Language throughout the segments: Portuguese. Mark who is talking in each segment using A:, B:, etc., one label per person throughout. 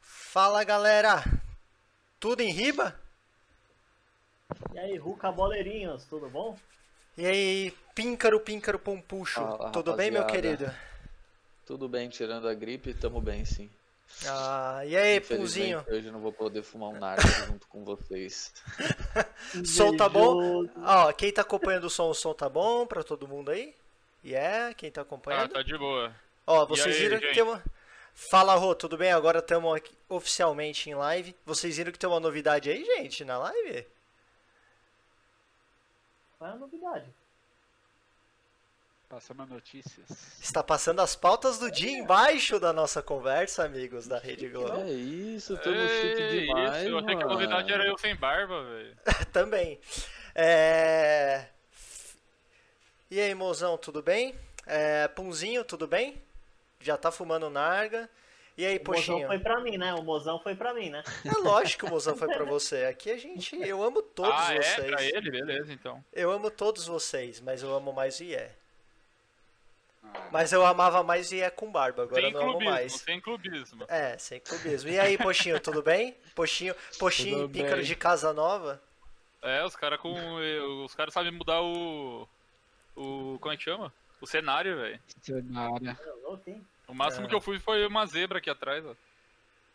A: Fala galera, tudo em riba?
B: E aí, Ruca Boleirinhos, tudo bom?
A: E aí, Píncaro, Píncaro Pompuxo,
C: Fala,
A: tudo bem meu querido?
C: Tudo bem, tirando a gripe, tamo bem sim.
A: Ah, e aí, Punzinho?
C: Hoje eu não vou poder fumar um narco junto com vocês.
A: Som tá bom? Ó, quem tá acompanhando o som, o som tá bom pra todo mundo aí? Yeah, quem tá
D: Ah,
A: acompanhando?
D: tá de boa.
A: Ó, vocês
D: aí,
A: viram que tem uma... Fala, Rô, tudo bem? Agora estamos oficialmente em live. Vocês viram que tem uma novidade aí, gente, na live?
B: Qual é a novidade?
E: Passando notícias.
A: Está passando as pautas do dia embaixo da nossa conversa, amigos da Rede Globo.
C: É isso, tamo chique demais,
D: isso, eu achei que a novidade era eu sem barba, velho.
A: Também. É... E aí, mozão, tudo bem? É... Punzinho, tudo bem? Já tá fumando narga. E aí,
B: O mozão
A: Poxinho?
B: foi pra mim, né? O mozão foi pra mim, né?
A: É lógico que o mozão foi pra você. Aqui a gente. Eu amo todos
D: ah, é?
A: vocês.
D: Pra ele? Beleza, então.
A: Eu amo todos vocês, mas eu amo mais o Ié.
E: Ah,
A: Mas eu amava mais o Ié com barba, agora eu
D: sem
A: não amo mais.
D: sem clubismo.
A: É, sem clubismo. E aí, Poxinho, tudo bem? Poxinho, Poxinho
C: Tudo
A: Pícaro
C: bem.
A: de Casa Nova?
D: É, os caras com. Os caras sabem mudar o. O. Como é que chama? O cenário, velho.
E: cenário.
B: É louco, hein?
D: O máximo
A: É.
D: que eu fui foi uma zebra aqui atrás, ó.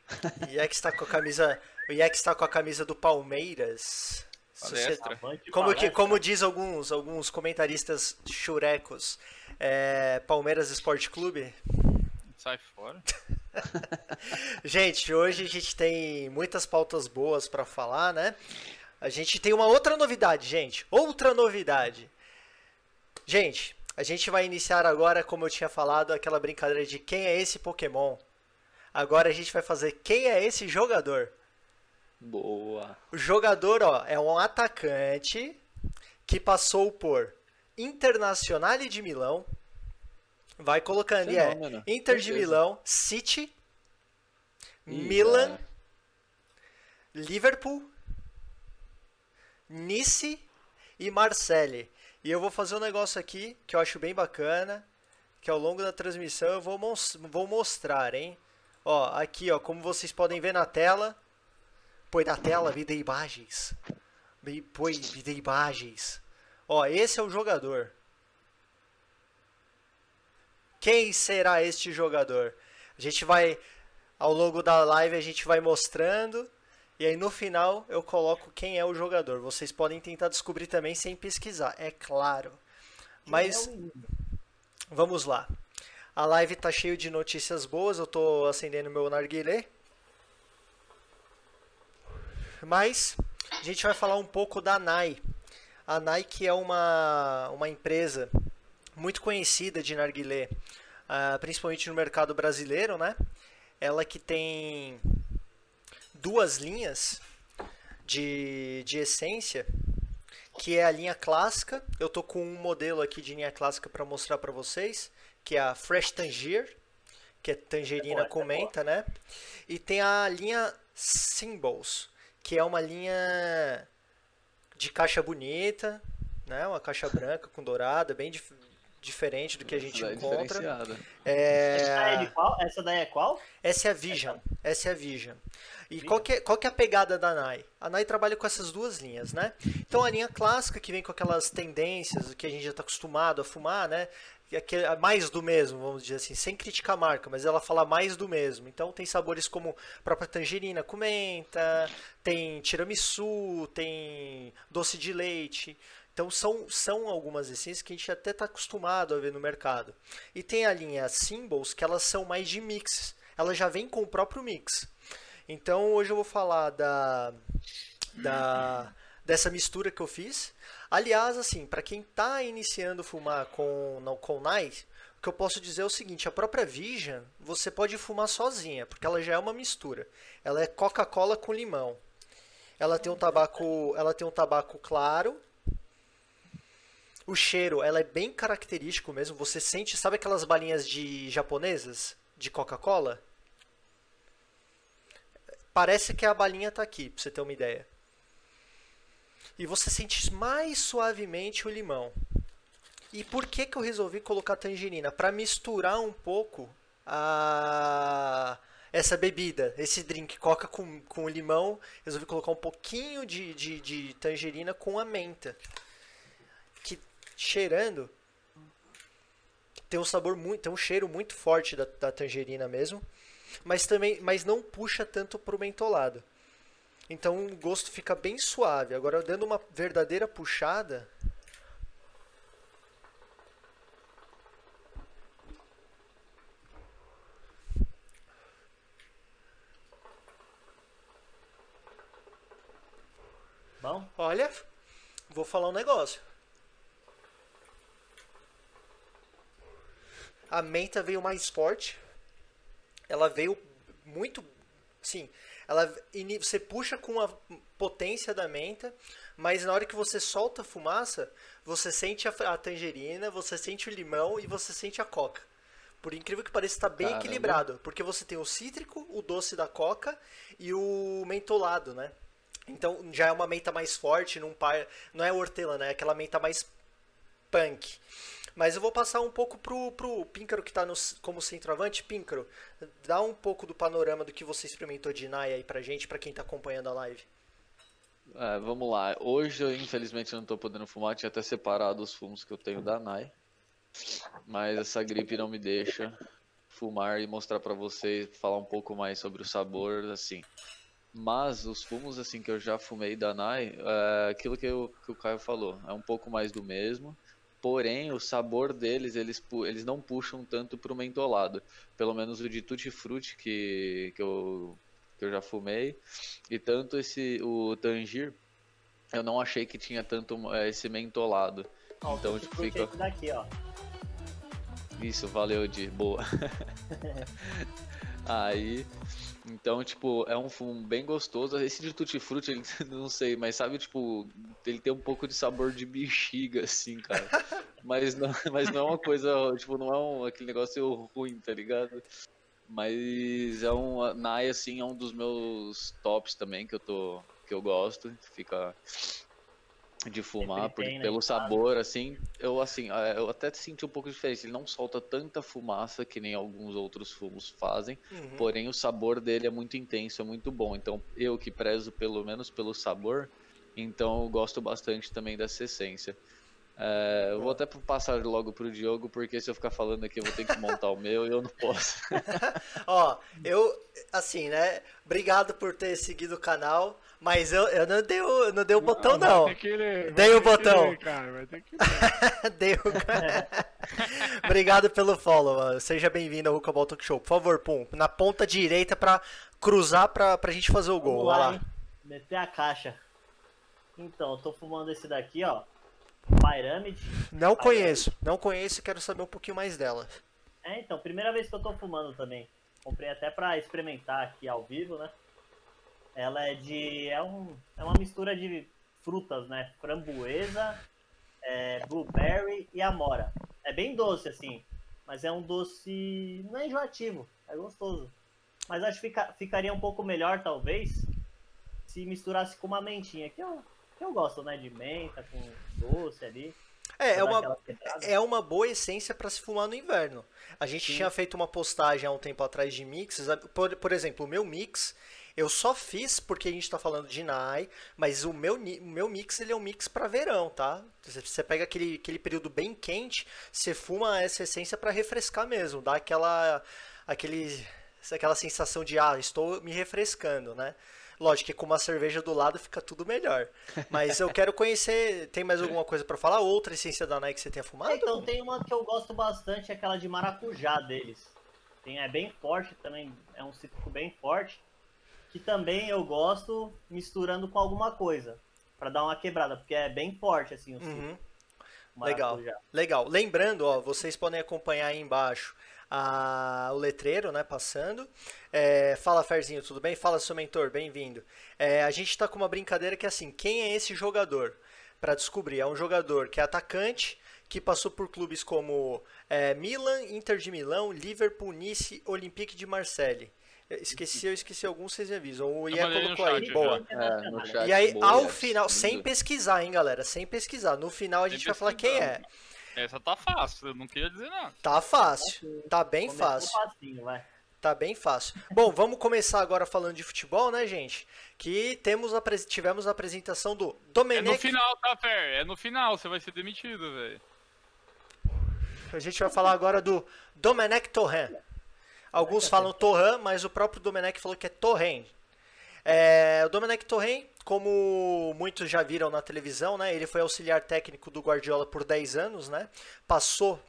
A: O que está com a camisa. O que está com a camisa do Palmeiras.
D: Palestra.
A: Como, que, como diz alguns, alguns comentaristas churecos, é, Palmeiras Esporte Clube.
D: Sai fora.
A: Gente, hoje a gente tem muitas pautas boas pra falar, né? A gente tem uma outra novidade, gente. Outra novidade. Gente, a gente vai iniciar agora, como eu tinha falado, aquela brincadeira de quem é esse Pokémon. Agora a gente vai fazer quem é esse jogador.
C: Boa.
A: O jogador, ó, é um atacante que passou por Internazionale de Milão. Vai colocando, é.
C: Fenômeno,
A: Inter de. Milão, City,
C: Ih,
A: Milan,
C: cara.
A: Liverpool, Nice e Marseille. E eu vou fazer um negócio aqui que eu acho bem bacana, que ao longo da transmissão eu vou, vou mostrar, hein? Ó, aqui, ó, como vocês podem ver na tela. Põe na tela, vida e imagens. Põe vida e imagens. Ó, esse é o jogador. Quem será este jogador? A gente vai, ao longo da live, a gente vai mostrando. E aí no final eu coloco quem é o jogador. Vocês podem tentar descobrir também sem pesquisar, é claro. Mas
B: É
A: vamos lá. A live tá cheio de notícias boas. Eu tô acendendo meu narguilé. Mas a gente vai falar um pouco da NAI. A NAI que é uma, uma empresa muito conhecida de narguilé, ah, principalmente no mercado brasileiro, né? Ela que tem duas linhas de, de essência, que é a linha clássica. Eu tô com um modelo aqui de linha clássica para mostrar para vocês, que é a Fresh Tangier, que é tangerina
B: é
A: com
B: boa, essa é
A: né? E tem a linha Symbols, que é uma linha de caixa bonita, né? Uma caixa branca com dourada, bem diferente do que a gente
C: Essa é
A: encontra.
C: diferenciada.
B: Essa daí é
A: É...
B: qual? Essa daí é qual?
A: Essa é a Vision. Essa é a Vision. E qual que, é, qual que é a pegada da NAI? A NAI trabalha com essas duas linhas, né? Então a linha clássica, que vem com aquelas tendências que a gente já está acostumado a fumar, né? É mais do mesmo, vamos dizer assim, sem criticar a marca, mas ela fala mais do mesmo. Então tem sabores como a própria tangerina com menta, tem tiramisu, tem doce de leite. Então são, são algumas essências que a gente até está acostumado a ver no mercado. E tem a linha Symbols, que elas são mais de mix. Ela já vem com o próprio mix. Então hoje eu vou falar da, da dessa mistura que eu fiz. Aliás, assim, para quem está iniciando fumar com com Night, o que eu posso dizer é o seguinte, a própria Vision, você pode fumar sozinha, porque ela já é uma mistura. Ela é Coca-Cola com limão. Ela tem um tabaco, ela tem um tabaco claro. O cheiro, ela é bem característico mesmo. Você sente, sabe aquelas balinhas de japonesas de Coca-Cola? Parece que a balinha tá aqui, pra você ter uma ideia. E você sente mais suavemente o limão. E por que, que eu resolvi colocar tangerina? Para misturar um pouco a... essa bebida, esse drink, coca com, com limão, resolvi colocar um pouquinho de, de, de tangerina com a menta. Cheirando tem um sabor muito, tem um cheiro muito forte da, da tangerina mesmo, mas também, mas não puxa tanto pro mentolado. Então o gosto fica bem suave. Agora dando uma verdadeira puxada,
B: Bom,
A: olha, vou falar um negócio. A menta veio mais forte. Ela veio muito, sim, ela você puxa com a potência da menta, mas na hora que você solta a fumaça, você sente a, a tangerina, você sente o limão e você sente a coca. Por incrível que pareça, está bem
C: Caramba.
A: equilibrado, porque você tem o cítrico, o doce da coca e o mentolado, né? Então já é uma menta mais forte, não, par... não é hortelã, né? É aquela menta mais punk. Mas eu vou passar um pouco pro, pro Píncaro que tá no, como centroavante. Píncaro, dá um pouco do panorama do que você experimentou de Nai aí pra gente, pra quem tá acompanhando a live.
C: É, vamos lá. Hoje eu infelizmente não tô podendo fumar, tinha até separado os fumos que eu tenho da Nai. Mas essa gripe não me deixa fumar e mostrar pra vocês, falar um pouco mais sobre o sabor, assim. Mas os fumos assim que eu já fumei da Nai, é aquilo que, eu- que o Caio falou, é um pouco mais do mesmo. Porém, o sabor deles, eles, eles não puxam tanto pro mentolado. Pelo menos o de Tutti Frutti que, que, eu, que eu já fumei. E tanto esse, o Tangir, eu não achei que tinha tanto eh, esse mentolado.
B: ó,
C: Então, tipo, fica-
B: é daqui, ó.
C: Isso, valeu de boa. Aí, então, tipo, é um fumo bem gostoso. Esse de Tutti Frutti, ele, não sei, mas sabe, tipo, ele tem um pouco de sabor de bexiga, assim, cara. Mas não, mas não é uma coisa, tipo, não é um, aquele negócio ruim, tá ligado? Mas é um, Nai, assim, é um dos meus tops também, que eu tô, que eu gosto. Fica de fumar,
B: Sempre
C: por-
B: tem, né,
C: pelo sabor, assim, eu assim, eh, eu até senti um pouco de diferença. Ele não solta tanta fumaça que nem alguns outros fumos fazem,
A: Uhum.
C: porém o sabor dele é muito intenso, é muito bom. Então, eu que prezo pelo menos pelo sabor, então eu gosto bastante também dessa essência. Eh, eu vou até passar logo pro Diogo, porque se eu ficar falando aqui eu vou ter que montar o meu e eu não posso.
A: Ó, eu, assim, né? Obrigado por ter seguido o canal, mas eu, eu não dei o, não dei o botão,
E: Ah,
A: não.
E: ler,
A: Dei o botão.
E: ler, cara, vai ter que ler.
A: Deu. Obrigado pelo follow, mano. Seja bem-vindo ao Hucaball Talk Show. Por favor, Pum, na ponta direita pra cruzar pra, pra gente fazer o gol.
B: Vamos
A: Vai
B: lá? Meter a caixa. Então, eu tô fumando esse daqui, ó. Pyramid.
A: Não conheço, não conheço e quero saber um pouquinho mais dela.
B: É, então, primeira vez que eu tô fumando também. Comprei até pra experimentar aqui ao vivo, né? Ela é de. É, um, é uma mistura de frutas, né? Framboesa, é, blueberry e amora. É bem doce, assim. Mas é um doce. Não é enjoativo, é gostoso. Mas acho que fica- ficaria um pouco melhor, talvez, se misturasse com uma mentinha. Que eu, que eu gosto, né? De menta, com doce ali.
A: É, é uma, é uma boa essência pra se fumar no inverno. A gente
B: Sim.
A: tinha feito uma postagem há um tempo atrás de mixes. Por, por exemplo, o meu mix, eu só fiz porque a gente tá falando de Nai, mas o meu, o meu mix ele é um mix pra verão, tá? Você, pega aquele, aquele período bem quente, você fuma essa essência pra refrescar mesmo, dá aquela, aquele, aquela sensação de, ah, estou me refrescando, né? Lógico que com uma cerveja do lado fica tudo melhor. Mas eu quero conhecer. Tem mais alguma coisa pra falar? Outra essência da Nike que você tenha fumado?
B: Então tem uma que eu gosto bastante, aquela de maracujá deles. Tem, é bem forte também, é um cítrico bem forte. Que também eu gosto misturando com alguma coisa. Pra dar uma quebrada, porque é bem forte assim o.
A: Uhum. Legal. Legal. Lembrando, ó, vocês podem acompanhar aí embaixo a- o letreiro, né, passando. É, fala, Ferzinho, tudo bem? Fala, seu mentor, bem-vindo. É, a gente tá com uma brincadeira que é assim, quem é esse jogador? Pra descobrir, é um jogador que é atacante, que passou por clubes como é, Milan, Inter de Milão, Liverpool, Nice, Olympique de Marseille. Esqueci, eu esqueci alguns, vocês me avisam. O Ian colocou aí,
D: chat
A: boa.
C: É, no chat,
A: E aí,
C: boa,
A: ao final, sem pesquisar, hein, galera? Sem pesquisar. No final a gente vai falar quem é.
D: Essa tá fácil, eu não queria dizer nada.
A: Tá fácil. Tá bem
B: Começou
A: fácil.
B: facinho, vai.
A: Tá bem fácil. Bom, vamos começar agora falando de futebol, né, gente? Que temos a, tivemos a apresentação do Domenech.
D: É no final, tá, Fer? É no final, você vai ser demitido, velho.
A: A gente vai falar agora do Domenech Torren. Alguns falam Torran, mas o próprio Domenech falou que é Torren. É, o Domenech Torren, como muitos já viram na televisão, né? Ele foi auxiliar técnico do Guardiola por 10 anos, né? Passou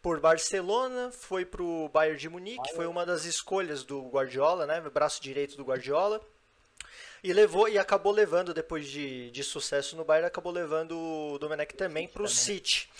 A: por Barcelona, foi para o Bayern de Munique, foi uma das escolhas do Guardiola, né? Braço direito do Guardiola. E levou e acabou levando, depois de, de sucesso no Bayern, acabou levando o Domenech também para o City.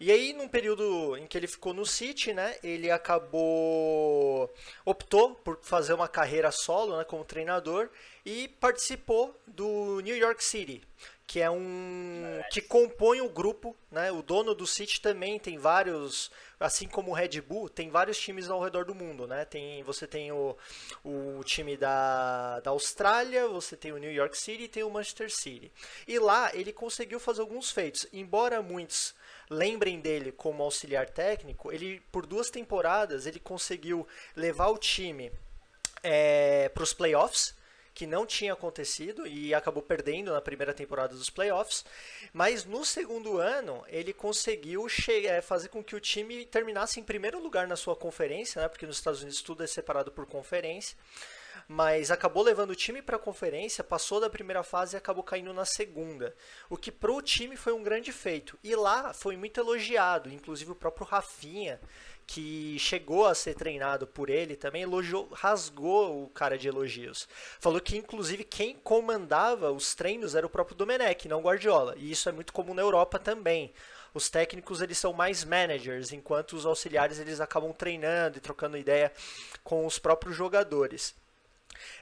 A: E aí, num período em que ele ficou no City, né, ele acabou optou por fazer uma carreira solo, né, como treinador e participou do New York City, que é um que compõe o grupo, né? O dono do City também tem vários, assim como o Red Bull, tem vários times ao redor do mundo, né? Tem, você tem o, o time da, da Austrália, você tem o New York City e tem o Manchester City. E lá ele conseguiu fazer alguns feitos, embora muitos lembrem dele como auxiliar técnico, ele por duas temporadas ele conseguiu levar o time é, para os playoffs que não tinha acontecido e acabou perdendo na primeira temporada dos playoffs. Mas no segundo ano, ele conseguiu é, fazer com que o time terminasse em primeiro lugar na sua conferência, né? porque nos Estados Unidos tudo é separado por conferência. Mas acabou levando o time para a conferência, passou da primeira fase e acabou caindo na segunda. O que para o time foi um grande feito. E lá foi muito elogiado, inclusive o próprio Rafinha que chegou a ser treinado por ele também elogiou, rasgou o cara de elogios. Falou que inclusive quem comandava os treinos era o próprio Domenech, não Guardiola. E isso é muito comum na Europa também. Os técnicos eles são mais managers, enquanto os auxiliares eles acabam treinando e trocando ideia com os próprios jogadores.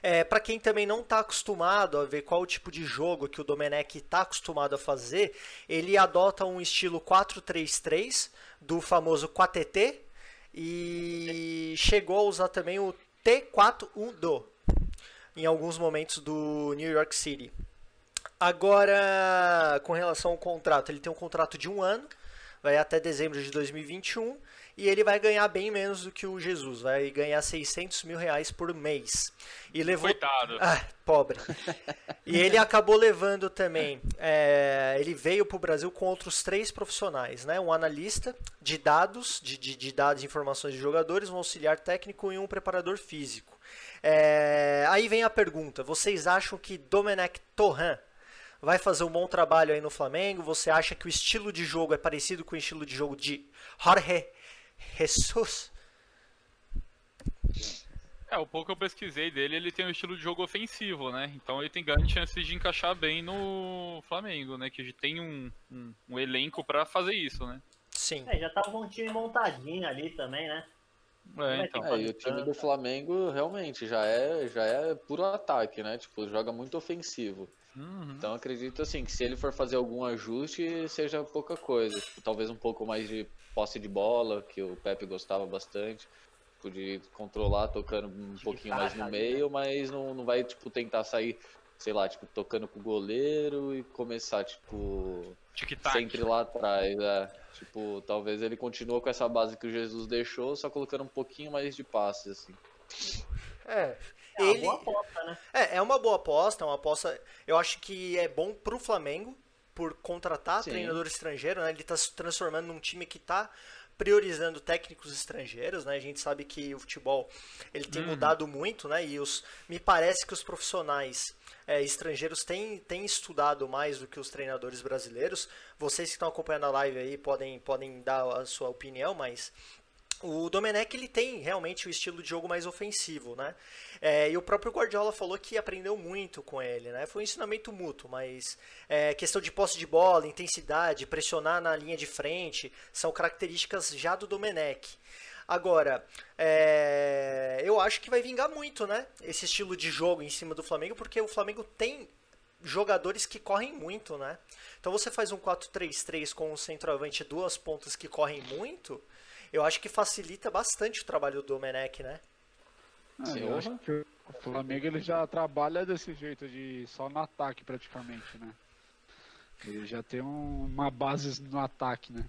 A: É, para quem também não está acostumado a ver qual tipo de jogo que o Domenech está acostumado a fazer, ele adota um estilo 4-3-3 do famoso 4TT, e chegou a usar também o T4-1-Do em alguns momentos do New York City. Agora, com relação ao contrato, ele tem um contrato de um ano, vai até dezembro de 2021 e ele vai ganhar bem menos do que o Jesus, vai ganhar 600 mil reais por mês. E levou...
D: Coitado.
A: Ah, pobre. e ele acabou levando também, é... ele veio para o Brasil com outros três profissionais, né? Um analista de dados, de, de, de dados e informações de jogadores, um auxiliar técnico e um preparador físico. É... Aí vem a pergunta, vocês acham que Domenech Torran vai fazer um bom trabalho aí no Flamengo? Você acha que o estilo de jogo é parecido com o estilo de jogo de Jorge Jesus.
D: É, o pouco que eu pesquisei dele, ele tem um estilo de jogo ofensivo, né? Então ele tem grandes chances de encaixar bem no Flamengo, né? Que tem um, um, um elenco para fazer isso, né?
A: Sim.
B: É, já tava com um time montadinho ali também, né?
C: É, então. É, e o time do Flamengo realmente já é, já é puro ataque, né? Tipo, joga muito ofensivo. Uhum. Então acredito assim que se ele for fazer algum ajuste, seja pouca coisa. Tipo, talvez um pouco mais de posse de bola, que o Pepe gostava bastante. Podia controlar tocando um pouquinho mais no meio, mas não, não vai tipo, tentar sair, sei lá, tipo, tocando com o goleiro e começar, tipo. Sempre lá atrás. É. Tipo, talvez ele continue com essa base que o Jesus deixou, só colocando um pouquinho mais de passes, assim.
A: É,
B: é ele... uma boa aposta, né?
A: É, é uma boa aposta, é uma aposta. Eu acho que é bom pro Flamengo por contratar Sim. treinador estrangeiro, né? Ele está se transformando num time que está priorizando técnicos estrangeiros, né? A gente sabe que o futebol ele tem uhum. mudado muito, né? E os, me parece que os profissionais é, estrangeiros têm, têm estudado mais do que os treinadores brasileiros. Vocês que estão acompanhando a live aí podem, podem dar a sua opinião, mas o Domenech ele tem realmente o estilo de jogo mais ofensivo, né? É, e o próprio Guardiola falou que aprendeu muito com ele, né? Foi um ensinamento mútuo, mas é, questão de posse de bola, intensidade, pressionar na linha de frente, são características já do Domenech. Agora, é, eu acho que vai vingar muito, né? Esse estilo de jogo em cima do Flamengo, porque o Flamengo tem jogadores que correm muito, né? Então você faz um 4-3-3 com um centroavante duas pontas que correm muito, eu acho que facilita bastante o trabalho do Domenech, né?
E: Ah, eu acho que o Flamengo ele já trabalha desse jeito, de só no ataque praticamente, né? Ele já tem um, uma base no ataque, né?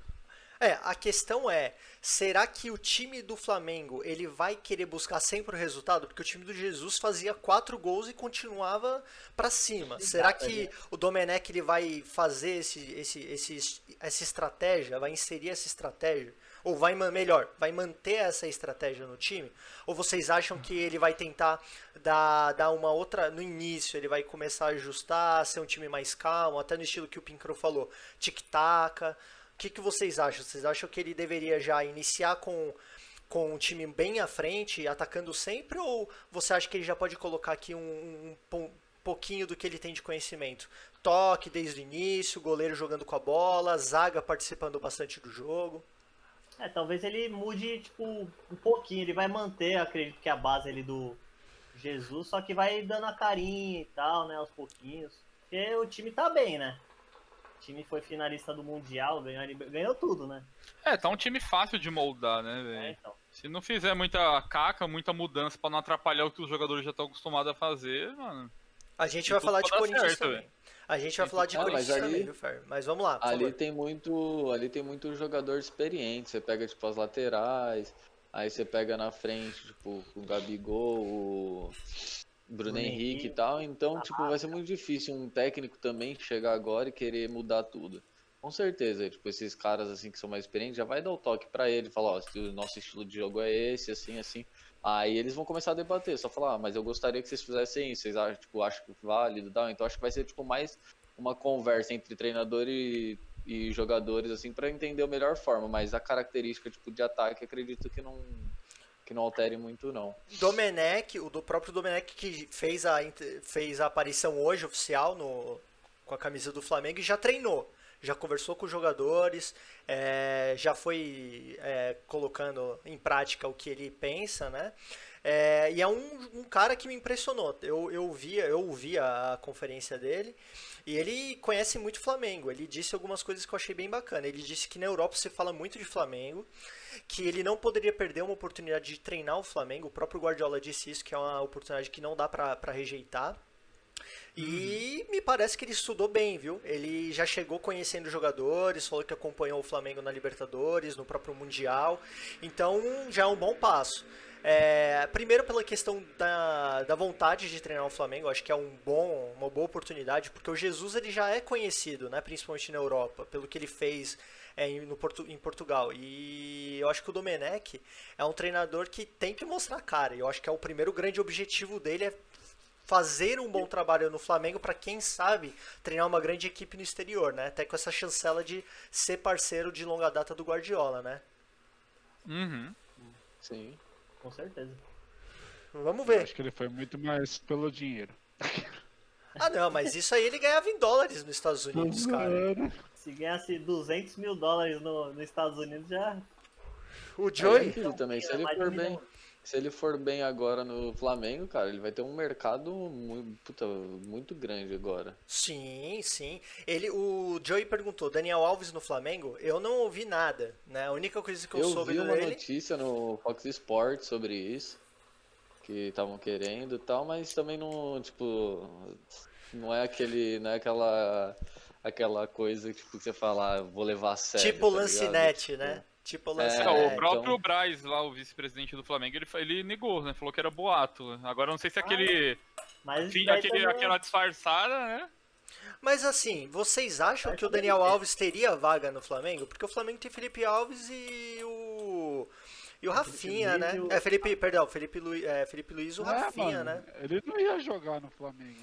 A: É, a questão é, será que o time do Flamengo ele vai querer buscar sempre o resultado? Porque o time do Jesus fazia quatro gols e continuava pra cima. será que o Domenech ele vai fazer esse, esse, esse, essa estratégia, vai inserir essa estratégia? Ou vai, melhor, vai manter essa estratégia no time? Ou vocês acham que ele vai tentar dar, dar uma outra. No início, ele vai começar a ajustar, ser um time mais calmo, até no estilo que o Pincro falou, tic-tac. O que, que vocês acham? Vocês acham que ele deveria já iniciar com, com um time bem à frente, atacando sempre? Ou você acha que ele já pode colocar aqui um, um, um pouquinho do que ele tem de conhecimento? Toque desde o início, goleiro jogando com a bola, zaga participando bastante do jogo.
B: É, talvez ele mude, tipo, um pouquinho. Ele vai manter, acredito que a base ali do Jesus, só que vai dando a carinha e tal, né, aos pouquinhos. Porque o time tá bem, né? O time foi finalista do Mundial, ganhou, ganhou tudo, né?
D: É, tá um time fácil de moldar, né, velho? É, então. Se não fizer muita caca, muita mudança para não atrapalhar o que os jogadores já estão acostumados a fazer, mano.
A: A gente vai falar de Corinthians certo, também. Véio. A gente vai falar de ah, Corinthians ali, também, viu, Fer? Mas vamos lá.
C: Ali favor. tem muito. Ali tem muito jogador experiente. Você pega, tipo, as laterais. Aí você pega na frente, tipo, o Gabigol, o Bruno, Henrique, Henrique e tal. Então, tipo, vai ser muito difícil um técnico também chegar agora e querer mudar tudo. Com certeza, tipo, esses caras assim que são mais experientes já vai dar o toque para ele, falar, ó, o nosso estilo de jogo é esse, assim, assim. Aí eles vão começar a debater, só falar, ah, mas eu gostaria que vocês fizessem isso, vocês acham, tipo, acham que válido. Então acho que vai ser tipo mais uma conversa entre treinador e, e jogadores assim para entender a melhor forma, mas a característica tipo de ataque acredito que não que não altere muito não.
A: Domenech, o do próprio Domenech que fez a fez a aparição hoje oficial no com a camisa do Flamengo e já treinou já conversou com os jogadores, é, já foi é, colocando em prática o que ele pensa, né? É, e é um, um, cara que me impressionou. Eu, eu via, eu ouvi a, conferência dele e ele conhece muito Flamengo. Ele disse algumas coisas que eu achei bem bacana. Ele disse que na Europa se fala muito de Flamengo, que ele não poderia perder uma oportunidade de treinar o Flamengo. O próprio Guardiola disse isso, que é uma oportunidade que não dá para rejeitar. E me parece que ele estudou bem, viu? Ele já chegou conhecendo jogadores, falou que acompanhou o Flamengo na Libertadores, no próprio Mundial. Então já é um bom passo. É, primeiro pela questão da, da vontade de treinar o Flamengo, acho que é um bom, uma boa oportunidade, porque o Jesus ele já é conhecido, né, principalmente na Europa, pelo que ele fez é, no em Portugal. E eu acho que o Domenech é um treinador que tem que mostrar a cara. Eu acho que é o primeiro grande objetivo dele é fazer um bom trabalho no Flamengo para quem sabe treinar uma grande equipe no exterior, né? Até com essa chancela de ser parceiro de longa data do Guardiola, né?
D: Uhum.
C: Sim.
B: Com certeza.
A: Vamos ver. Eu
E: acho que ele foi muito mais pelo dinheiro.
A: Ah, não, mas isso aí ele ganhava em dólares nos Estados Unidos, cara.
B: Se ganhasse 200 mil dólares no, nos Estados Unidos já.
A: O Joey.
C: É também, se ele for bem se ele for bem agora no Flamengo, cara, ele vai ter um mercado muito, puta, muito grande agora.
A: Sim, sim. Ele, o Joey perguntou, Daniel Alves no Flamengo? Eu não ouvi nada, né? A única coisa que eu, eu soube
C: dele... Eu vi uma notícia no Fox Sports sobre isso, que estavam querendo e tal, mas também não, tipo, não é aquele, não é aquela aquela coisa tipo, que você fala, ah, vou levar a sério.
A: Tipo tá Lancinete, tipo, né? Tipo
D: lançar. É, o próprio então... Braz, lá, o vice-presidente do Flamengo, ele, ele negou, né? Falou que era boato. Agora não sei se é aquele. Mas fim, aquele, também... aquela disfarçada, né?
A: Mas assim, vocês acham que o Daniel Alves teria vaga no Flamengo? Porque o Flamengo tem Felipe Alves e o. E o Rafinha, né? É, Felipe, perdão, Felipe, Lu... é, Felipe Luiz, o é, Rafinha, mano, né?
E: Ele não ia jogar no Flamengo.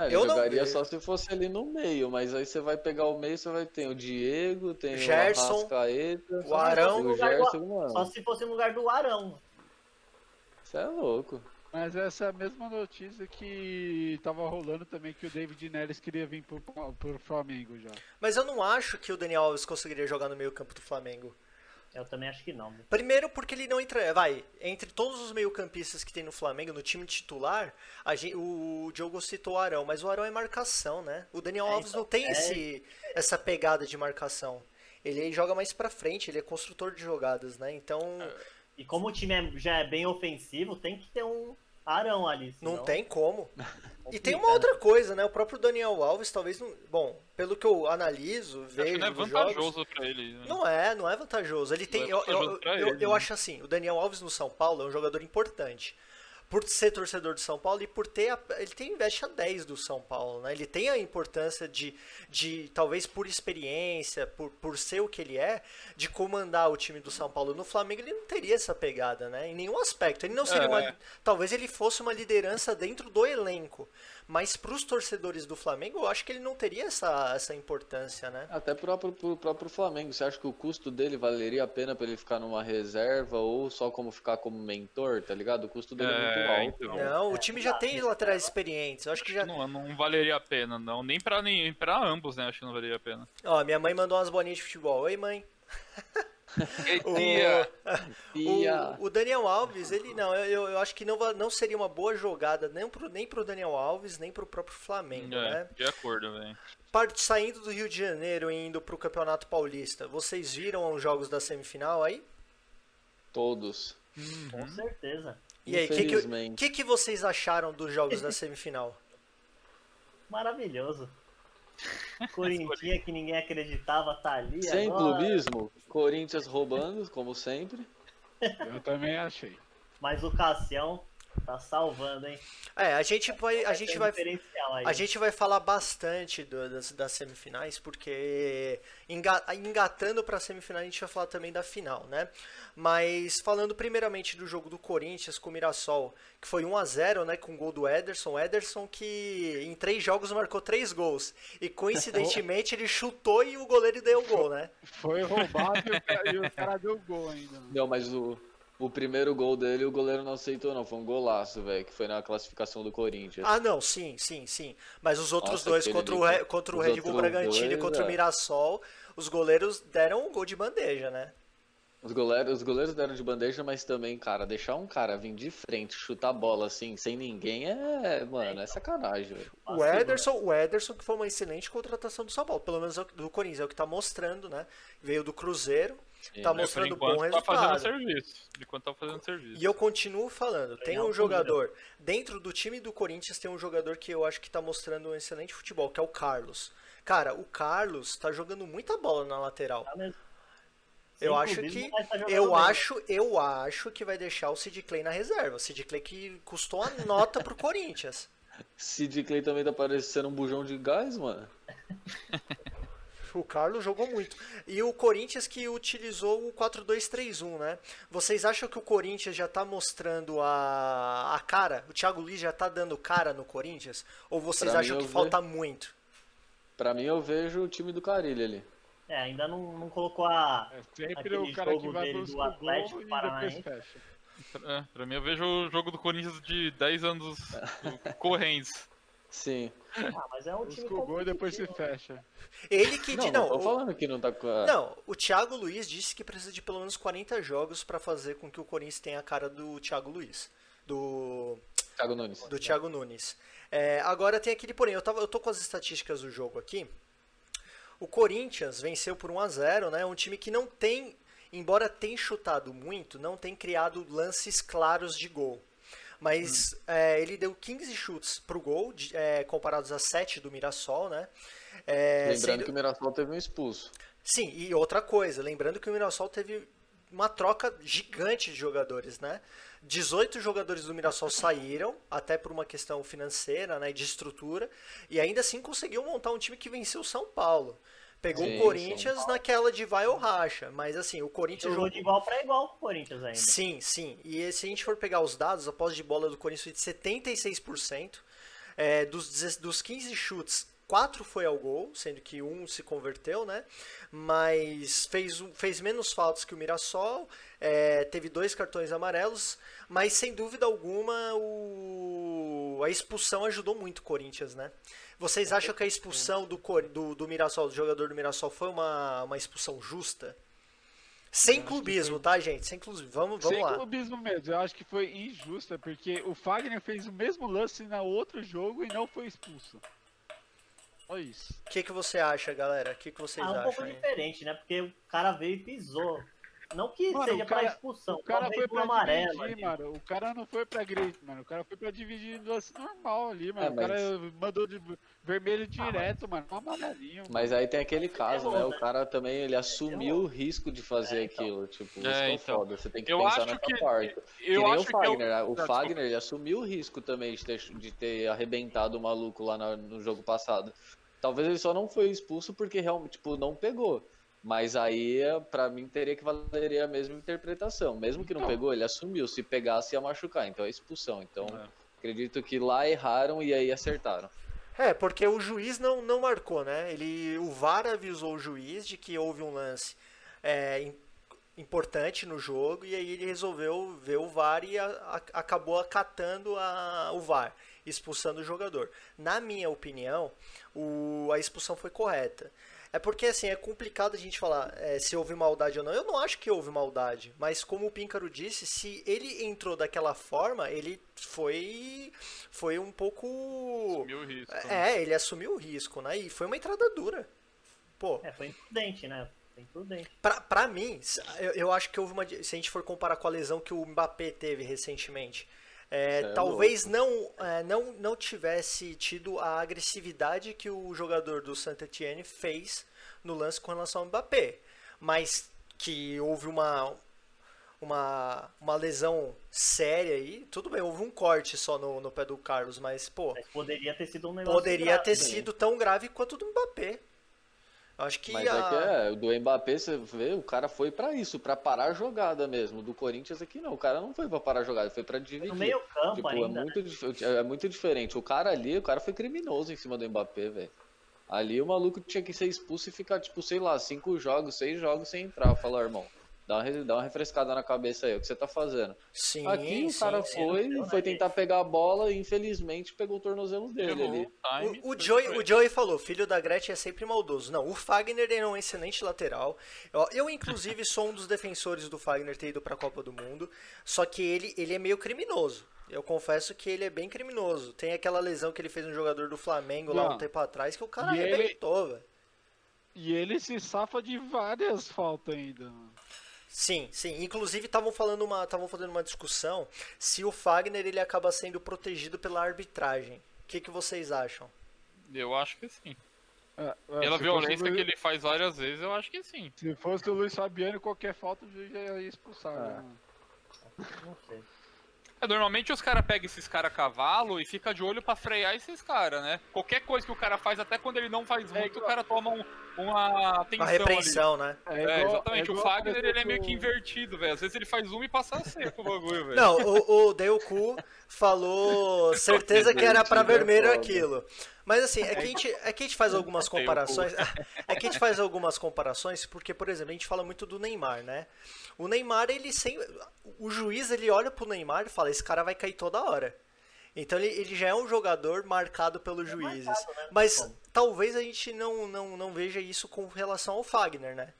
C: É, eu jogaria não... só se fosse ali no meio, mas aí você vai pegar o meio, você vai ter o Diego, tem
A: Gerson,
C: o Arrascaeta,
A: o Arão,
B: o Gerson, do... Só se fosse no lugar do Arão.
C: Você é louco.
E: Mas essa é a mesma notícia que tava rolando também que o David Neres queria vir pro, pro Flamengo já.
A: Mas eu não acho que o Daniel Alves conseguiria jogar no meio campo do Flamengo.
B: Eu também acho que não.
A: Primeiro porque ele não entra. Vai, entre todos os meio-campistas que tem no Flamengo, no time titular, gente, o Diogo citou o Arão, mas o Arão é marcação, né? O Daniel é, Alves então, não tem é... esse, essa pegada de marcação. Ele joga mais pra frente, ele é construtor de jogadas, né? Então.
B: E como o time é, já é bem ofensivo, tem que ter um, Arão ali.
A: Não
B: senão
A: tem como. E tem uma outra coisa, né? O próprio Daniel Alves talvez não. Bom, pelo que eu analiso, vejo.
D: não é
A: dos jogos,
D: vantajoso pra ele. né?
A: Não é, não é vantajoso. Ele tem.
D: Não é
A: eu,
D: vantajoso
A: eu, eu,
D: ele,
A: eu
D: né?
A: acho assim, o Daniel Alves no São Paulo é um jogador importante. Por ser torcedor de São Paulo e por ter. A, ele tem investe a 10 do São Paulo, né? Ele tem a importância de, de talvez por experiência, por, por ser o que ele é, de comandar o time do São Paulo. No Flamengo ele não teria essa pegada, né? Em nenhum aspecto. Ele não seria
D: É.
A: uma. Talvez ele fosse uma liderança dentro do elenco. Mas para os torcedores do Flamengo, eu acho que ele não teria essa, essa importância, né?
C: Até pro próprio, pro próprio Flamengo, você acha que o custo dele valeria a pena pra ele ficar numa reserva ou só como ficar como mentor, tá ligado? O custo dele é, muito
D: É,
C: alto.
D: então.
A: Não, o time já tem laterais experientes. Eu acho que já.
D: Não, não valeria a pena, não. Nem pra, nem pra ambos, né? Acho que não valeria a pena.
A: Ó, minha mãe mandou umas bolinhas de futebol. Oi, mãe. O, o, o Daniel Alves, ele não, eu, eu- acho que não, não seria uma boa jogada nem pro, nem pro Daniel Alves, nem pro próprio Flamengo,
D: É,
A: né?
D: de acordo, velho.
A: Parte, saindo do Rio de Janeiro e indo pro Campeonato Paulista, vocês viram os jogos da semifinal aí?
C: Todos.
B: Com certeza.
A: E aí, o que, que, que, que vocês acharam dos jogos da semifinal?
B: Maravilhoso. Corintinha que ninguém acreditava tá ali.
C: Sem
B: agora.
C: clubismo, Corinthians roubando, como sempre.
E: Eu também achei.
B: Mas o Cassião tá salvando, hein?
A: É, a gente vai, a gente vai. A gente vai falar bastante do- das, das semifinais, porque enga- engatando para a semifinal a gente vai falar também da final, né? Mas falando primeiramente do jogo do Corinthians com o Mirassol, que foi 1 a 0 né, com o gol do Ederson. Ederson que em três jogos marcou três gols. E coincidentemente ele chutou e o goleiro deu o gol, né?
E: Foi roubado e o cara, e o cara deu gol ainda.
C: Não, mas o, o primeiro gol dele o goleiro não aceitou, não. Foi um golaço, velho, que foi na classificação do Corinthians.
A: Ah, não, sim, sim, sim. Mas os outros
C: Nossa,
A: dois, contra o, Re- contra o Red Bull Bragantino e contra o
C: é.
A: Mirassol, os goleiros deram um gol de bandeja, né?
C: Os goleiros, os goleiros deram de bandeja, mas também, cara, deixar um cara vir de frente, chutar a bola assim, sem ninguém, é, mano, é sacanagem, velho.
A: O Ederson, o Ederson que foi uma excelente contratação do São Paulo, pelo menos é o do Corinthians, é o que tá mostrando, né? Veio do Cruzeiro,
C: Sim.
A: tá
D: É, por
A: mostrando
D: enquanto
A: bom
D: tá fazendo
A: resultado.
D: serviço. De enquanto tá fazendo serviço.
A: E eu continuo falando, tem um
B: o
A: jogador, dentro do time do Corinthians tem um jogador que eu acho que tá mostrando um excelente futebol, que é o Carlos. Cara, o Carlos tá jogando muita bola na lateral.
B: Tá.
A: Eu acho que
B: tá
A: eu
B: bem.
A: acho, eu acho que vai deixar o Sid Clay na reserva. O Sid Clay que custou a nota pro Corinthians.
C: Sid Clay também tá parecendo um bujão de gás, mano.
A: O Carlos jogou muito. E o Corinthians que utilizou o 4-2-3-1, né? Vocês acham que o Corinthians já tá mostrando a, a cara? O Thiago Luiz já tá dando cara no Corinthians? Ou vocês
C: Pra
A: acham que
C: ve-
A: falta muito?
C: Pra mim, eu vejo o time do Carilho ali.
B: É, ainda não, não colocou a.
E: É sempre o cara que vai
B: dele do Atlético
E: e
B: Paranaense.
D: É, pra mim eu vejo o jogo do Corinthians de 10 anos correntes.
C: Sim.
B: Ah, mas é um time
E: e depois se
B: né?
E: fecha.
A: Ele que.
C: Não,
A: de-
C: não,
A: não,
C: tô
A: o-
C: falando que não tá com a...
A: Não, o Thiago Luiz disse que precisa de pelo menos 40 jogos pra fazer com que o Corinthians tenha a cara do Thiago Luiz. Do,
C: Thiago Nunes.
A: do Thiago Nunes. É, agora tem aquele porém, eu, tava, eu tô com as estatísticas do jogo aqui. O Corinthians venceu por 1 a 0 né? Um time que não tem, embora tenha chutado muito, não tem criado lances claros de gol. Mas é, ele deu 15 chutes pro gol, de- é, comparados a 7 do Mirassol, né? É,
C: Lembrando
A: sendo-
C: que o Mirassol teve um expulso.
A: Sim, e outra coisa, lembrando que o Mirassol teve uma troca gigante de jogadores, né? 18 jogadores do Mirassol saíram, até por uma questão financeira, né, de estrutura, e ainda assim conseguiu montar um time que venceu o São Paulo. Pegou
C: Sim,
A: o Corinthians naquela de vai ou racha, mas assim, o Corinthians
B: Jogou
A: jogou...
B: de igual pra igual com o Corinthians ainda.
A: Sim, sim. E se a gente for pegar os dados, a posse de bola do Corinthians foi de 76%. É, dos, dos 15 chutes, 4 foi ao gol, sendo que um se converteu, né? Mas fez, fez menos faltas que o Mirassol, é, teve dois cartões amarelos, mas sem dúvida alguma o, a expulsão ajudou muito o Corinthians, né? Vocês acham que a expulsão do, Cor- do, do Mirassol, do jogador do Mirassol, foi uma, uma expulsão justa? Sem clubismo,
E: foi-
A: tá, gente? Sem clubismo. Vamos, vamos
E: Sem
A: lá.
E: clubismo mesmo, eu acho que foi injusta, porque o Fagner fez o mesmo lance na outro jogo e não foi expulso. Olha isso.
A: O que, que você acha, galera? O que, que vocês
B: Ah, um pouco
A: acham? aí?
B: diferente, né? Porque o cara veio e pisou. Não que
E: Mano,
B: seja
E: cara-
B: pra expulsão,
E: O cara foi pra
B: amarelo.
E: dividir,
B: ali.
E: mano. O cara não foi pra grade, mano. O cara foi pra dividir em lance normal ali, mano.
C: É,
E: O cara
C: mas-
E: mandou de vermelho direto, mano. Um amarelinho.
C: Mas aí tem aquele caso, né? O
B: né?
C: cara também ele assumiu o risco de fazer aquilo. Tipo, isso que é
D: então.
C: foda. Você tem que
D: Eu
C: pensar nessa
D: que-
C: parte. Que
D: Eu
C: nem
D: acho
C: o
D: que eu...
C: Fagner. né? O
D: Ah.
C: Fagner ele assumiu o risco também de ter, de ter arrebentado o maluco lá no jogo passado. Talvez ele só não foi expulso porque realmente, tipo, não pegou. Mas aí, pra mim, teria que valeria a mesma interpretação. Mesmo que não
E: Então.
C: pegou, ele assumiu. Se pegasse, ia machucar. Então é expulsão. Então,
D: É.
C: acredito que lá erraram e aí acertaram.
A: É, porque o juiz não, não marcou, né? Ele, o VAR avisou o juiz de que houve um lance é, im- importante no jogo e aí ele resolveu ver o VAR e a- a- acabou acatando a- o VAR, expulsando o jogador. Na minha opinião, o- a expulsão foi correta. É porque assim, é complicado a gente falar é, se houve maldade ou não. Eu não acho que houve maldade, mas como o Píncaro disse, se ele entrou daquela forma, ele foi foi um pouco
D: Assumiu o risco. né?
A: é, ele assumiu o risco, né? E foi uma entrada dura. Pô,
B: É, foi imprudente, né? Foi imprudente.
A: pra, pra mim, eu, eu acho que houve uma. Se a gente for comparar com a lesão que o Mbappé teve recentemente, é,
C: é
A: talvez não, é, não, não tivesse tido a agressividade que o jogador do Saint Etienne fez no lance com relação ao Mbappé. Mas que houve uma. Uma, uma lesão séria aí, tudo bem, houve um corte só no, no pé do Carlos, mas, pô,
B: Mas poderia ter sido um negócio
A: poderia
B: grave,
A: ter sido tão grave quanto o do Mbappé. Acho que
C: Mas
A: a...
C: é que é, o do Mbappé, você vê, o cara foi pra isso, pra parar a jogada mesmo. Do Corinthians aqui não, o cara não foi pra parar a jogada, foi pra dividir.
B: No meio campo
C: Tipo, é
B: ainda, né?
C: muito, dif- é muito diferente. O cara ali, o cara foi criminoso em cima do Mbappé, velho. Ali o maluco tinha que ser expulso e ficar, tipo, sei lá, cinco jogos, seis jogos sem entrar. Falar, irmão, dá uma, dá uma refrescada na cabeça aí, o que você tá fazendo?
A: Sim,
C: Aqui o
A: sim,
C: cara
A: sim.
C: foi,
B: deu,
C: foi tentar pegar a bola e infelizmente pegou o tornozelo dele ali.
D: o time,
A: O, Joey, o Joey falou, filho da Gretchen é sempre maldoso. Não, o Fagner ele é um excelente lateral. Eu, eu, inclusive, sou um dos defensores do Fagner ter ido pra Copa do Mundo. Só que ele, ele é meio criminoso. Eu confesso que ele é bem criminoso. Tem aquela lesão que ele fez no jogador do Flamengo lá
E: Não.
A: um tempo atrás que o cara
E: E ele-
A: arrebentou, velho.
E: E ele se safa de várias faltas ainda. mano.
A: Sim, sim. Inclusive estavam falando uma, estavam fazendo uma discussão se o Fagner ele acaba sendo protegido pela arbitragem. O que, que vocês acham?
D: Eu acho que sim.
E: É, é,
D: Pela violência que ele faz várias vezes, eu acho que sim.
E: Se fosse o Luiz Fabiano, qualquer falta o juiz já ia expulsar.
C: Ah.
E: né?
B: Não sei.
D: É, normalmente os caras pegam esses caras a cavalo e fica de olho pra frear esses caras, né? Qualquer coisa que o cara faz, até quando ele não faz muito, o cara toma um- uma atenção
A: Uma
D: ali.
A: repreensão, né?
D: É,
E: igual-
D: exatamente.
E: é
D: o
E: igual
D: Fagner, ele é meio que invertido, velho. Às vezes ele faz uma e passa seco o bagulho, velho.
A: Não, o, o Deuku falou certeza que era pra vermelho aquilo. Mas assim, é que a gente, é que a gente faz algumas comparações. É que a gente faz algumas comparações, porque, por exemplo, a gente fala muito do Neymar, né? O Neymar, ele sempre. O juiz ele olha pro Neymar e fala, esse cara vai cair toda hora. Então ele, ele já é um jogador marcado pelos juízes.
B: marcado, né?
A: Mas
B: Como?
A: talvez a gente não, não, não veja isso com relação ao Fagner, né?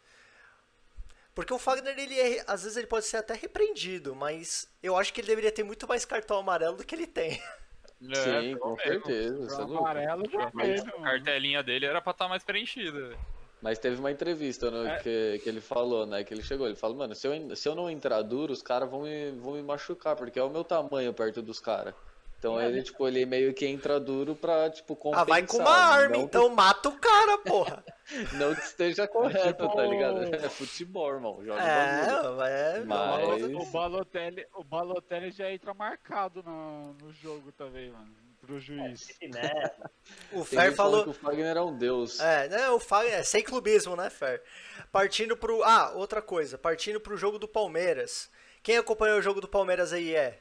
A: Porque o Fagner, ele é, às vezes ele pode ser até repreendido, mas eu acho que ele deveria ter muito mais cartão amarelo do que ele tem.
D: É,
C: Sim, com
D: menos.
C: certeza. você é louco.
E: Amarelo
D: Mas a cartelinha dele era pra estar mais preenchida.
C: Mas teve uma entrevista né,
E: É.
C: que, que ele falou, né? Que ele chegou, ele falou, mano, se eu, se eu não entrar duro, os caras vão me, vão me machucar, porque é o meu tamanho perto dos caras. Então
B: É,
C: ele,
B: né?
C: tipo, ele meio que entra duro pra, tipo, compensar.
A: Ah, vai com uma arma,
C: não,
A: então mata o cara, porra.
C: Não que esteja correto,
E: tipo-
C: tá ligado? É futebol, irmão. Joga.
A: É, é.
C: Mas-
E: O Balotelli, o Balotelli já entra marcado no, no jogo também, mano. Pro juiz.
B: Felipe Neto.
A: O Fer
C: falando
A: falou.
C: que o Fagner é um deus.
A: É, né, o Fagner é sem clubismo, né, Fer? Partindo pro. Ah, outra coisa. Partindo pro jogo do Palmeiras. Quem acompanhou o jogo do Palmeiras aí é?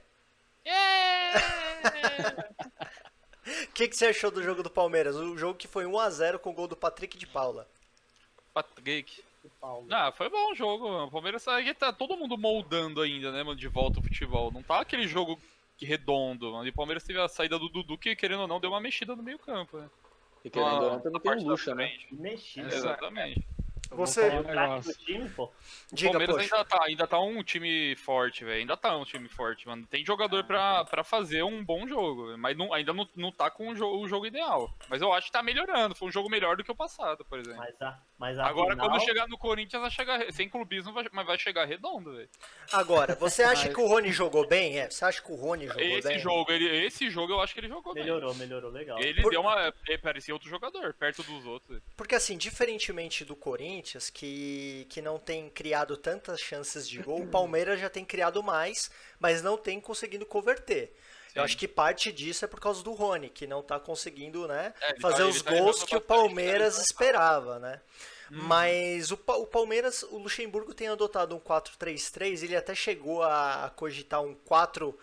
A: O que, que você achou do jogo do Palmeiras? O jogo que foi 1x0 com o gol do Patrick de Paula.
D: Patrick. Ah, foi bom o jogo, mano. O Palmeiras aí tá todo mundo moldando ainda, né, mano, de volta o futebol. Não tá aquele jogo redondo, mano. E o Palmeiras teve a saída do Dudu que, querendo ou não, deu uma mexida no meio campo, né?
C: E querendo ou não, também tem o Lucha, né?
D: frente.
B: Mexido.
D: Exatamente.
A: Você-
E: um
B: O craque do
E: negócio.
B: time, pô.
D: O
A: Diga,
D: Palmeiras
A: poxa.
D: ainda tá, ainda tá um time forte, velho. Ainda tá um time forte, mano. Tem jogador pra, pra fazer um bom jogo, mas não- ainda não, não tá com o jogo, o jogo ideal. Mas eu acho que tá melhorando. Foi um jogo melhor do que o passado, por exemplo.
B: Mas a, mas a
D: Agora,
B: final,
D: quando chegar no Corinthians, vai chegar sem clubismo, vai- mas vai chegar redondo, velho.
A: Agora, você acha
E: Mas-
A: que o Rony jogou bem? É, você acha que o Rony jogou
D: Esse
A: bem?
D: jogo, ele, esse jogo eu acho que ele jogou bem.
B: melhorou, melhorou, legal.
D: Ele
A: Por-
D: deu uma. Ele parecia outro jogador, perto dos outros.
A: Porque assim, diferentemente do Corinthians, que, que não tem criado tantas chances de gol, o Palmeiras já tem criado mais, mas não tem conseguido converter. Eu
D: Sim.
A: acho que parte disso é por causa do Rony, que não tá conseguindo, né,
D: É, ele
A: fazer
D: tá-
A: os
D: tá
A: gols que o
D: bastante,
A: Palmeiras
D: né?
A: esperava, né?
D: Uhum.
A: Mas o, o Palmeiras, o Luxemburgo tem adotado um 4-3-3, ele até chegou a, a cogitar um 4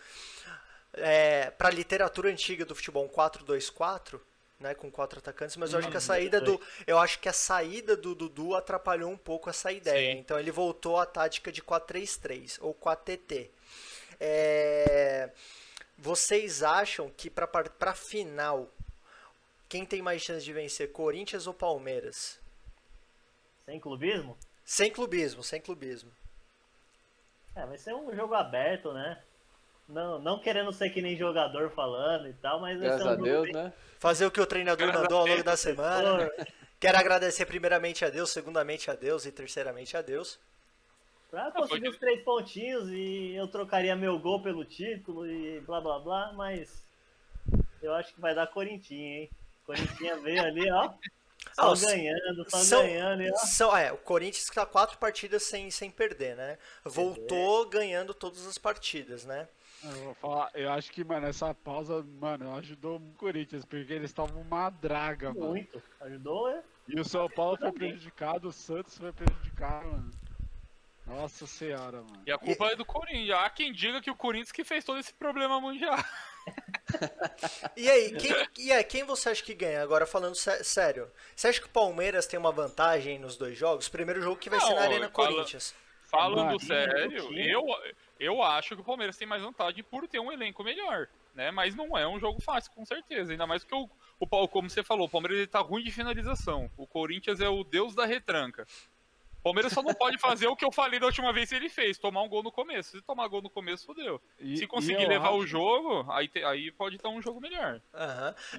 A: é, para a literatura antiga do futebol, um 4-2-4, né, com quatro atacantes, mas eu acho que a saída do eu acho que a saída do Dudu atrapalhou um pouco essa ideia.
D: Sim.
A: Então ele voltou à tática de 4-3-3 ou 4-TT. É, vocês acham que para para final quem tem mais chance de vencer, Corinthians ou Palmeiras?
B: Sem clubismo?
A: Sem clubismo, sem clubismo.
B: É, vai ser um jogo aberto, né? Não, não querendo ser que nem jogador falando e tal, mas vai
C: Graças
B: um
C: a Deus,
B: bem
C: né?
A: Fazer o que o treinador
D: Graças
A: mandou ao longo da semana. Quero agradecer primeiramente a Deus, segundamente a Deus e terceiramente a Deus.
B: Pra
D: foi
B: conseguir os três pontinhos e eu trocaria meu gol pelo título e blá blá blá, mas eu acho que vai dar Corintinha, hein? Corintinha veio ali, ó. Só
A: Ah,
B: ganhando, só
A: são-
B: ganhando, e ó.
A: São, é, o Corinthians está quatro partidas sem, sem perder, né? Voltou ganhando todas as partidas, né?
E: Eu vou falar, eu acho que, mano, essa pausa, mano, ajudou o Corinthians, porque eles estavam uma draga, mano.
B: Muito. Ajudou, é?
E: E o São Paulo foi prejudicado, o Santos foi prejudicado, mano. Nossa senhora, mano.
D: E a culpa é do Corinthians. Há quem diga que o Corinthians que fez todo esse problema mundial.
A: E aí, quem, e aí, quem você acha que ganha? Agora falando sé- sério, você acha que o Palmeiras tem uma vantagem nos dois jogos? Primeiro jogo que vai ser
D: Não,
A: na Arena
D: fala-
A: Corinthians.
D: Falando sério, eu, eu acho que o Palmeiras tem mais vantagem por ter um elenco melhor, né? Mas não é um jogo fácil, com certeza. Ainda mais porque o, o como você falou, o Palmeiras ele tá ruim de finalização. O Corinthians é o deus da retranca. O Palmeiras só não pode fazer o que eu falei da última vez que ele fez, tomar um gol no começo. Se tomar gol no começo, fodeu.
E: E-
D: Se conseguir levar o
E: acho-
D: jogo, aí, te- aí pode estar um jogo melhor.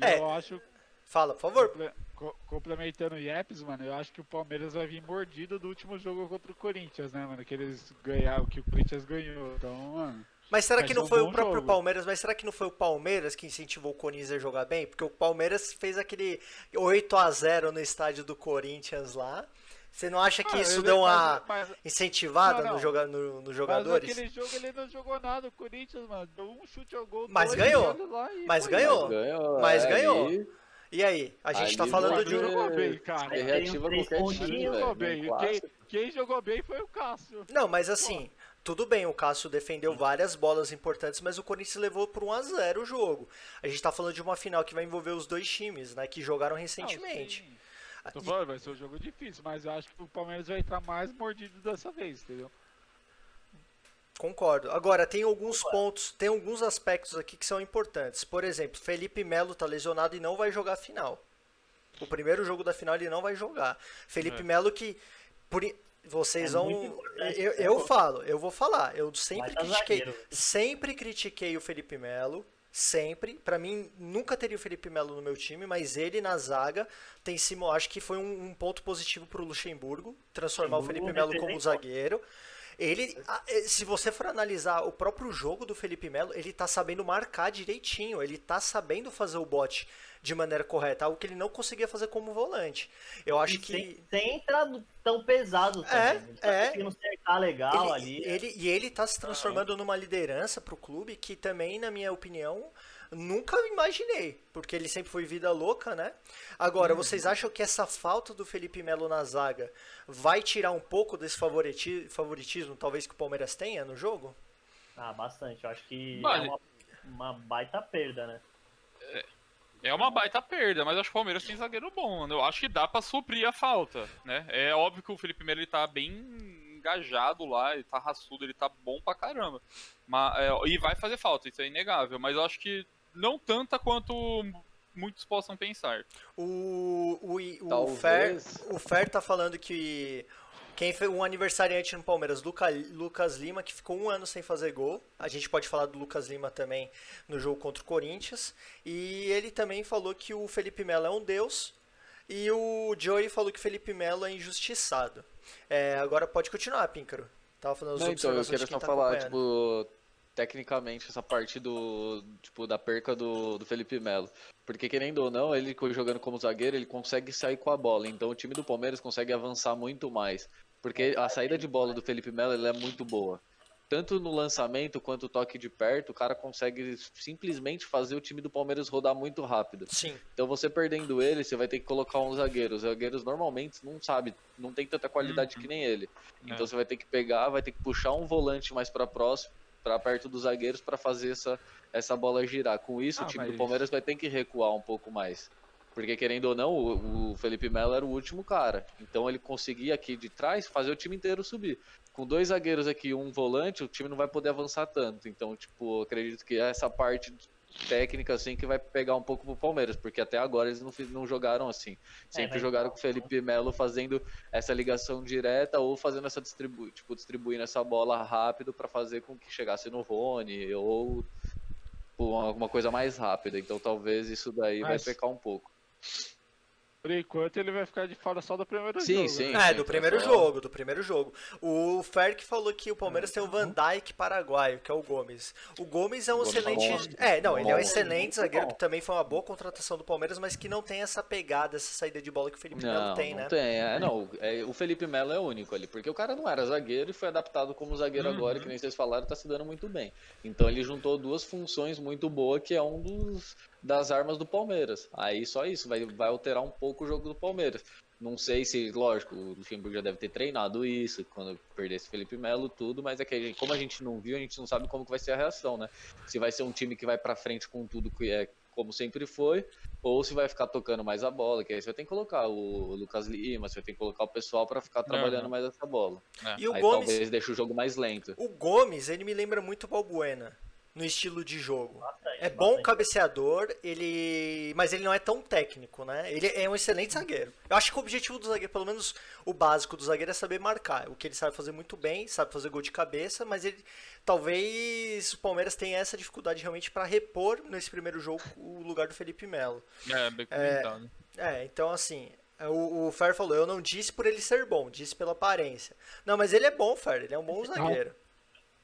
E: E
A: É,
E: Eu acho,
A: fala, por favor.
E: comple- co- complementando o Yeps, mano, eu acho que o Palmeiras vai vir mordido do último jogo contra o Corinthians, né, mano? Que eles ganharam, que o Corinthians ganhou. Então, mano.
A: Mas será que não
E: um
A: foi o próprio
E: jogo.
A: Palmeiras? Mas será que não foi o Palmeiras que incentivou o Corinthians a jogar bem? Porque o Palmeiras fez aquele 8 a 0 no estádio do Corinthians lá. Você não acha que
E: Ah,
A: isso deu uma
E: mas- mas-
A: incentivada
E: Não, não.
A: No joga, no- nos
E: Mas
A: jogadores?
E: naquele jogo ele não jogou nada, o Corinthians, mano. Deu um chute ao gol.
A: Mas ganhou.
E: lá e
A: Mas ganhou.
C: ganhou.
A: Mas
C: é,
A: ganhou.
C: ali
A: E aí? A gente tá
C: Ali
A: falando
C: não
A: de um.
C: é-
E: jogou bem, cara.
C: Reativa qualquer time,
E: Quem
C: velho.
E: jogou bem? Quem, jogou bem foi o Cássio.
A: Não, mas assim, tudo bem, o Cássio defendeu várias bolas importantes, mas o Corinthians levou por 1 a 0 o jogo. A gente tá falando de uma final que vai envolver os dois times, né, que jogaram recentemente.
E: Não. Tô falando, vai ser um jogo difícil, mas eu acho que o Palmeiras vai entrar mais mordido dessa vez, entendeu?
A: Concordo. Agora, tem alguns pontos, tem alguns aspectos aqui que são importantes. Por exemplo, Felipe Melo tá lesionado e não vai jogar a final. O primeiro jogo da final ele não vai jogar. Felipe
D: É.
A: Melo que por vocês
B: É
A: vão eu,
B: né,
A: eu falo, eu vou falar. Eu sempre
B: Baita
A: critiquei,
B: zagueiro.
A: sempre critiquei o Felipe Melo, sempre. Pra mim nunca teria o Felipe Melo no meu time, mas ele na zaga tem mo- acho que foi um, um ponto positivo pro Luxemburgo transformar o
B: Luxemburgo
A: Felipe Melo como zagueiro. Ele, eh, se você for analisar o próprio jogo do Felipe Melo, ele tá sabendo marcar direitinho, ele tá sabendo fazer o bote de maneira correta, algo que ele não conseguia fazer como volante. Eu acho
B: E
A: que
B: sem, sem entrar tão pesado
A: É,
B: também. Ele tá
A: é.
B: conseguindo cercar legal
A: ele,
B: ali. né?
A: ele- e ele tá se transformando numa liderança pro clube que também, na minha opinião, nunca imaginei, porque ele sempre foi vida louca, né? Agora,
B: Uhum.
A: vocês acham que essa falta do Felipe Melo na zaga vai tirar um pouco desse favoriti- favoritismo, talvez que o Palmeiras tenha no jogo?
B: Ah, bastante. Eu acho que
D: Mano.
B: é uma, uma baita perda, né?
D: É uma baita perda, mas acho que o Palmeiras tem zagueiro bom, mano. Eu acho que dá pra suprir a falta, né? É óbvio que o Felipe Melo ele tá bem engajado lá, ele tá raçudo, ele tá bom pra caramba. Mas, é, e vai fazer falta, isso é inegável. Mas eu acho que não tanta quanto muitos possam pensar.
A: O, o, o,
C: Talvez.
A: Fer, o Fer tá falando que quem foi um aniversariante no Palmeiras, Luca, Lucas Lima, que ficou um ano sem fazer gol. A gente pode falar do Lucas Lima também no jogo contra o Corinthians. E ele também falou que o Felipe Melo é um deus. E o Joey falou que o Felipe Melo é injustiçado. É, agora pode continuar, Píncaro. Tava falando
C: Não, então, eu
A: quem
C: só
A: tá
C: falar, tipo, tecnicamente, essa parte do, tipo, da perca do, do Felipe Melo. Porque, querendo ou não, ele jogando como zagueiro, ele consegue sair com a bola. Então, o time do Palmeiras consegue avançar muito mais. Porque a saída de bola do Felipe Melo, é muito boa. Tanto no lançamento quanto o toque de perto, o cara consegue simplesmente fazer o time do Palmeiras rodar muito rápido.
A: Sim,
C: Então você perdendo ele, você vai ter que colocar um zagueiro. Os zagueiros normalmente não sabe, não tem tanta qualidade
D: Uhum.
C: que nem ele. Então
D: É.
C: você vai ter que pegar, vai ter que puxar um volante mais para próximo, para perto dos zagueiros para fazer essa, essa bola girar. Com isso,
E: Ah,
C: o time do
E: mas-
C: Palmeiras vai ter que recuar um pouco mais. Porque querendo ou não, o, o Felipe Melo era o último cara. Então ele conseguia aqui de trás fazer o time inteiro subir. Com dois zagueiros aqui e um volante, o time não vai poder avançar tanto. Então, tipo, acredito que essa parte técnica assim que vai pegar um pouco pro Palmeiras, porque até agora eles não, não jogaram assim. Sempre
B: vai
C: jogaram com o Felipe Melo fazendo essa ligação direta ou fazendo essa distribu tipo, distribuindo essa bola rápido para fazer com que chegasse no Rony ou tipo, alguma coisa mais rápida. Então talvez isso daí vai
E: Mas-
C: pecar um pouco.
E: Por enquanto ele vai ficar de fora só do primeiro
C: Sim,
E: jogo.
C: sim.
E: né?
A: É, do primeiro
C: pessoal.
A: jogo, do primeiro jogo. O Ferk falou que o Palmeiras tem o Van Dijk paraguaio, que é o Gomes. O Gomes é um
C: Gomes é
A: excelente.
C: bom.
A: É, não, ele é um
C: Bom.
A: excelente zagueiro
B: bom.
A: que também foi uma boa contratação do Palmeiras, mas que não tem essa pegada, essa saída de bola que o Felipe Melo tem,
C: não
A: né?
C: tem. É, não, é, o Felipe Melo é único ali, porque o cara não era zagueiro e foi adaptado como zagueiro
D: Uhum.
C: agora, que nem vocês falaram, tá se dando muito bem. Então ele juntou duas funções muito boas, que é um dos das armas do Palmeiras. Aí só isso, vai, vai alterar um pouco o jogo do Palmeiras. Não sei se, lógico, o Luxemburgo já deve ter treinado isso, quando perdesse Felipe Melo, tudo, mas é que a gente, como a gente não viu, a gente não sabe como que vai ser a reação, né? Se vai ser um time que vai pra frente com tudo que é como sempre foi, ou se vai ficar tocando mais a bola, que aí você vai ter que colocar o Lucas Lima, você vai ter que colocar o pessoal pra ficar trabalhando
D: Uhum.
C: mais essa bola.
A: E o
C: aí
A: Gomes,
C: talvez deixe o jogo mais lento.
A: o Gomes, ele me lembra muito o Balbuena no estilo de jogo.
B: Bastante,
A: É bom
B: bastante.
A: cabeceador, ele. Mas ele não é tão técnico, né? Ele é um excelente zagueiro. Eu acho que o objetivo do zagueiro, pelo menos o básico do zagueiro, é saber marcar. O que ele sabe fazer muito bem, sabe fazer gol de cabeça, mas ele. Talvez o Palmeiras tenha essa dificuldade realmente para repor nesse primeiro jogo o lugar do Felipe Melo.
D: É, bem comentado.
A: É, então assim. O, o Fer falou, eu não disse por ele ser bom, disse pela aparência. Não, mas ele é bom, Fer, ele é um bom zagueiro.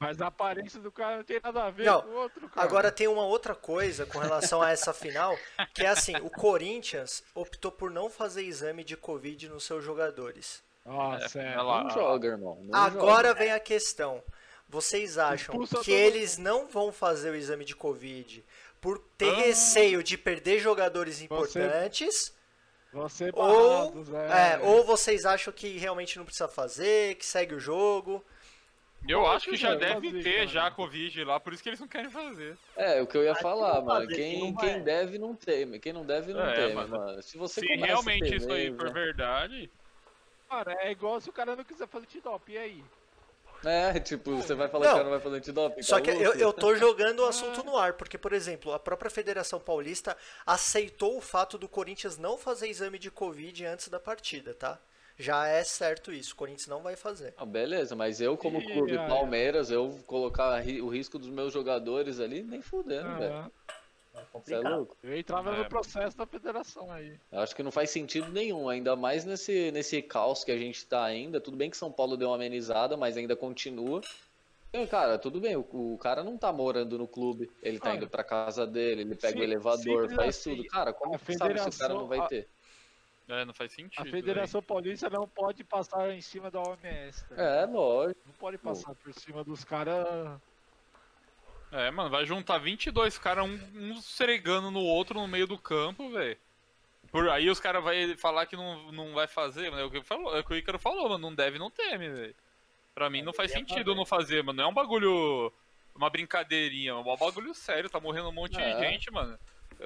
E: Mas a aparência do cara não tem nada a ver
A: Não,
E: com o outro, cara.
A: Agora tem uma outra coisa com relação a essa final, que é assim, o Corinthians optou por não fazer exame de Covid nos seus jogadores.
E: Nossa, é.
D: lá.
C: Não joga, irmão. não
A: Agora
C: joga.
A: vem a questão. Vocês acham
E: Expulsa
A: que eles não vão fazer o exame de Covid por ter
D: Ah.
A: receio de perder jogadores
E: Você-
A: importantes?
E: Vão ser
A: Ou, é,
E: é.
A: ou vocês acham que realmente não precisa fazer, que segue o jogo?
D: Eu
E: Pode
D: acho que já deve
E: fazer,
D: ter
E: cara.
D: já Covid lá, por isso que eles não querem fazer.
C: É, o que eu ia falar, mano.
B: fazer,
C: Quem, quem deve não teme. Quem não deve não
D: É,
C: teme,
D: mano.
C: mano. Se você
D: Se realmente isso aí for
C: né?
D: verdade,
E: Cara, é igual se o cara não quiser fazer antidoping, e aí?
C: É, tipo, você vai falar
A: Não.
C: que o cara não vai fazer antidoping.
A: Só
C: tá
A: que eu, eu tô jogando o assunto no ar, porque, por exemplo, a própria Federação Paulista aceitou o fato do Corinthians não fazer exame de Covid antes da partida, tá? Já é certo isso, o Corinthians não vai fazer.
C: Ah, beleza, mas eu como
E: Ih,
C: clube. Palmeiras, eu colocar o risco dos meus jogadores ali, nem fudendo, velho.
E: Ah,
B: É
C: Você é
B: complicado.
C: louco?
E: eu entrava
D: É,
E: no processo da federação aí.
C: Eu acho que não faz sentido nenhum, ainda mais nesse, nesse caos que a gente tá ainda. Tudo bem que São Paulo deu uma amenizada, mas ainda continua. Cara, tudo bem, o, o cara não tá morando no clube, ele tá
E: Cara,
C: indo pra casa dele, ele pega o
E: sim-
C: elevador,
E: simples
C: faz
E: assim,
C: tudo. Cara, como sabe se o cara
E: federação-
C: não vai
E: a-
C: ter?
D: É, não faz sentido.
E: A. Federação Paulista não pode passar em cima da OMS. Tá?
C: É, lógico.
E: Não pode passar por cima dos caras.
D: É, mano, vai juntar 22 caras, um, um no outro no meio do campo, velho. Por aí os caras vão falar que não, não vai fazer, mano. É o que, falou, é o que o Ícaro falou, mano. Não deve, não teme, velho. Pra mim não faz
B: deveria
D: sentido
B: fazer.
D: não fazer, mano. Não é um bagulho. Uma brincadeirinha, é um bagulho sério. Tá morrendo um monte
C: É.
D: de gente, mano.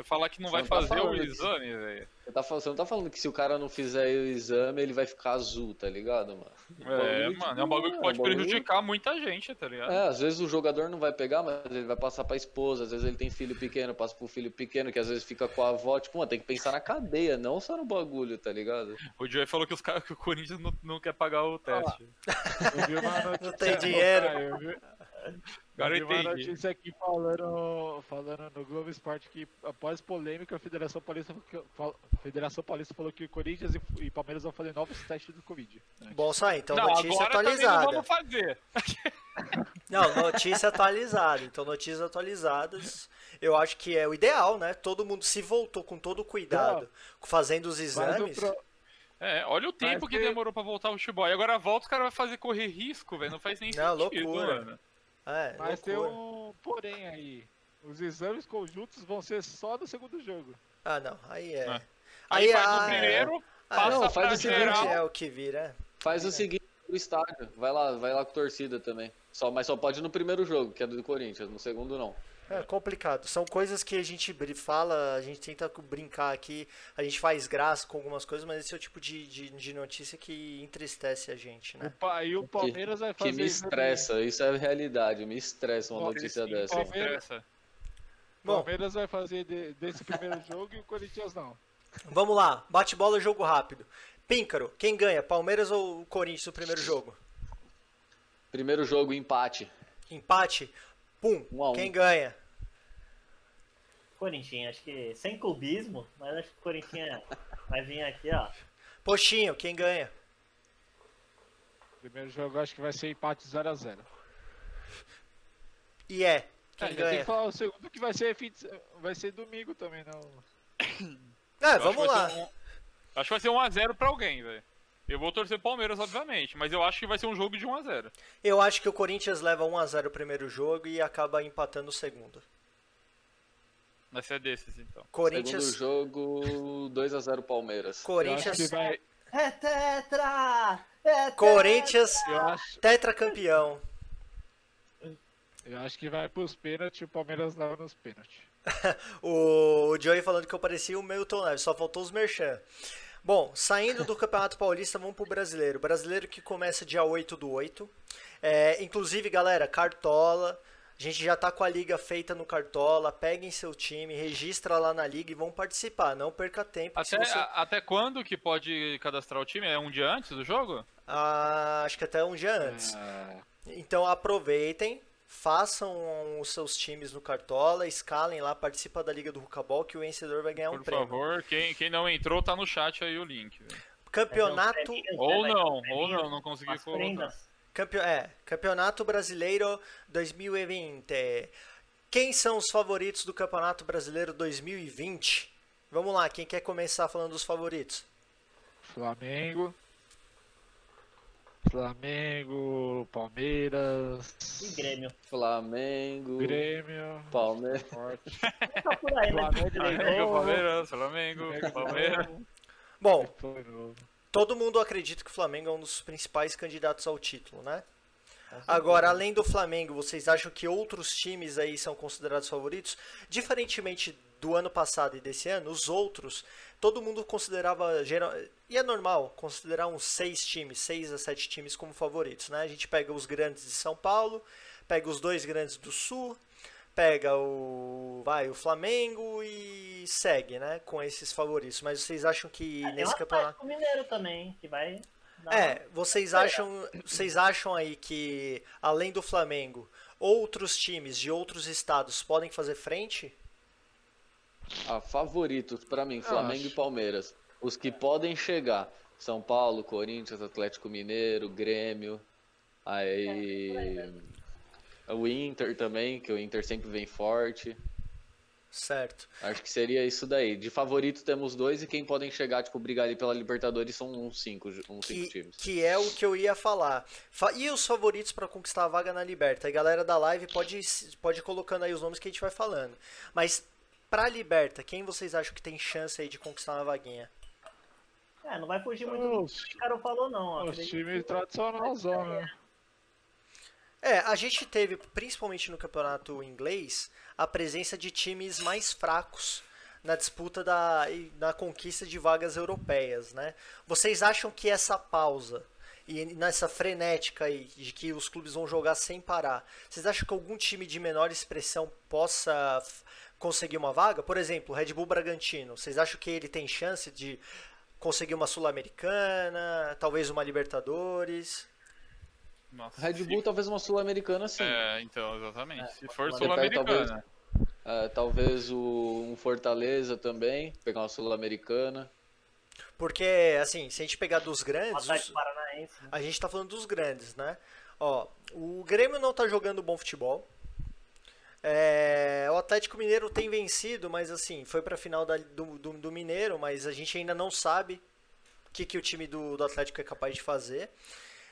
D: Falar que não
C: Você
D: vai
C: não tá
D: fazer o exame, velho.
C: Você, tá, você não tá falando que se o cara não fizer o exame, ele vai ficar azul, tá ligado, mano?
D: É, mano, é um bagulho que
C: tipo,
D: pode
C: é um bagulho-
D: prejudicar muita gente, tá ligado?
C: É, às vezes o jogador não vai pegar, mas ele vai passar pra esposa, às vezes ele tem filho pequeno, passa pro filho pequeno, que às vezes fica com a avó, tipo, mano, tem que pensar na cadeia, não só no bagulho, tá ligado?
D: O Joey falou que, os caras, que o Corinthians não, não quer pagar o teste.
E: Eu vi uma notícia,
A: tem dinheiro.
E: Cara, eu vi,
D: Agora
E: eu
D: entendi.
E: notícia aqui falando, falando no Globo Esporte que após polêmica a Federação Paulista, Federação Paulista falou que o Corinthians e, e Palmeiras vão fazer novos testes do Covid.
A: Bom sair, então
D: não,
A: notícia
D: agora também não
A: atualizada.
D: vamos fazer.
A: Não, notícia atualizada. Então, notícias atualizadas. Eu acho que é o ideal, né? Todo mundo se voltou com todo o cuidado, fazendo os
E: o
A: exames.
D: É, olha o tempo que
E: que-
D: demorou pra voltar o futebol. E agora volta, os caras vão fazer correr risco, velho. Não faz nem
A: Não,
D: sentido,
A: loucura.
D: mano.
A: É,
E: Mas tem
A: loucura.
E: um porém aí. Os exames conjuntos vão ser só no segundo jogo.
A: Ah, não. Aí é.
D: É. Aí,
A: Aí,
D: faz
A: ah,
D: o primeiro,
A: Ah,
D: passa
C: não,
D: pra
C: faz o seguinte,
D: geral.
A: é o que vira. é.
C: Faz o seguinte pro estádio, vai lá, vai lá com torcida também. Só, mas só pode no primeiro jogo, que é do Corinthians, no segundo não.
A: É complicado. São coisas que a gente fala, a gente tenta brincar aqui, a gente faz graça com algumas coisas, mas esse é o tipo de, de, de notícia que entristece a gente,
E: O
A: né?
E: pa- e o Palmeiras vai fazer.
C: Que me estressa, isso é realidade, me estressa uma notícia
D: Sim,
C: dessa.
E: Palmeiras-
A: Bom,
E: Palmeiras vai fazer de- desse primeiro jogo e o Corinthians não.
A: vamos lá. Bate bola, jogo rápido. Píncaro, quem ganha? Palmeiras ou Corinthians no primeiro jogo?
C: Primeiro jogo, empate.
A: Empate? Pum.
C: Um a um.
A: Quem ganha?
B: Corinthians, acho que sem clubismo, mas acho que o Corinthians vai vir aqui, ó.
A: Poxinho, quem ganha?
E: Primeiro jogo acho que vai ser empate 0x0.
A: E é.
E: É,
A: Quem
E: ainda tem
A: ganha?
E: que falar o segundo que vai ser, fim de se- vai ser domingo também, não.
A: É,
D: Eu acho
A: vamos
D: que vai
A: lá.
D: ser um- acho que vai ser 1x0 pra alguém, velho. Eu vou torcer pro Palmeiras, obviamente, mas eu acho que vai ser um jogo de 1x0.
A: Eu acho que o Corinthians leva 1x0 o primeiro jogo e acaba empatando o segundo.
D: Vai ser desses, então.
A: Corinthians.
C: Segundo jogo, 2x0 Palmeiras.
A: Corinthians.
E: vai.
B: É tetra! É tetra!
A: Corinthians,
E: Eu acho,
A: tetracampeão.
E: eu acho que vai pros pênaltis e o Palmeiras leva nos pênaltis.
A: O Joey falando que eu parecia o Milton Neves, só faltou os merchan. Bom, saindo do Campeonato Paulista, vamos pro Brasileiro. Brasileiro que começa dia 8 do 8. É, inclusive, galera, Cartola. A gente já tá com a liga feita no Cartola. Peguem seu time, registra lá na liga e vão participar. Não perca tempo.
D: Até,
A: você-
D: a- até quando que pode cadastrar o time? É um dia antes do jogo?
A: Ah, acho que até um dia antes.
E: Ah,
A: Então aproveitem, façam os seus times no Cartola, escalem lá, participa da Liga do Rucabol que o vencedor vai ganhar um
D: Por
A: prêmio.
D: favor, quem, quem não entrou, tá no chat aí o link.
A: Campeonato,
B: uns
D: Ou não, ou não, não consegui colocar.
A: campe- é, Campeonato Brasileiro 2020. Quem são os favoritos do Campeonato Brasileiro 2020? Vamos lá, quem quer começar falando dos favoritos?
E: Flamengo. Flamengo, Palmeiras,
B: E Grêmio.
C: Flamengo,
E: Grêmio,
C: Palmeiras.
E: Forte.
B: Tá por aí, né?
E: Flamengo novo.
D: Palmeiras, Flamengo, Palmeiras.
A: Bom, todo mundo acredita que o Flamengo é um dos principais candidatos ao título, né? Agora, além do Flamengo, vocês acham que outros times aí são considerados favoritos? Diferentemente do ano passado e desse ano, os outros, todo mundo considerava, geral, e é normal, considerar uns seis times, seis a sete times como favoritos, né? A gente pega os grandes de São Paulo, pega os dois grandes do Sul, pega o, vai, o Flamengo e segue, né, com esses favoritos. Mas vocês acham que
B: Tem
A: nesse
B: uma
A: campeonato
B: o Mineiro também, que vai.
A: é, vocês acham, vocês acham aí que além do Flamengo, outros times de outros estados podem fazer frente?
C: Ah, favoritos pra mim, Flamengo e Palmeiras. Os que podem chegar. São Paulo, Corinthians, Atlético Mineiro, Grêmio. Aí. O Inter também, que o Inter sempre vem forte.
A: Certo.
C: Acho que seria isso daí. De favorito temos dois e quem podem chegar, tipo, brigar ali pela Libertadores são uns cinco, uns cinco
A: Que,
C: times.
A: que é o que eu ia falar. Fa- E os favoritos para conquistar a vaga na Liberta? A galera da live pode pode ir colocando aí os nomes que a gente vai falando. Mas pra Liberta, quem vocês acham que tem chance aí de conquistar uma vaguinha?
B: É, não vai fugir muito do que o cara falou, não. ó.
E: os times tradicionais, né?
A: É, a gente teve, principalmente no campeonato inglês, a presença de times mais fracos. na disputa da na conquista de vagas europeias, né? Vocês acham que essa pausa e nessa frenética aí de que os clubes vão jogar sem parar, vocês acham que algum time de menor expressão possa conseguir uma vaga? Por exemplo, o Red Bull Bragantino, vocês acham que ele tem chance de conseguir uma Sul-Americana, talvez uma Libertadores?
D: Nossa,
C: Red
D: se-
C: Bull talvez uma sul-americana sim.
D: É, então, exatamente. se for sul-americana.
C: É, talvez o, um Fortaleza também, pegar uma sul-americana.
A: Porque, assim, se a gente pegar dos grandes, os-
B: Paranaense. né?
A: a gente tá falando dos grandes, né? Ó, o Grêmio não tá jogando bom futebol. É, o Atlético Mineiro tem vencido, mas assim, foi pra final da- do, do, do Mineiro, mas a gente ainda não sabe o que, que o time do, do Atlético é capaz de fazer.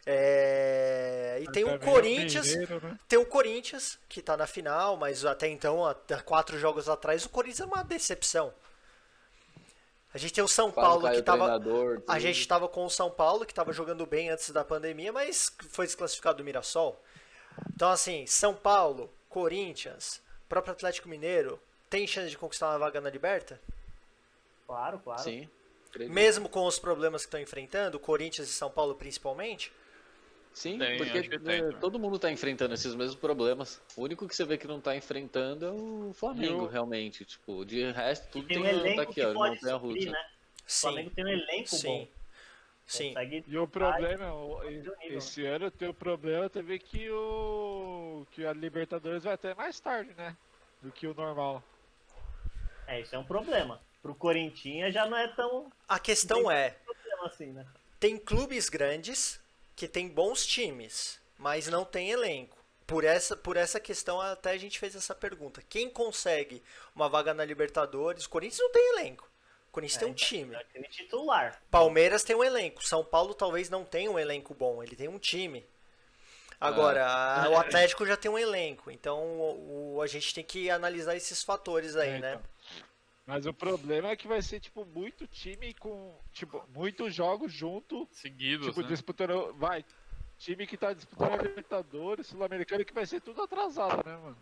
A: É, e tem o
E: é
A: Corinthians,
E: mineiro, né?
A: tem o Corinthians, que tá na final, mas até então, até quatro jogos atrás, o Corinthians é uma decepção. A gente tem o São
C: Quase
A: Paulo que
C: o
A: tava.
C: treinador,
A: A gente estava com o São Paulo, que estava jogando bem antes da pandemia, mas foi desclassificado do Mirassol. Então, assim, São Paulo, Corinthians, próprio Atlético Mineiro, tem chance de conquistar uma vaga na Liberta?
B: Claro, claro.
C: Sim. acredito.
A: Mesmo com os problemas que estão enfrentando, Corinthians e São Paulo principalmente?
C: Sim,
D: Tem,
C: porque
D: tem,
C: né,
D: também.
C: todo mundo tá enfrentando esses mesmos problemas. O único que você vê que não tá enfrentando é o Flamengo,
E: E o-
C: realmente. Tipo, de resto, tudo
B: Tem
C: tem,
B: um elenco
C: tá aqui,
B: que
C: ó,
B: pode
C: russa.
B: né? O
A: Sim,
B: Flamengo tem um elenco
A: sim,
B: bom.
A: Sim.
B: Consegue
E: E o problema, o-
B: Ai, nível, né?
E: esse ano tem o problema também que o que a Libertadores vai até mais tarde, né? Do que o normal.
B: É, isso é um problema. Pro Corinthians já não é tão
A: A questão é,
B: assim, né?
A: tem clubes grandes que têm bons times, mas não tem elenco. Por essa, por essa questão, até a gente fez essa pergunta. Quem consegue uma vaga na Libertadores? O Corinthians não tem elenco. O Corinthians tem um time.
B: É time titular.
A: Palmeiras tem um elenco. São Paulo talvez não tenha um elenco bom. Ele tem um time. Agora, a- o Atlético já tem um elenco. Então, o, o- a gente tem que analisar esses fatores aí,
E: É,
A: né?
E: então. Mas o problema é que vai ser, tipo, muito time com. Tipo, muitos jogos junto,
D: Seguidos,
E: tipo,
D: né?
E: disputando. Vai. Time que tá disputando a Libertadores, Sul-Americana, que vai ser tudo atrasado, né, mano?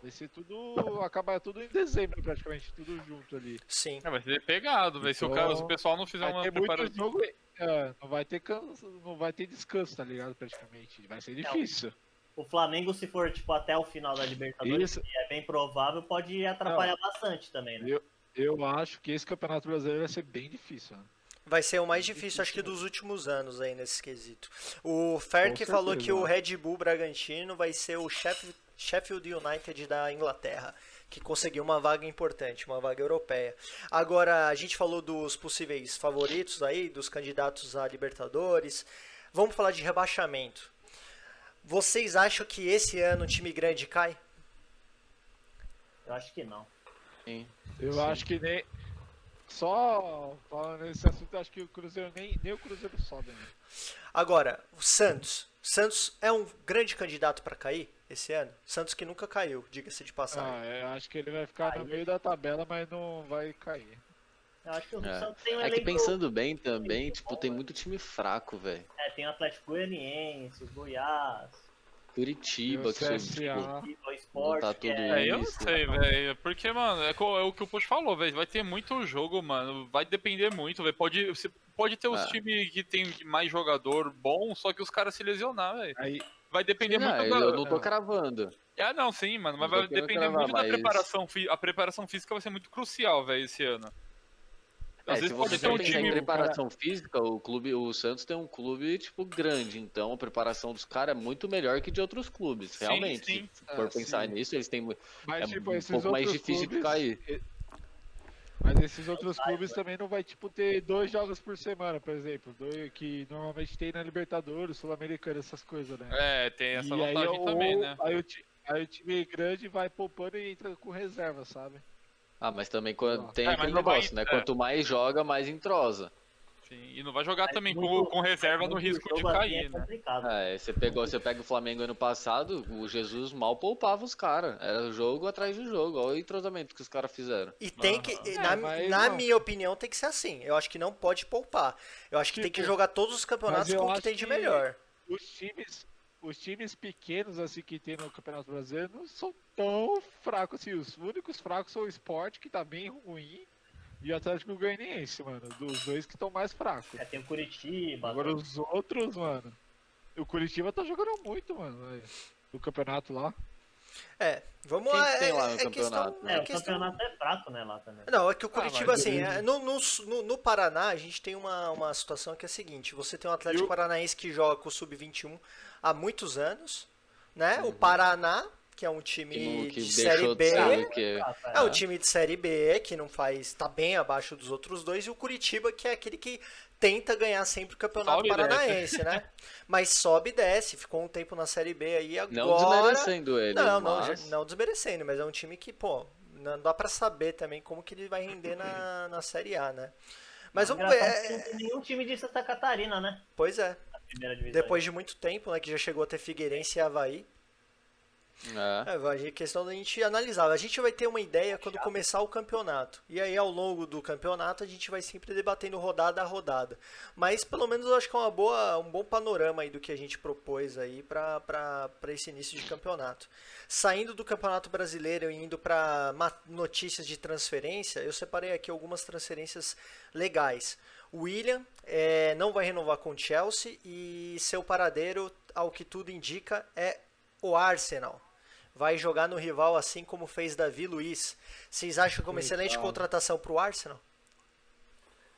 E: Vai ser tudo. acabar tudo em dezembro, praticamente, tudo junto ali.
A: Sim.
D: É, vai ser pegado, velho. Se, o cara- se o pessoal não fizer
E: Vai
D: uma
E: ter muito
D: preparação.
E: jogo. é, não vai ter canso, não vai ter descanso, tá ligado? Praticamente. Vai ser difícil.
B: O Flamengo, se for tipo até o final da Libertadores,
E: Isso.
B: que é bem provável, pode atrapalhar bastante também, né?
E: Eu, eu acho que esse campeonato brasileiro vai ser bem difícil, né?
A: Vai ser o mais difícil, acho que dos últimos anos aí nesse quesito. O Ferk falou que o. Red Bull Bragantino vai ser o Sheff- Sheffield United da Inglaterra, que conseguiu uma vaga importante, uma vaga europeia. Agora, a gente falou dos possíveis favoritos aí, dos candidatos a Libertadores. Vamos falar de rebaixamento. Vocês acham que esse ano o time grande cai?
B: Eu acho que não.
C: Sim.
E: Eu
C: Sim.
E: acho que nem. Só falando nesse assunto, acho que o Cruzeiro nem, nem o Cruzeiro sobe, né?
A: Agora, o Santos. Santos é um grande candidato para cair esse ano? Santos que nunca caiu, diga-se de passagem.
E: Ah, eu acho que ele vai ficar
B: Aí-
E: no meio da tabela, mas não vai cair.
B: Eu acho que o
C: É.
B: Santos tem um
C: É que pensando bem também,
B: muito
C: tipo,
B: bom,
C: tem muito time fraco, velho.
B: É, tem o Atlético Goianiense, o Goiás,
C: Curitiba, que
E: CSA.
C: tipo,
B: o Sport,
C: tá tudo
B: é...
D: É, eu não
C: Isso.
D: sei, velho. Porque, mano, é, é o que o Post falou, velho. Vai ter muito jogo, mano. Vai depender muito, velho. Pode, você pode ter os
C: É.
D: times que tem mais jogador bom, só que os caras se lesionar, velho.
E: Aí,
D: Vai depender
C: Não,
D: muito
C: eu
D: da.
C: não tô cravando.
D: Ah, não, sim, mano. Mas
C: Não
D: vai depender
C: cravar,
D: muito da
C: mas-
D: preparação. fi- A preparação física vai ser muito crucial, velho, esse ano.
C: É, se
D: pode
C: você
D: um
C: pensar em
D: time.
C: preparação física, o clube, o Santos tem um clube tipo grande, então a preparação dos caras é muito melhor que de outros clubes,
D: Sim,
C: realmente.
D: sim.
C: Se for
E: Ah,
C: pensar
E: sim.
C: nisso, eles têm
E: mas
C: é
E: tipo,
C: um pouco mais difícil de
E: clubes-
C: cair.
E: Mas esses outros clubes também não vai, tipo, ter dois jogos por semana, por exemplo. Dois, que normalmente tem na Libertadores, Sul-Americana, essas coisas, né?
D: É, tem essa
E: e aí,
D: vantagem
E: o-
D: também, né?
E: aí, o, aí o time grande vai poupando e entra com reserva, sabe?
C: Ah, mas também quando
E: Ah.
C: tem
D: É,
C: aquele
D: vai-
C: negócio, né?
D: é.
C: Quanto mais joga, mais entrosa.
D: Sim, e não vai jogar
B: Mas
D: também
B: muito-
D: com, com reserva no risco de
B: assim
D: cair,
B: é
D: né?
B: complicado.
C: É, você pegou, você pega o Flamengo ano passado, o Jesus mal poupava os caras. Era jogo atrás de jogo, olha o entrosamento que os caras fizeram.
A: E tem que,
D: Aham.
A: e
E: É,
A: na, na minha opinião, tem que ser assim. Eu acho que não pode poupar. Eu acho que tem que
E: Tipo,
A: jogar todos os campeonatos com o que tem de
E: que-
A: melhor.
E: Os times, os times pequenos assim que tem no Campeonato Brasileiro não são tão fracos assim. Os únicos fracos são o Sport, que tá bem ruim, e o Atlético Goianiense, mano. Dos dois que estão mais fracos.
B: É, tem o Curitiba.
E: Agora os outros, mano. O Curitiba tá jogando muito, mano. No campeonato lá.
A: É, vamos
C: Quem
A: lá.
C: que tem
A: é-
C: lá no
A: é questão-
C: campeonato, né?
B: É,
A: é
B: o
A: questão-
B: campeonato é fraco, né, lá também.
A: Não, é que o
E: Ah,
A: Curitiba,
E: mas
A: assim, é, no, no, no- Paraná a gente tem uma, uma situação que é a seguinte: você tem um Atlético
E: o-
A: Paranaense que joga com o Sub-21 há muitos anos, né?
C: Uhum.
A: O Paraná, que é um time
C: Que, não- que
A: de Série
C: de
A: B.
B: Ah, tá,
A: É um
B: é.
A: time de Série B que não faz. tá bem abaixo dos outros dois, e o Curitiba, que é aquele que tenta ganhar sempre o campeonato
D: Sobe
A: paranaense, né? Mas sobe e desce, ficou um tempo na Série B aí agora.
C: Não desmerecendo ele.
A: Não, não,
C: mas...
A: já- não desmerecendo, mas é um time que, pô, não dá pra saber também como que ele vai render na, na Série A, né? Mas vamos ver. É-
B: não tem nenhum time de Santa Catarina, né?
A: Pois é,
B: Na primeira divisão.
A: depois de muito tempo, né, que já chegou a ter Figueirense e Havaí.
C: É.
A: É, vai, é questão da gente analisar. A gente vai ter uma ideia quando começar o campeonato. E aí, ao longo do campeonato, a gente vai sempre debatendo rodada a rodada. Mas, pelo menos, eu acho que é uma boa, um bom panorama aí do que a gente propôs aí para esse início de campeonato. Saindo do Campeonato Brasileiro e indo para notícias de transferência, eu separei aqui algumas transferências legais. O William é, não vai renovar com o Chelsea e seu paradeiro, ao que tudo indica, é o Arsenal vai jogar no rival assim como fez Davi Luiz. Vocês acham que é uma excelente
E: Coitado.
A: contratação para o Arsenal?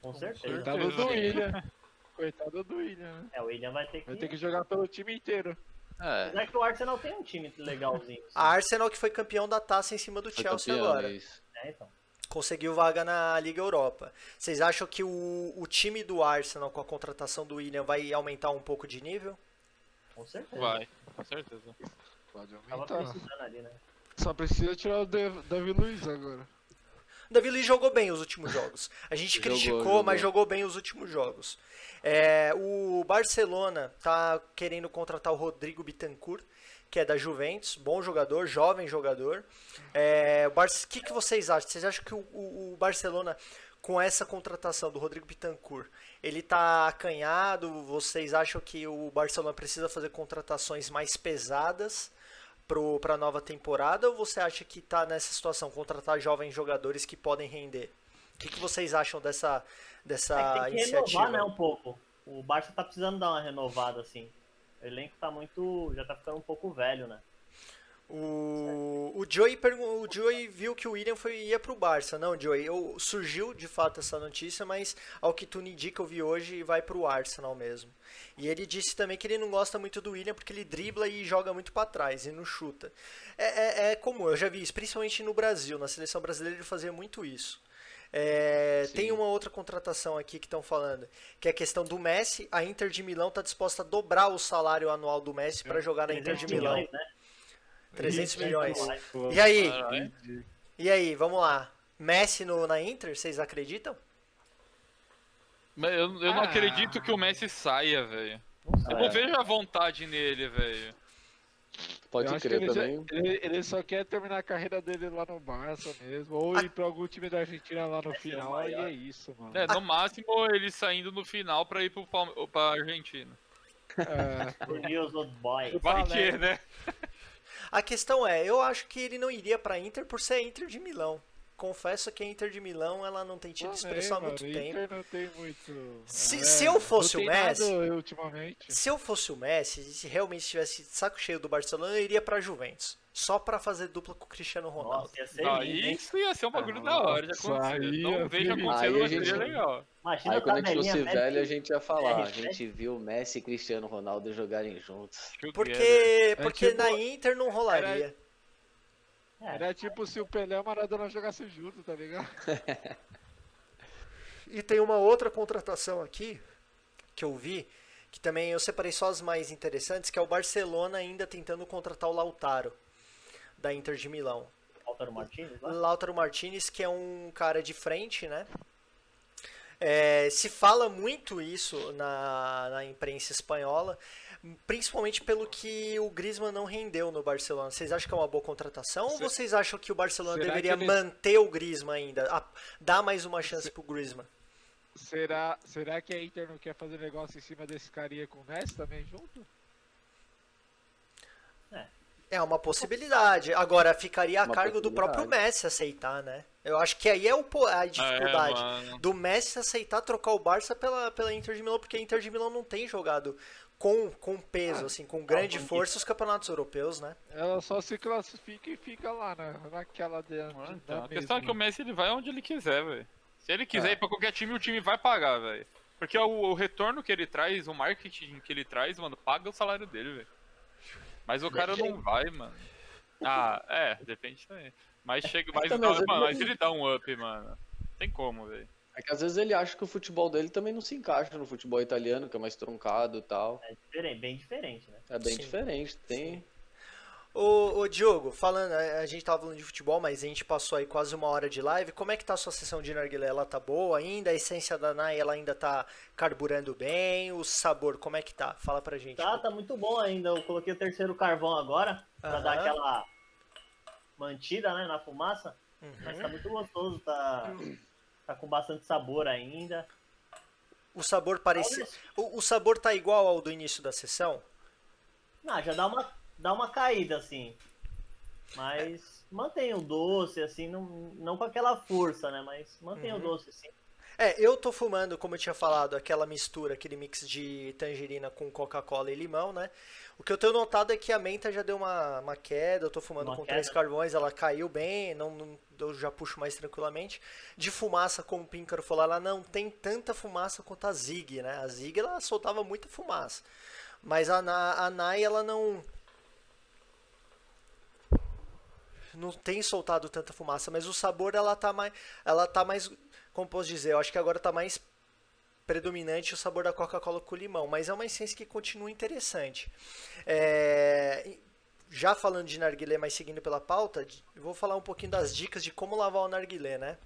B: Com certeza.
E: Coitado do. William. Coitado do William, né?
B: É, o William vai ter que.
E: Vai ter que jogar pelo time inteiro.
C: É.
B: Apesar que o Arsenal tem um time legalzinho. assim.
A: A Arsenal que foi campeão da taça em cima do
C: Foi
A: Chelsea
C: campeão,
A: agora.
B: É, então.
A: Conseguiu vaga na Liga Europa. Vocês acham que o, o time do Arsenal com a contratação do William vai aumentar um pouco de nível?
B: Com certeza.
D: Vai, com certeza.
E: Pode aumentar.
B: precisando ali, né?
E: Só precisa tirar o Dav- Davi Luiz agora.
A: O Davi Luiz jogou bem os últimos jogos. A gente
C: Jogou,
A: criticou,
C: jogou.
A: mas jogou bem os últimos jogos. É, o Barcelona tá querendo contratar o Rodrigo Bittencourt, que é da Juventus, bom jogador, jovem jogador. É, o Bar- que, que vocês acham? Vocês acham que o, o- o Barcelona, com essa contratação do Rodrigo Bittencourt, ele tá acanhado? Vocês acham que o Barcelona precisa fazer contratações mais pesadas? Para a nova temporada ou você acha que está nessa situação, contratar jovens jogadores que podem render? O que, que vocês acham dessa, dessa
B: É tem que
A: iniciativa?
B: renovar, né, um pouco. O Barça tá precisando dar uma renovada, assim. O elenco tá muito. já tá ficando um pouco velho, né?
A: O, o, Joey o Joey viu que o William foi, ia pro Barça. Não, Joey, eu, surgiu de fato essa notícia, mas ao que tu me indica, eu vi hoje, vai pro Arsenal mesmo. E ele disse também que ele não gosta muito do William porque ele dribla e joga muito para trás e não chuta. É, é, é comum, eu já vi isso, principalmente no Brasil. Na seleção brasileira ele fazia muito isso. É, tem uma outra contratação aqui que estão falando, que é a questão do Messi. A Inter de Milão está disposta a dobrar o salário anual do Messi para jogar na Inter de
B: 300
A: Milão.
B: milhões, né?
A: 300 milhões.
B: milhões.
A: E aí?
D: Caralho.
A: E aí, vamos lá. Messi no, na Inter, vocês acreditam?
D: Mas eu, eu não
E: Ah.
D: acredito que o Messi saia, velho. Eu
C: É.
D: não vejo a vontade nele, velho.
C: Pode
E: Eu
C: crer também.
E: ele, ele só quer terminar a carreira dele lá no Barça mesmo, ou ir pra algum time da Argentina lá no
B: o
E: final, e é isso, mano.
D: É, no máximo ele saindo no final pra ir pro Palme- pra Argentina.
E: É.
D: Vai que, né?
A: A questão é, eu acho que ele não iria pra Inter por ser Inter de Milão. Confesso que a Inter de Milão ela não tem tido
E: também,
A: expressão há muito
E: mano,
A: tempo.
E: Inter não tem muito.
A: Se-
E: é,
A: se eu fosse o Messi-. Se eu fosse o Messi, se realmente tivesse saco cheio do Barcelona, eu iria pra Juventus. Só pra fazer dupla com o Cristiano Ronaldo.
B: Nossa, ia ser
D: Não,
B: lindo, hein?
D: isso ia ser um bagulho da hora de acontecer. Não vejo
E: ser-
D: acontecendo,
C: Aí a
D: mas seria legal.
B: Imagina
C: Aí quando a gente fosse
B: Messi-
C: velho, a gente ia falar. A
B: Messi,
C: gente viu Messi e Cristiano Ronaldo jogarem juntos.
A: Porque, porque
E: tipo-
A: na Inter não rolaria.
B: É,
E: Era tipo se o Pelé e o Maradona jogassem junto, tá ligado?
A: E tem uma outra contratação aqui que eu vi, que também eu separei só as mais interessantes, que é o Barcelona ainda tentando contratar o Lautaro da Inter de Milão.
B: Álvaro Martins lá.
A: Lautaro Martinez, que é um cara de frente, né? É, se fala muito isso na, na imprensa espanhola, principalmente pelo que o Griezmann não rendeu no Barcelona. Vocês acham que é uma boa contratação ou
E: Se-
A: vocês acham que o Barcelona deveria
E: eles-
A: manter o Griezmann ainda? a- dar mais uma chance pro Griezmann?
E: Será, será que a Inter não quer fazer negócio em cima desse carinha com o Messi também junto?
A: É uma possibilidade. Agora, ficaria a
C: Uma
A: cargo do próprio Messi aceitar, né? Eu acho que aí é o a dificuldade.
D: É,
A: do Messi aceitar trocar o Barça pela, pela Inter de Milão, porque a Inter de Milão não tem jogado com, com peso, assim, com grande
B: bonito.
A: força os campeonatos europeus, né?
E: Ela só se classifica e fica lá, né? Naquela de, de,
D: Então,
E: da
D: a questão é que o. Messi ele vai onde ele quiser, velho. Se ele quiser
A: É.
D: ir pra qualquer time, o time vai pagar, velho. Porque o, o retorno que ele traz, o marketing que ele traz, mano, paga o salário dele, velho. Mas o cara não vai, mano. Ah, é, depende também. Mas chega, mas,
C: vezes,
D: mano,
C: não-
D: mas ele dá um up, mano. Tem como, velho.
C: É que às vezes ele acha que o futebol dele também não se encaixa no futebol italiano, que é mais truncado e tal.
B: É diferente, bem diferente, né?
C: É bem
A: Sim.
C: diferente. Tem.
A: Ô, ô Diogo, falando, a gente tava falando de futebol, mas a gente passou aí quase uma hora de live. Como é que tá a sua sessão de narguilé? Ela tá boa ainda? A essência da Nai, ela ainda tá carburando bem? O sabor, como é que tá? Fala pra gente.
B: Tá, tá muito bom ainda. Eu coloquei o terceiro carvão agora, pra
A: Aham.
B: dar aquela mantida, né, na fumaça. Mas
A: Uhum.
B: tá muito gostoso, tá, tá com bastante sabor ainda.
A: O sabor parece... O, o sabor tá igual ao do início da sessão?
B: Não, já dá uma, dá uma caída, assim. Mas mantém o doce, assim, não, não com aquela força, né? Mas mantém
A: Uhum.
B: o doce, sim.
A: É, eu tô fumando, como eu tinha falado, aquela mistura, aquele mix de tangerina com Coca-Cola e limão, né? O que eu tenho notado é que a menta já deu uma, uma queda, eu tô fumando
B: Uma
A: com
B: queda.
A: três carvões, ela caiu bem, não, não- eu já puxo mais tranquilamente. De fumaça, como o Píncaro falou, ela não tem tanta fumaça quanto a Zig, né? A Zig, ela soltava muita fumaça. Mas a, Na- a Nai, ela não... Não tem soltado tanta fumaça, mas o sabor, ela tá mais... Ela tá mais... Como posso dizer? Eu acho que agora tá mais predominante o sabor da Coca-Cola com limão, mas é uma essência que continua interessante. É, já falando de narguilé, mas seguindo pela pauta, vou falar um pouquinho das dicas de como lavar o narguilé, né?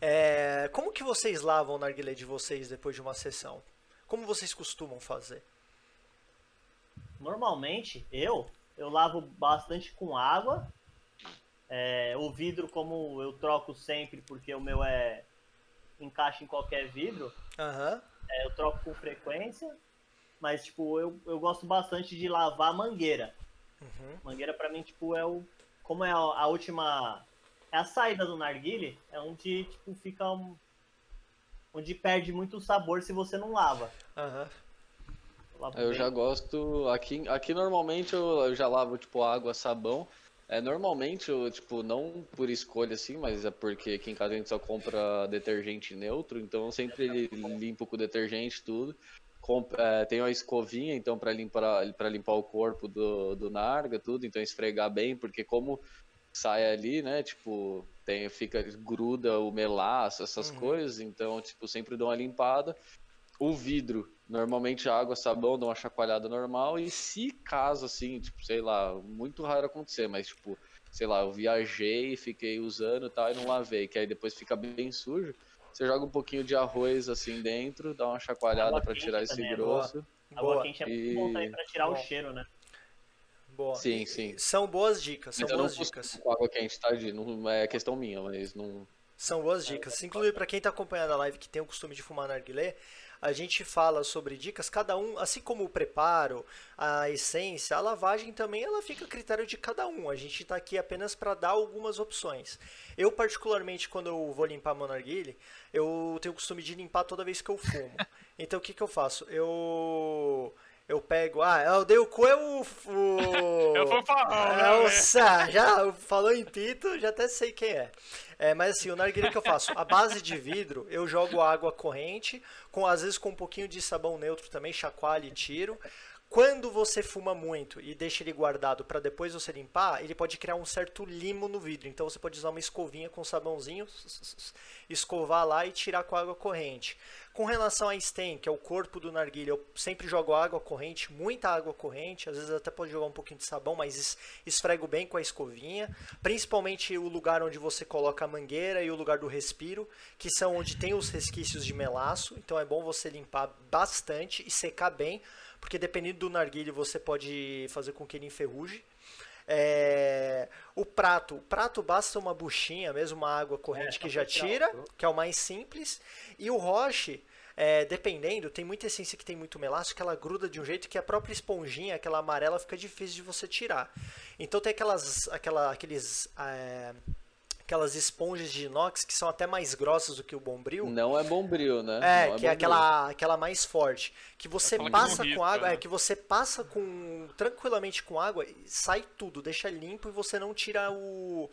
A: É, como que vocês lavam o narguilé de vocês depois de uma sessão? Como vocês costumam fazer?
B: Normalmente, eu, eu lavo bastante com água. É, o vidro, como eu troco sempre, porque o meu é encaixa em qualquer vidro,
A: Aham,
B: é, eu troco com frequência. Mas, tipo, eu, eu gosto bastante de lavar a mangueira.
A: uhum,
B: Mangueira, pra mim, tipo, é o... Como é a, a última... É a saída do narguile, é onde, tipo, fica um... Onde perde muito sabor se você não lava.
A: aham.
B: lavo
C: Eu já gosto. Aqui, aqui normalmente eu, eu já lavo tipo água, sabão. É, normalmente eu, tipo, não por escolha assim, mas é porque aqui em casa a gente só compra detergente neutro, então eu sempre limpo com detergente tudo. Com, é, tenho a escovinha, então, para limpar, para limpar o corpo do, do narga, tudo, então esfregar bem, porque como sai ali, né, tipo, tem, fica, gruda o melaço, essas
A: Uhum.
C: coisas, então, tipo, sempre dou uma limpada. O vidro, normalmente água, sabão, dou uma chacoalhada normal. E se caso, assim, tipo, sei lá, muito raro acontecer, mas tipo, sei lá, eu viajei, fiquei usando e tal, e não lavei, que aí depois fica bem sujo. Você joga um pouquinho de arroz assim dentro, dá uma chacoalhada
B: quente
C: tirar esse
B: também é
C: grosso.
B: Água quente é muito bom também
C: E-
B: pra tirar
A: Bom.
B: o cheiro, né?
A: boa.
C: Sim,
A: E-
C: sim.
A: São boas dicas, são
C: Mas
A: boas dicas.
C: com água quente, tá? Não é questão minha, mas não.
A: São boas dicas. Inclusive, para quem está acompanhando a live que tem o costume de fumar narguilé, a gente fala sobre dicas, cada um, assim como o preparo, a essência, a lavagem também, ela fica a critério de cada um. A gente está aqui apenas para dar algumas opções. Eu, particularmente, quando eu vou limpar meu narguilé, eu tenho o costume de limpar toda vez que eu fumo. Então, o que, que eu faço? Eu... Eu pego... Ah, eu dei o cu é o... o...
D: Eu vou falar,
A: É o
D: né?
A: Sá, já falou em Pito, já até sei quem é. É, mas assim, o narguilé que eu faço, a base de vidro, eu jogo água corrente, com às vezes com um pouquinho de sabão neutro também, chacoalho e tiro. Quando você fuma muito e deixa ele guardado para depois você limpar, ele pode criar um certo limo no vidro. Então você pode usar uma escovinha com sabãozinho, escovar lá e tirar com água corrente. Com relação a stem, que é o corpo do narguilha, eu sempre jogo água corrente, muita água corrente, às vezes até pode jogar um pouquinho de sabão, mas es- esfrego bem com a escovinha, principalmente o lugar onde você coloca a mangueira e o lugar do respiro, que são onde tem os resquícios de melaço, então é bom você limpar bastante e secar bem, porque dependendo do narguilho você pode fazer com que ele enferruje. É, o prato, o prato basta uma buchinha, mesmo uma água corrente
B: É,
A: que
B: só
A: já tira,
B: grosso.
A: que é o mais simples. E o roche, é, dependendo, tem muita essência que tem muito melasma que ela gruda de um jeito que a própria esponjinha, aquela amarela, fica difícil de você tirar. Então tem aquelas, aquela, aqueles, é, aquelas esponjas de inox que são até mais grossas do que o bombril.
C: Não é bombril, né?
A: É,
C: Não
A: que é
C: bombril.
A: aquela, aquela mais forte. Que você
D: Aquela que
A: passa
D: não
A: com água,
D: né?
A: é que você passa com tranquilamente com água, e sai tudo, deixa limpo e você não tira o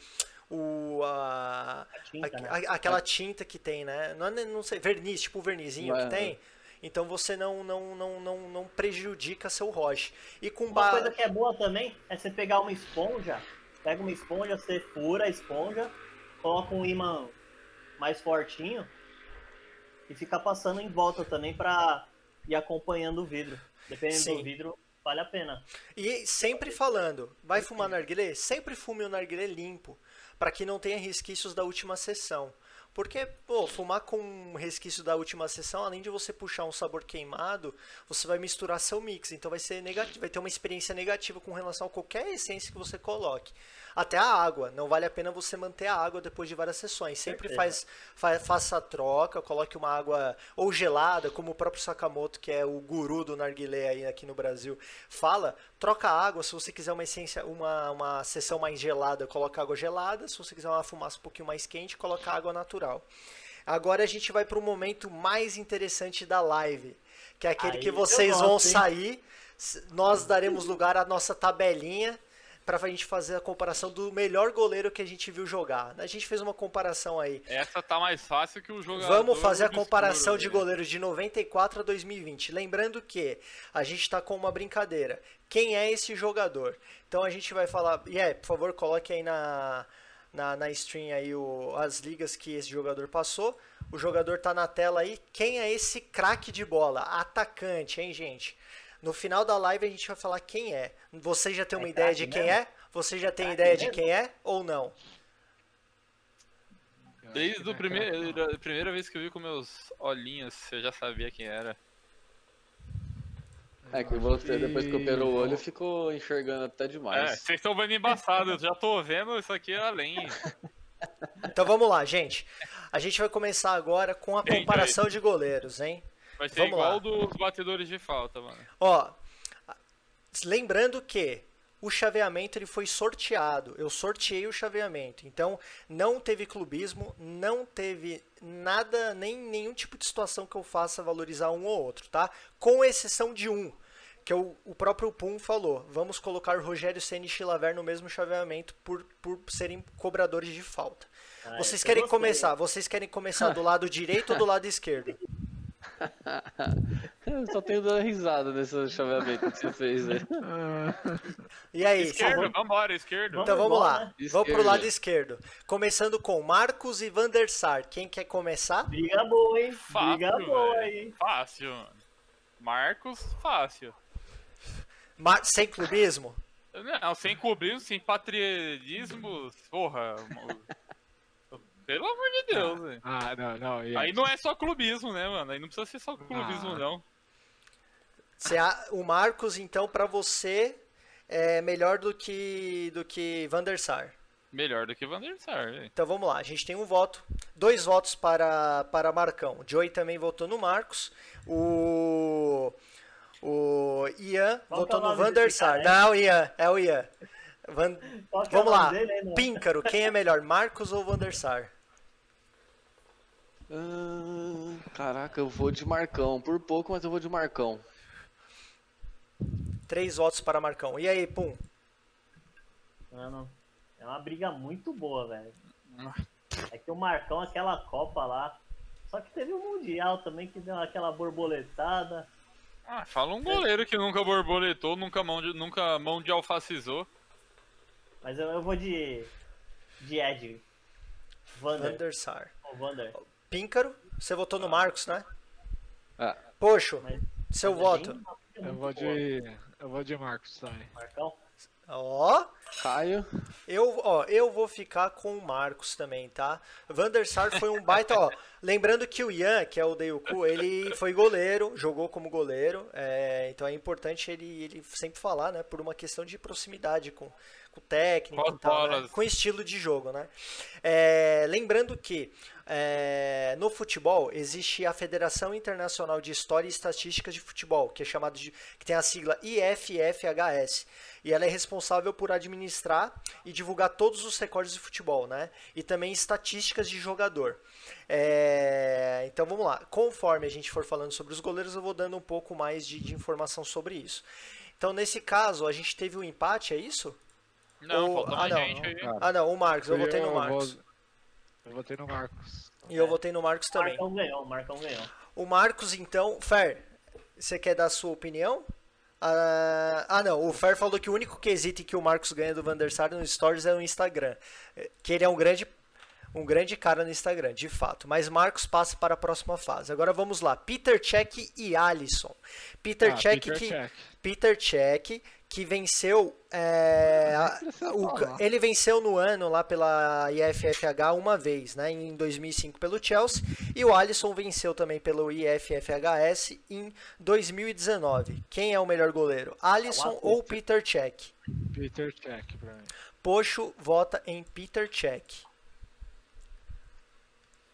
A: o a,
B: tinta,
A: a-
B: né?
A: a- aquela tinta que tem, né? Não, é- não sei, verniz, tipo o vernizinho
C: É.
A: que tem. Então você não não, não, não, não prejudica seu roche. E com
B: Uma
A: ba...
B: coisa que é boa também é você pegar uma esponja, pega uma esponja, você fura a esponja, coloca um imã mais fortinho e fica passando em volta também pra ir acompanhando o vidro. Dependendo
A: Sim.
B: do vidro, vale a pena.
A: E sempre falando, vai fumar narguilé? Sempre fume o narguilé limpo, para que não tenha resquícios da última sessão. Porque, pô, fumar com resquício da última sessão, além de você puxar um sabor queimado, você vai misturar seu mix. Então vai ser negativo, vai ter uma experiência negativa com relação a qualquer essência que você coloque. Até a água, não vale a pena você manter a água depois de várias sessões. Sempre faz, fa- faça a troca, coloque uma água ou gelada, como o próprio Sakamoto, que é o guru do narguilé aí aqui no Brasil, fala, troca a água, se você quiser uma essência, uma, uma sessão mais gelada, coloca água gelada, se você quiser uma fumaça um pouquinho mais quente, coloca água natural. Agora a gente vai para o momento mais interessante da live, que é aquele
B: Aí
A: que vocês vão
B: gosto, hein?
A: sair, nós daremos lugar à nossa tabelinha para a gente fazer a comparação do melhor goleiro que a gente viu jogar. A gente fez uma comparação aí.
D: Essa tá mais fácil que o jogador.
A: Vamos fazer a comparação de
D: né?
A: goleiros de 94 a 2020. Lembrando que a gente está com uma brincadeira. Quem é esse jogador? Então a gente vai falar. E é, por favor, coloque aí na, na, na stream aí o, as ligas que esse jogador passou. O jogador tá na tela aí. Quem é esse craque de bola? Atacante, hein, gente? No final da live a gente vai falar quem é. Você já tem uma
B: É
A: ideia de quem
B: mesmo?
A: é? Você já tem
B: Craque
A: ideia de
B: mesmo?
A: quem é ou não?
D: Desde a primeira, a primeira vez que eu vi com meus olhinhos, eu já sabia quem era.
C: É que você, depois que operou o olho, ficou enxergando até
D: É,
C: demais.
D: vocês estão vendo embaçado, eu já tô vendo isso aqui além.
A: Então vamos lá, gente. A gente vai começar agora com a comparação de goleiros, hein?
D: Vai ser
A: Vamos
D: igual
A: lá.
D: dos batedores de falta, mano.
A: Ó, lembrando que o chaveamento ele foi sorteado. Eu sorteei o chaveamento. Então, não teve clubismo, não teve nada, nem nenhum tipo de situação que eu faça valorizar um ou outro, tá? Com exceção de um, que o, o próprio Pum falou. Vamos colocar Rogério Ceni e Chilaver no mesmo chaveamento por, por serem cobradores de falta.
B: Ah,
A: Vocês querem
B: gostei.
A: começar? Vocês querem começar do lado direito ou do lado esquerdo?
C: Eu só tenho dado risada nesse chaveamento que você fez aí.
A: E aí,
D: Esquerdo,
A: vamos-
D: vambora, esquerdo.
A: Então vamos
B: embora,
A: lá.
B: né?
A: Vamos pro lado esquerdo. Começando com Marcos e Van der Sar. Quem quer começar?
B: Briga boa, hein?
D: Fácil,
B: Briga boa, hein?
D: Fácil, mano. Marcos, fácil.
A: Mar- Sem clubismo?
D: Não, sem clubismo, sem patriotismo, porra. Pelo amor de Deus, velho.
E: Ah, não, não. e-
D: Aí não é só clubismo, né, mano? Aí não precisa ser só clubismo,
E: Ah.
D: não.
A: Você o Marcos, então, pra você é melhor do que do que Van der Sar.
D: Melhor do que Van der Sar, velho.
A: Então vamos lá, a gente tem um voto, dois votos para para Marcão. O Joey também votou no Marcos. O o Ian
B: que é
A: votou no Van der Sar.
B: cara?
A: Não, Ian, é o Ian. Van-
B: é o
A: Vamos lá.
B: dele?
A: Píncaro, quem é melhor, Marcos ou Van der Sar?
C: Ah, caraca, eu vou de Marcão. Por pouco, mas eu vou de Marcão.
A: Três votos para Marcão. E aí, Pum?
B: Mano, é uma briga muito boa, velho. É que o Marcão, aquela Copa lá. Só que teve o Mundial também que deu aquela borboletada.
D: Ah, fala um goleiro que nunca borboletou, nunca mão de, nunca mão de alfacizou.
B: Mas eu, eu vou de. de Ed.
A: Van
B: Vander.
A: der Sar.
B: Ou Vander.
A: Píncaro, você votou no Marcos, né?
C: Ah,
A: Poxo,
B: Mas-
A: seu
B: mas é
A: voto.
B: é
E: Eu vou de. Eu vou de Marcos também.
B: Marcão?
A: Ó,
C: Caio.
A: eu, ó, eu vou ficar com o Marcos também, tá? Van der Sar foi um baita, ó. Lembrando que o Ian, que é o Deiuku, ele foi goleiro, jogou como goleiro, é, então é importante ele, ele sempre falar, né? Por uma questão de proximidade com, com técnica
D: Com
A: e tal, né? com estilo de jogo, né? É, lembrando que é, no futebol existe a Federação Internacional de História e Estatísticas de Futebol, que é chamado de que tem a sigla IFFHS, e ela é responsável por administrar e divulgar todos os recordes de futebol, né? E também estatísticas de jogador. É, então vamos lá. Conforme a gente for falando sobre os goleiros, eu vou dando um pouco mais de, de informação sobre isso. Então nesse caso a gente teve um empate, é isso?
D: Não,
A: Ou- ah, não,
D: gente
A: Ah não, o Marcos. Eu
E: fui
A: votei no Marcos.
E: vou- Eu votei no Marcos.
A: E eu votei no Marcos
B: O
A: também.
B: Marcão ganhou, o Marcão ganhou.
A: O Marcos, então, Fer, você quer dar a sua opinião? Ah, ah, não, o Fer falou que o único quesito em que o Marcos ganha do Van der Sar no Stories é no Instagram. Que ele é um grande, um grande cara no Instagram, de fato. Mas Marcos passa para a próxima fase. Agora vamos lá, Peter Cech e Alisson. Peter
E: Ah,
A: Cech
E: Peter
A: que...
E: Cech.
A: Peter Cech, que venceu. é, o- ele venceu no ano lá pela IFFH uma vez, né, em 2005 pelo Chelsea, e o Alisson venceu também pelo IFFHS em 2019. Quem é o melhor goleiro? Alisson ou Peter Cech?
E: Peter Check pra mim.
A: Poxo vota em Peter Cech.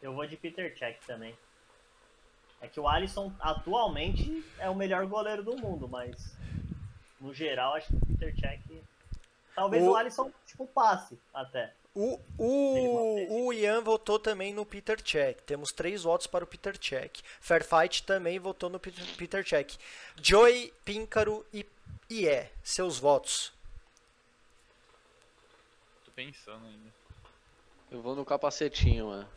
B: Eu vou de Peter Cech também. É que o Alisson atualmente é o melhor goleiro do mundo, mas no geral acho que o Peter Cech. Talvez
A: O-
B: o, Alisson tipo passe até.
A: O, o, o Ian votou também no Peter Cech. Temos três votos para o Peter Cech. Fairfight também votou no Peter, Peter Cech. Joey, Píncaro e Ié. Seus votos.
D: Tô pensando ainda.
C: Eu vou no capacetinho, mano.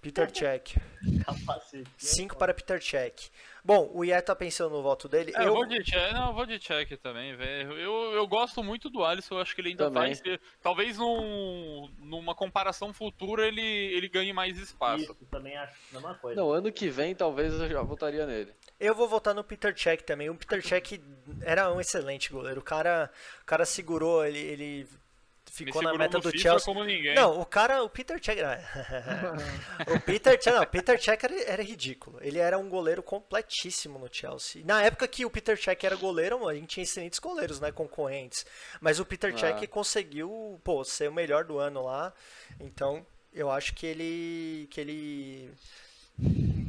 A: Peter Cech.
B: Capacete.
A: Cinco para Peter Cech. Bom, o Ié tá pensando no voto dele.
D: É, eu
A: eu,
D: vou de check, não, eu vou de check também, velho. Eu, eu gosto muito do Alisson, eu acho que ele ainda
C: Também.
D: vai ser. Talvez num, numa comparação futura ele, ele ganhe mais espaço.
B: Isso, também acho a mesma coisa.
C: Não, ano que vem talvez eu já votaria nele.
A: eu vou votar no Peter Cech também. O Peter Cech era um excelente goleiro. O cara, o cara segurou, ele, ele ficou na meta do
D: FIFA
A: Chelsea. Não, o cara, o Peter Cech. o Peter Cech, não, Peter Cech era, era ridículo. Ele era um goleiro completíssimo no Chelsea. Na época que o Peter Cech era goleiro, a gente tinha excelentes goleiros, né, concorrentes. Mas o Peter
C: Ah.
A: Cech conseguiu, pô, ser o melhor do ano lá. Então, eu acho que ele que ele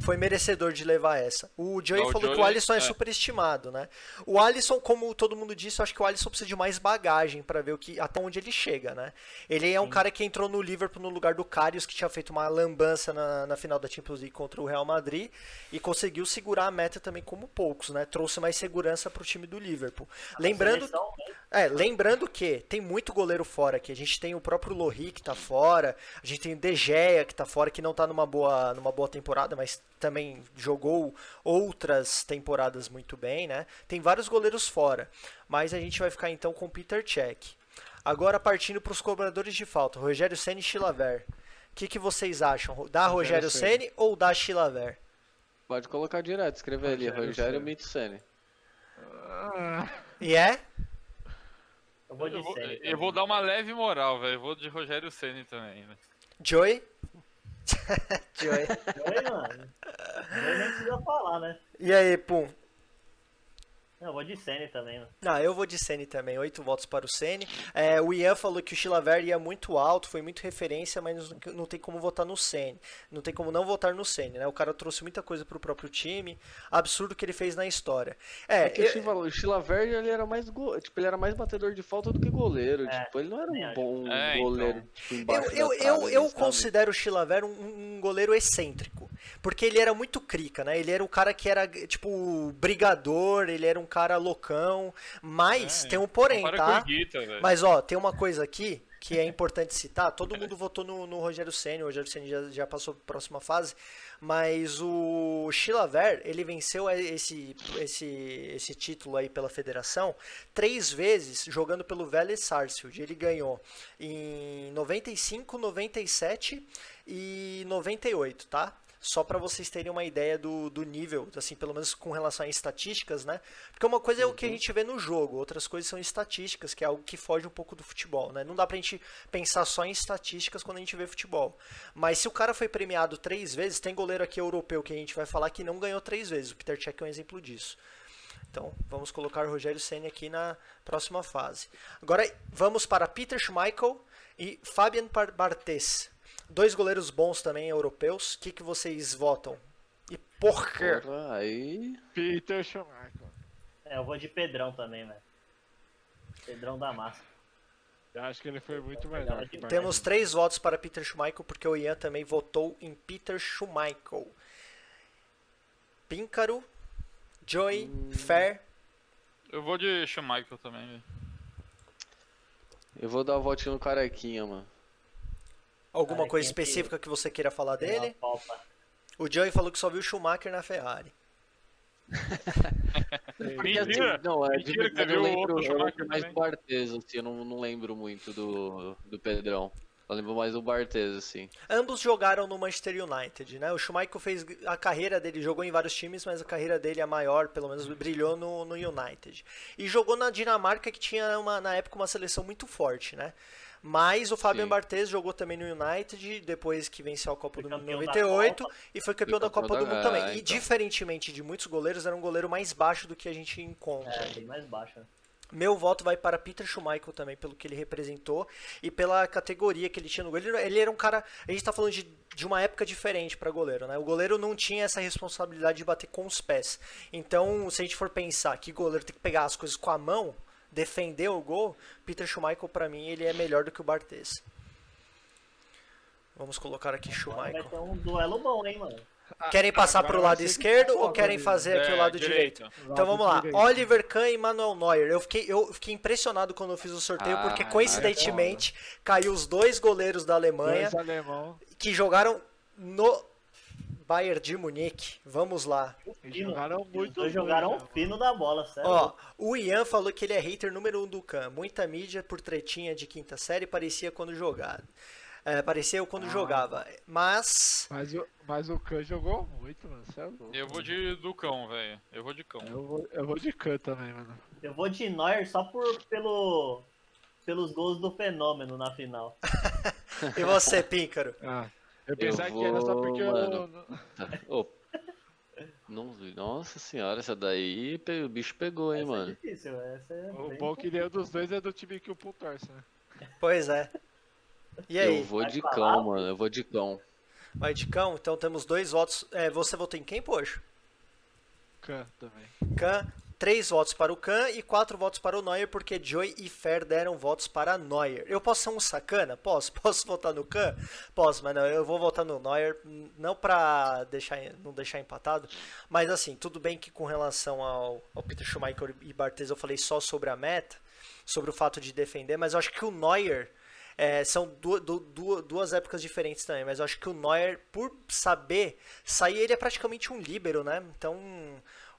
A: foi merecedor de levar essa. O Joey
D: Não, o
A: falou que o
D: Joey,
A: Alisson é,
D: é.
A: superestimado, né? O Alisson, como todo mundo disse, eu acho que o Alisson precisa de mais bagagem pra ver o que até onde ele chega, né? Ele é um cara que entrou no Liverpool no lugar do Karius, que tinha feito uma lambança na, na final da Champions League contra o Real Madrid e conseguiu segurar a meta também como poucos, né? Trouxe mais segurança pro time do Liverpool. Lembrando
B: Seleção, né?
A: é, lembrando que tem muito goleiro fora aqui. A gente tem o próprio Lohri que tá fora, a gente tem o De Gea que tá fora, que não tá numa boa, numa boa temporada, mas também jogou outras temporadas muito bem, né? Tem vários goleiros fora, mas a gente vai ficar então com o Peter Cech. Agora partindo para os cobradores de falta, Rogério Ceni e Chilaver. O que, que vocês acham? Da Rogério
E: Rogério Ceni.
A: Ou da Chilaver?
C: Pode colocar direto, escrever ali,
E: Rogério
C: Rogério
E: Ceni.
C: Mitsene.
A: E é?
B: Eu vou
D: Eu vou, eu vou dar uma leve moral, velho. Eu vou de Rogério Ceni também, né?
A: Joey? Joey.
B: Oi, mano. Eu nem precisa falar, né?
A: E aí, Pum?
B: Não, eu vou de Ceni também, mano.
A: Ah, eu vou de Ceni também, oito votos para o Ceni. É, o Ian falou que o Chilaver ia muito alto, foi muito referência, mas não, não tem como votar no Ceni. Não tem como não votar no Ceni, né? O cara trouxe muita coisa pro próprio time, absurdo que ele fez na história. É,
C: É que
A: eu-
C: o Chilaverde ele era mais go... tipo, ele era mais batedor de falta do que goleiro.
B: É,
C: tipo, ele não era um bom
D: É, então.
C: goleiro. tipo,
A: Eu, eu, eu, eu considero o Chilaver um, um goleiro excêntrico. Porque ele era muito crica, né? Ele era o cara que era, tipo, brigador, ele era um cara loucão. Mas
D: É,
A: tem um porém, tá?
D: Guita.
A: Mas ó, tem uma coisa aqui que é importante citar. Todo mundo votou no, no Rogério Senna, o Rogério Senna já, já passou para a próxima fase, mas o Chilaver, ele venceu esse, esse, esse título aí pela federação três vezes jogando pelo Vélez Sarsfield. Ele ganhou em 95, 97 e 98, tá? Só para vocês terem uma ideia do, do nível, assim, pelo menos com relação a estatísticas, né? Porque uma coisa é o que a gente vê no jogo, outras coisas são estatísticas, que é algo que foge um pouco do futebol, né? Não dá pra gente pensar só em estatísticas quando a gente vê futebol. Mas se o cara foi premiado três vezes, tem goleiro aqui europeu que a gente vai falar que não ganhou três vezes. O Peter Cech é um exemplo disso. Então, vamos colocar o Rogério Ceni aqui na próxima fase. Agora, vamos para Peter Schmeichel e Fabian Bar- Barthez. Dois goleiros bons também, europeus. O que, que vocês votam? E por quê?
C: Porra, aí.
E: Peter Schumacher.
B: É, eu vou de Pedrão também, velho. Pedrão da massa.
E: Eu acho que ele foi muito melhor. que o Barthez.
A: Temos três votos para Peter Schmeichel, porque o Ian também votou em Peter Schmeichel. Píncaro, Joey, Fer.
D: Eu vou de Schmeichel também, velho.
C: Eu vou dar uma voltinha no carequinha, mano.
A: Alguma
B: Cara,
A: coisa
B: é que-
A: específica que você queira falar dele? O Joey falou que só viu Schumacher na Ferrari.
C: Porque, assim, não, é de
D: Mentira
C: verdade, eu
D: viu o
C: lembro, eu lembro mais do Barthez, assim, eu não, não lembro muito do, do Pedrão. Eu lembro mais do Barthez, assim.
A: Ambos jogaram no Manchester United, né? O Schumacher fez a carreira dele, jogou em vários times, mas a carreira dele é maior, pelo menos brilhou no, no United. E jogou na Dinamarca, que tinha uma, na época uma seleção muito forte, né? Mas o Fabian
C: Sim.
A: Barthez jogou também no United, depois que venceu a Copa
B: Foi
A: do Mundo em
B: campeão da
A: 98
B: Copa.
A: e foi campeão
C: Foi
A: da Copa
C: campeão
A: do
C: da-
A: Mundo também.
C: é,
A: E
C: então.
A: diferentemente de muitos goleiros, era um goleiro mais baixo do que a gente encontra.
B: É, bem mais baixo. né?
A: Meu voto vai para Peter Schmeichel também, pelo que ele representou e pela categoria que ele tinha no goleiro. Ele, ele era um cara. A gente tá falando de, de uma época diferente para goleiro, né? O goleiro não tinha essa responsabilidade de bater com os pés. Então, se a gente for pensar que goleiro tem que pegar as coisas com a mão, defender o gol, Peter Schmeichel, para mim, ele é melhor do que o Barthez. Vamos colocar aqui
B: Agora vai
A: Schmeichel.
B: ter um duelo bom, hein, mano.
A: Querem passar pro
E: vai
A: lado esquerdo ou querem fazer aqui o
D: É,
A: lado direito? Então vamos lá. Oliver Kahn e Manuel Neuer. Eu fiquei, eu fiquei impressionado quando eu fiz o sorteio,
C: Ah,
A: porque
C: é
A: coincidentemente caiu os dois goleiros da Alemanha que jogaram no Bayern de Munique. Vamos lá.
E: E
B: Fino.
E: jogaram
B: Os
E: muito
B: dois
E: bem,
B: jogaram o fino da bola, sério.
A: Ó, o Ian falou que ele é hater número um do Kahn. Muita mídia por tretinha de quinta série parecia quando jogava. É, parecia eu quando
E: Ah.
A: jogava. Mas
E: Mas o, mas o Khan jogou muito, mano. Cê é louco.
D: Eu vou de Ducão, velho. Eu vou de cão.
E: Eu vou, eu vou de Khan também, mano.
B: Eu vou de Neuer só por, pelo, pelos gols do Fenômeno na final.
A: e você, Píncaro?
E: Ah, eu, eu vou... que era só porque
C: Mano.
E: eu.
C: Não... Tá. Nossa senhora, essa daí o bicho pegou, hein,
B: essa é
C: mano.
B: É difícil, essa é
E: o bom que deu dos dois é do time que o Pum torce, né?
A: Pois é. E aí?
C: Eu vou
B: Vai
C: de
B: falar?
C: cão, mano. Eu vou de cão.
A: Vai de cão? Então temos dois votos. É, você votou em quem, poxa?
E: Khan também.
A: Khan. 3 votos para o Kahn e 4 votos para o Neuer, porque Joy e Fer deram votos para Neuer. Eu posso ser um sacana? Posso? Posso votar no Kahn? Posso, mas não, eu vou votar no Neuer, não para deixar, não deixar empatado, mas assim, tudo bem que com relação ao, ao Peter Schumacher e Bartes eu falei só sobre a meta, sobre o fato de defender, mas eu acho que o Neuer... É, são du du du duas épocas diferentes também, mas eu acho que o Neuer, por saber sair, ele é praticamente um líbero, né? Então,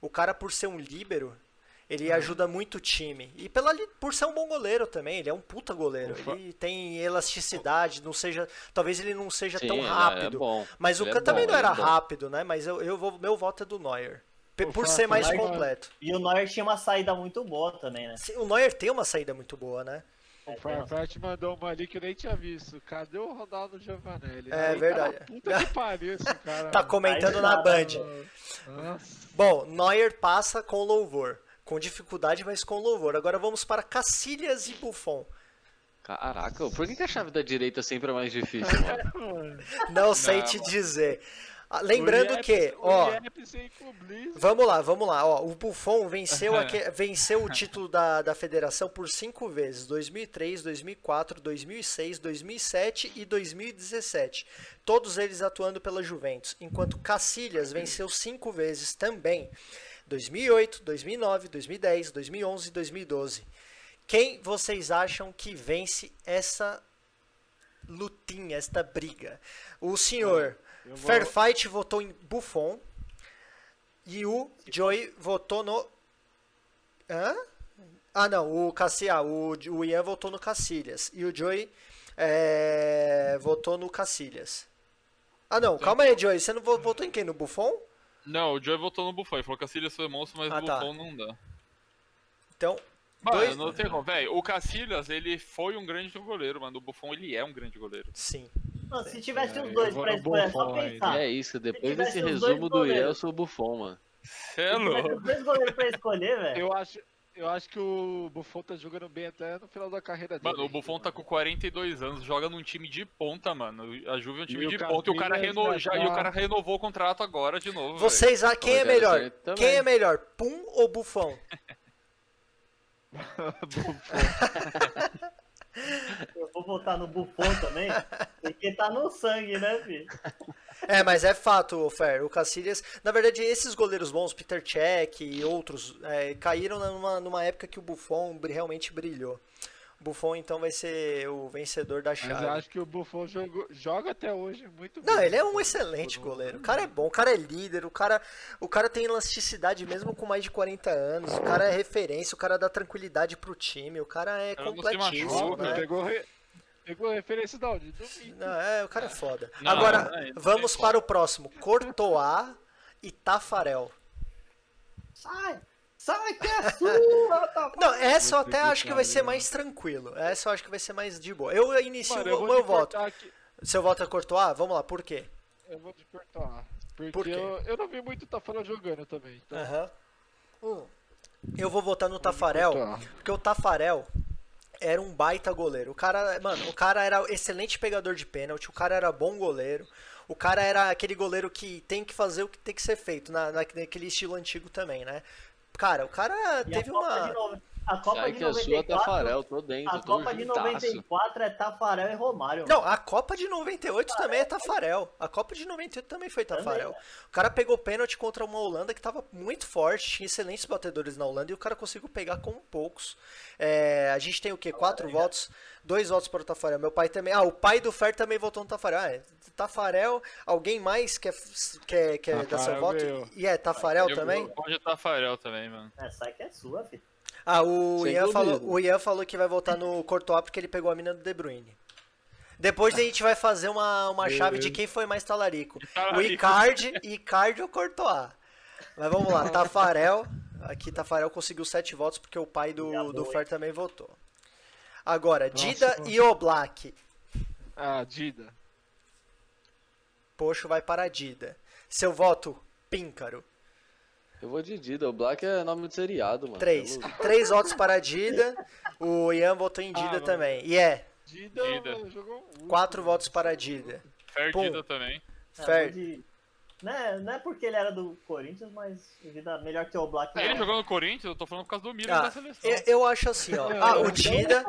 A: o cara, por ser um líbero, ele ajuda muito o time. E pela, por ser um bom goleiro também, ele é um puta goleiro.
E: Ufa.
A: Ele tem elasticidade, não seja, talvez ele não seja
C: Sim,
A: tão
C: ele é-
A: rápido.
C: é bom.
A: Mas o
C: Ele é
A: Kahn também
C: bom,
A: não era
C: é bom.
A: rápido, né? Mas eu, eu vou, meu voto é do Neuer.
E: Ô,
A: Por ser mais
E: mas-
A: completo.
B: E o Neuer tinha uma saída muito boa também, né?
A: O Neuer tem uma saída muito boa, né?
E: O Farfetch mandou uma ali que eu nem tinha visto. Cadê o Ronaldo Giovanelli?
A: É
E: Aí,
A: verdade.
E: Cara, puta que pariu esse cara.
A: Tá comentando
B: Aí
A: na
B: tá,
A: Band.
E: Nossa.
A: Bom, Neuer passa com louvor. Com dificuldade, mas com louvor. Agora vamos para Cacilhas e Buffon.
C: Caraca, por que, que a chave da direita sempre é mais difícil, mano?
A: Não sei
D: Não,
A: te
D: mano.
A: dizer. Ah, Lembrando que, ó, vamos lá, vamos lá. Ó, o Buffon venceu, aque- venceu o título da, da federação por cinco vezes: 2003, 2004, 2006, 2007 e 2017. Todos eles atuando pela Juventus. Enquanto Cacilhas venceu cinco vezes também: 2008, 2009, 2010, 2011 e 2012. Quem vocês acham que vence essa lutinha, esta briga? O senhor
E: vou-
A: Fairfight votou em Buffon e o Joey votou no. Hã? Ah, não, o Cassia, o, o Ian votou no Cacilhas e o Joey é, votou no Cacilhas. Ah, não, calma aí, Joey, você não vo- votou em quem? No Buffon?
D: Não, o Joey votou no Buffon. Ele falou que a Cília foi monstro, mas
A: Ah,
D: o
A: tá.
D: Buffon não dá.
A: Então,
D: Mano,
A: Dois-
D: não tem como. Velho, o Cacilhas, ele foi um grande goleiro, mano. O Buffon, ele é um grande goleiro.
A: sim.
B: Não, se tivesse
E: É,
B: os dois pra escolher, é só
E: Buffon
B: pensar.
C: é isso, depois desse
B: os
C: resumo do Ian, eu
B: goleiros.
C: sou o Buffon, mano.
D: Cê é louco.
B: tem dois goleiros pra escolher, velho.
E: Eu acho, eu acho que o Buffon tá jogando bem até no final da carreira dele.
D: Mano, o Buffon tá com 42 anos, joga num time de ponta, mano. A Juve é um time
E: E o
D: de ponta e o cara, reno...
E: já
D: já... e o
E: tá-
D: cara renovou o contrato agora de novo.
A: Vocês, ah, quem é melhor? Quem é melhor, Pum ou Buffon?
B: Eu vou votar no Buffon também, porque tá no sangue, né, filho?
A: É, mas é fato, Fer. O Cacilhas. Na verdade, esses goleiros bons, Peter Cech e outros, é, caíram numa, numa época que o Buffon realmente brilhou. Buffon, então, vai ser o vencedor da
E: Mas eu
A: chave.
E: acho que o Buffon jogou- joga até hoje muito
A: Não,
E: bem.
A: ele é um excelente goleiro. O cara é bom, o cara é líder, o cara, o cara tem elasticidade mesmo com mais de 40 anos, o cara é referência, o cara dá tranquilidade pro time, o cara é
D: não
A: completíssimo,
D: machuca,
A: né?
E: Pegou, re- pegou referência da onde?
A: Não, é, o cara é foda.
D: Não,
A: Agora,
D: não, não,
A: vamos
D: não.
A: para o próximo. Courtois e Tafarel.
B: Sai! Sai que é sua! Tá...
A: Não, essa eu até acho que vai ser mais tranquilo. Essa eu acho que vai ser mais de boa. Eu inicio
E: Mano,
A: o
E: eu vou
A: meu voto.
E: aqui.
A: Seu voto é Courtois? Vamos lá, por quê?
E: Eu vou te cortar. Porque
A: Por quê?
E: Eu, eu não vi muito Tafarel jogando também. Então,
A: Aham. Hum. Eu vou votar no Tafarel,
E: Courtois.
A: porque o Tafarel era um baita goleiro. O cara, mano, o cara era excelente pegador de pênalti, o cara era bom goleiro. O cara era aquele goleiro que tem que fazer o que tem que ser feito, na- naquele estilo antigo também, né? Cara, o cara
B: E
A: teve uma.
B: A Copa
C: Sai
B: de
C: que é sua,
B: 94.
C: Tafarel, tô dentro,
B: A
C: tô
B: Copa de
C: juntasso.
B: 94 é Tafarel e Romário.
A: Não, a Copa de 98 também é Tafarel. A Copa de 98 também foi Tafarel.
B: Também,
A: O cara pegou pênalti contra uma Holanda que tava muito forte, tinha excelentes batedores na Holanda e o cara conseguiu pegar com poucos. É, a gente tem o quê? Quatro votos? Dois votos para o Tafarel. Meu pai também. Ah, o pai do Fer também votou no Tafarel. Ah, é, Tafarel. Alguém mais quer, quer, quer dar seu
E: Tafarel
A: voto?
E: ganhou.
A: E é, Tafarel
D: Eu-
A: também?
D: eu- Pode Tafarel também, mano.
B: É, sai que é sua, filho.
A: Ah, o
C: Sem
A: Ian, falou, o Ian falou que vai votar no Courtois porque ele pegou a mina do De Bruyne. Depois a gente vai fazer uma, uma chave de quem foi mais talarico. O. Icardi, Icardi ou Courtois. Mas vamos lá, Tafarel. Aqui Tafarel conseguiu sete votos porque o pai do, do Fer também votou. Agora,
E: Nossa,
A: Dida
E: mano.
A: e Oblak.
E: Ah, Dida.
A: Poxo vai para Dida. Seu voto, Píncaro.
C: Eu vou de Dida, o Black é nome de seriado, mano.
A: Três.
C: É.
A: Três votos para Dida. O Ian votou em
E: Ah,
A: Dida
E: mano.
A: também. E é,
E: Dida,
D: Dida.
E: jogou muito.
A: quatro votos para Dida.
D: Perdida também.
B: É,
A: Fer.
B: vou de- Não é, não é porque ele era do Corinthians, mas vida melhor que o Black.
D: Ele
B: não.
D: jogou no Corinthians, eu tô falando por causa do Milan
A: Ah,
D: da seleção.
A: eu, eu acho assim, ó. Ah, o Dida,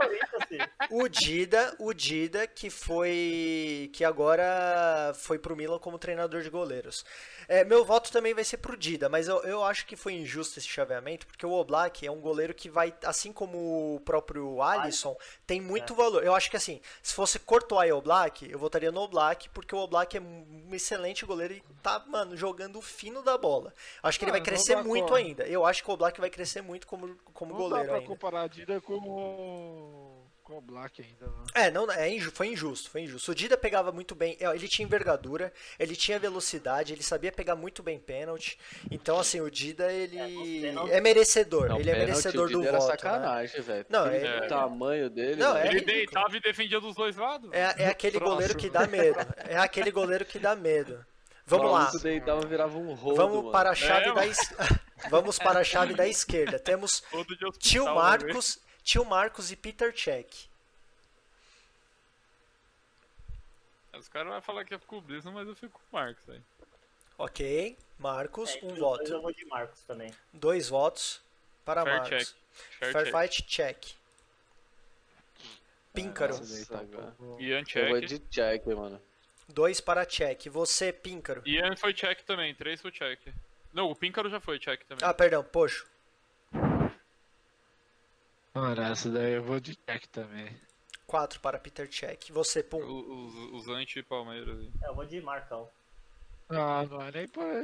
A: o Dida, o Dida que foi que agora foi pro Milan como treinador de goleiros. É, meu voto também vai ser pro Dida, mas eu, eu acho que foi injusto esse chaveamento, porque o Oblak é um goleiro que vai, assim como o próprio Alisson, tem muito valor. Eu acho que assim, se fosse Courtois e Oblak, eu votaria no Oblak, porque o Oblak é um excelente goleiro e tá, mano, jogando o fino da bola. Acho que ele
E: Ah,
A: vai
E: não
A: crescer
E: dá
A: muito ainda. Eu acho que o Oblak vai crescer muito como, como
E: Não dá
A: goleiro
E: pra
A: ainda.
E: comparar a Dida com o, com o Black ainda, né?
A: É, não, é inju- foi injusto, foi injusto. O Dida pegava muito bem, é, ele tinha envergadura, ele tinha velocidade, ele sabia pegar muito bem pênalti. Então, assim, o Dida, ele
B: os pênaltis-
A: é merecedor,
C: Não,
A: ele é merecedor
C: o Dida
A: do
C: era
A: voto. né?
C: sacanagem, velho.
A: Não,
D: é-
C: tamanho dele,
A: Não, é
D: Ele
A: ridículo.
D: deitava e defendia dos dois lados.
A: É, é aquele
E: Próximo.
A: goleiro que dá medo. É aquele goleiro que dá medo. Vamos
C: o
A: lá.
C: deitava virava um rodo,
A: Vamos
C: mano.
A: para a chave
D: É,
A: da es... Vamos para a chave da esquerda. Temos
D: hospital,
A: Tio
D: né,
A: Marcos, Tio Marcos e Peter Cech.
D: velho? Os caras vão falar que é clubismo, mas eu fico com o Marcos aí.
A: OK? Marcos,
B: É,
A: um
B: dois
A: voto.
B: Eu vou de Marcos também.
A: Dois votos para
D: Fair
A: Marcos.
D: check. Fair
A: Fair
D: check.
A: fight check. Píncaro.
C: Nossa, tá agora.
D: Ian
C: Eu vou
D: check.
C: de check, mano.
A: Dois para check. Você, Píncaro.
D: Ian foi check também, três foi check. Não, o Píncaro já foi check também.
A: Ah, perdão, poxo.
E: Mano, essa daí eu vou de check também.
A: Quatro para Peter check. Você, Pum.
D: O- Os, os anti-Palmeiras aí.
B: É, eu vou de Marcão.
E: Ah, não é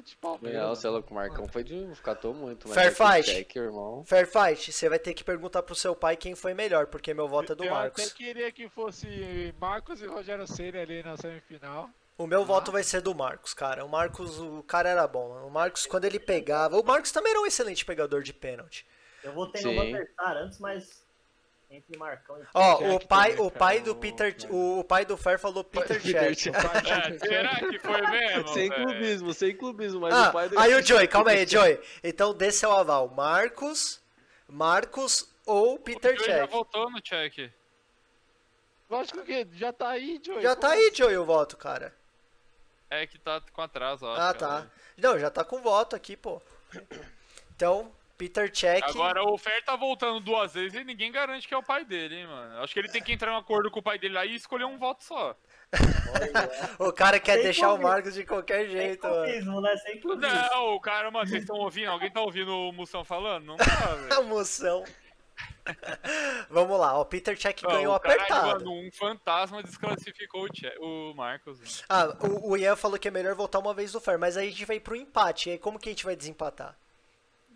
E: de Palmeiras.
C: Ganhar o
E: mano.
C: Celo com o Marcão foi de. Catou muito, mas.
A: Fair
C: é
A: fight.
C: Check, irmão.
A: Fair fight. Você vai ter que perguntar pro seu pai quem foi melhor, porque meu voto é do
E: eu até
A: Marcos.
E: queria que fosse Marcos e Rogério Ceni ali na semifinal.
A: O meu voto vai ser do Marcos, cara. O Marcos, o cara era bom. mano. O Marcos, quando ele pegava. O Marcos também era um excelente pegador de pênalti.
B: Eu votei no
C: Sim.
B: Antes, mas Entre Marcão e
A: Ó,
E: Jack
A: o pai,
E: também,
A: o pai
E: cara,
A: do Peter, o, o pai do Fer falou Peter Check.
D: É, será que foi mesmo?
C: Sem clubismo, sem clubismo, mas
A: Ah,
C: o pai do
A: aí o Joey, calma aí, Joey. Então desse é o aval. Marcos, Marcos ou Peter
D: O Joey já
A: Check.
D: votou no check.
E: Lógico que já tá aí, Joey.
A: Já tá aí, Joey, o voto, cara.
D: É que tá com atraso, ó.
A: Ah, tá. Não, já tá com voto aqui, pô. Então, Peter Check.
D: Agora o Fer tá voltando duas vezes e ninguém garante que é o pai dele, hein, mano. Acho que ele tem que entrar em um acordo com o pai dele lá e escolher um voto só.
A: O cara quer
B: Sem
A: deixar o. Marcos de qualquer
B: Sem
A: jeito, mano.
B: clubismo, né? Sem.
D: Não, o cara, mano, vocês estão ouvindo? Alguém tá ouvindo o Moção falando? Não tá, velho.
A: A moção. Vamos lá, o Peter Check ganhou
D: o
A: apertado.
D: mano, um fantasma desclassificou o, che- o Marcos.
A: Ah, o, o Ian falou que é melhor voltar uma vez do Fer, mas aí a gente vai pro empate. E aí como que a gente vai desempatar?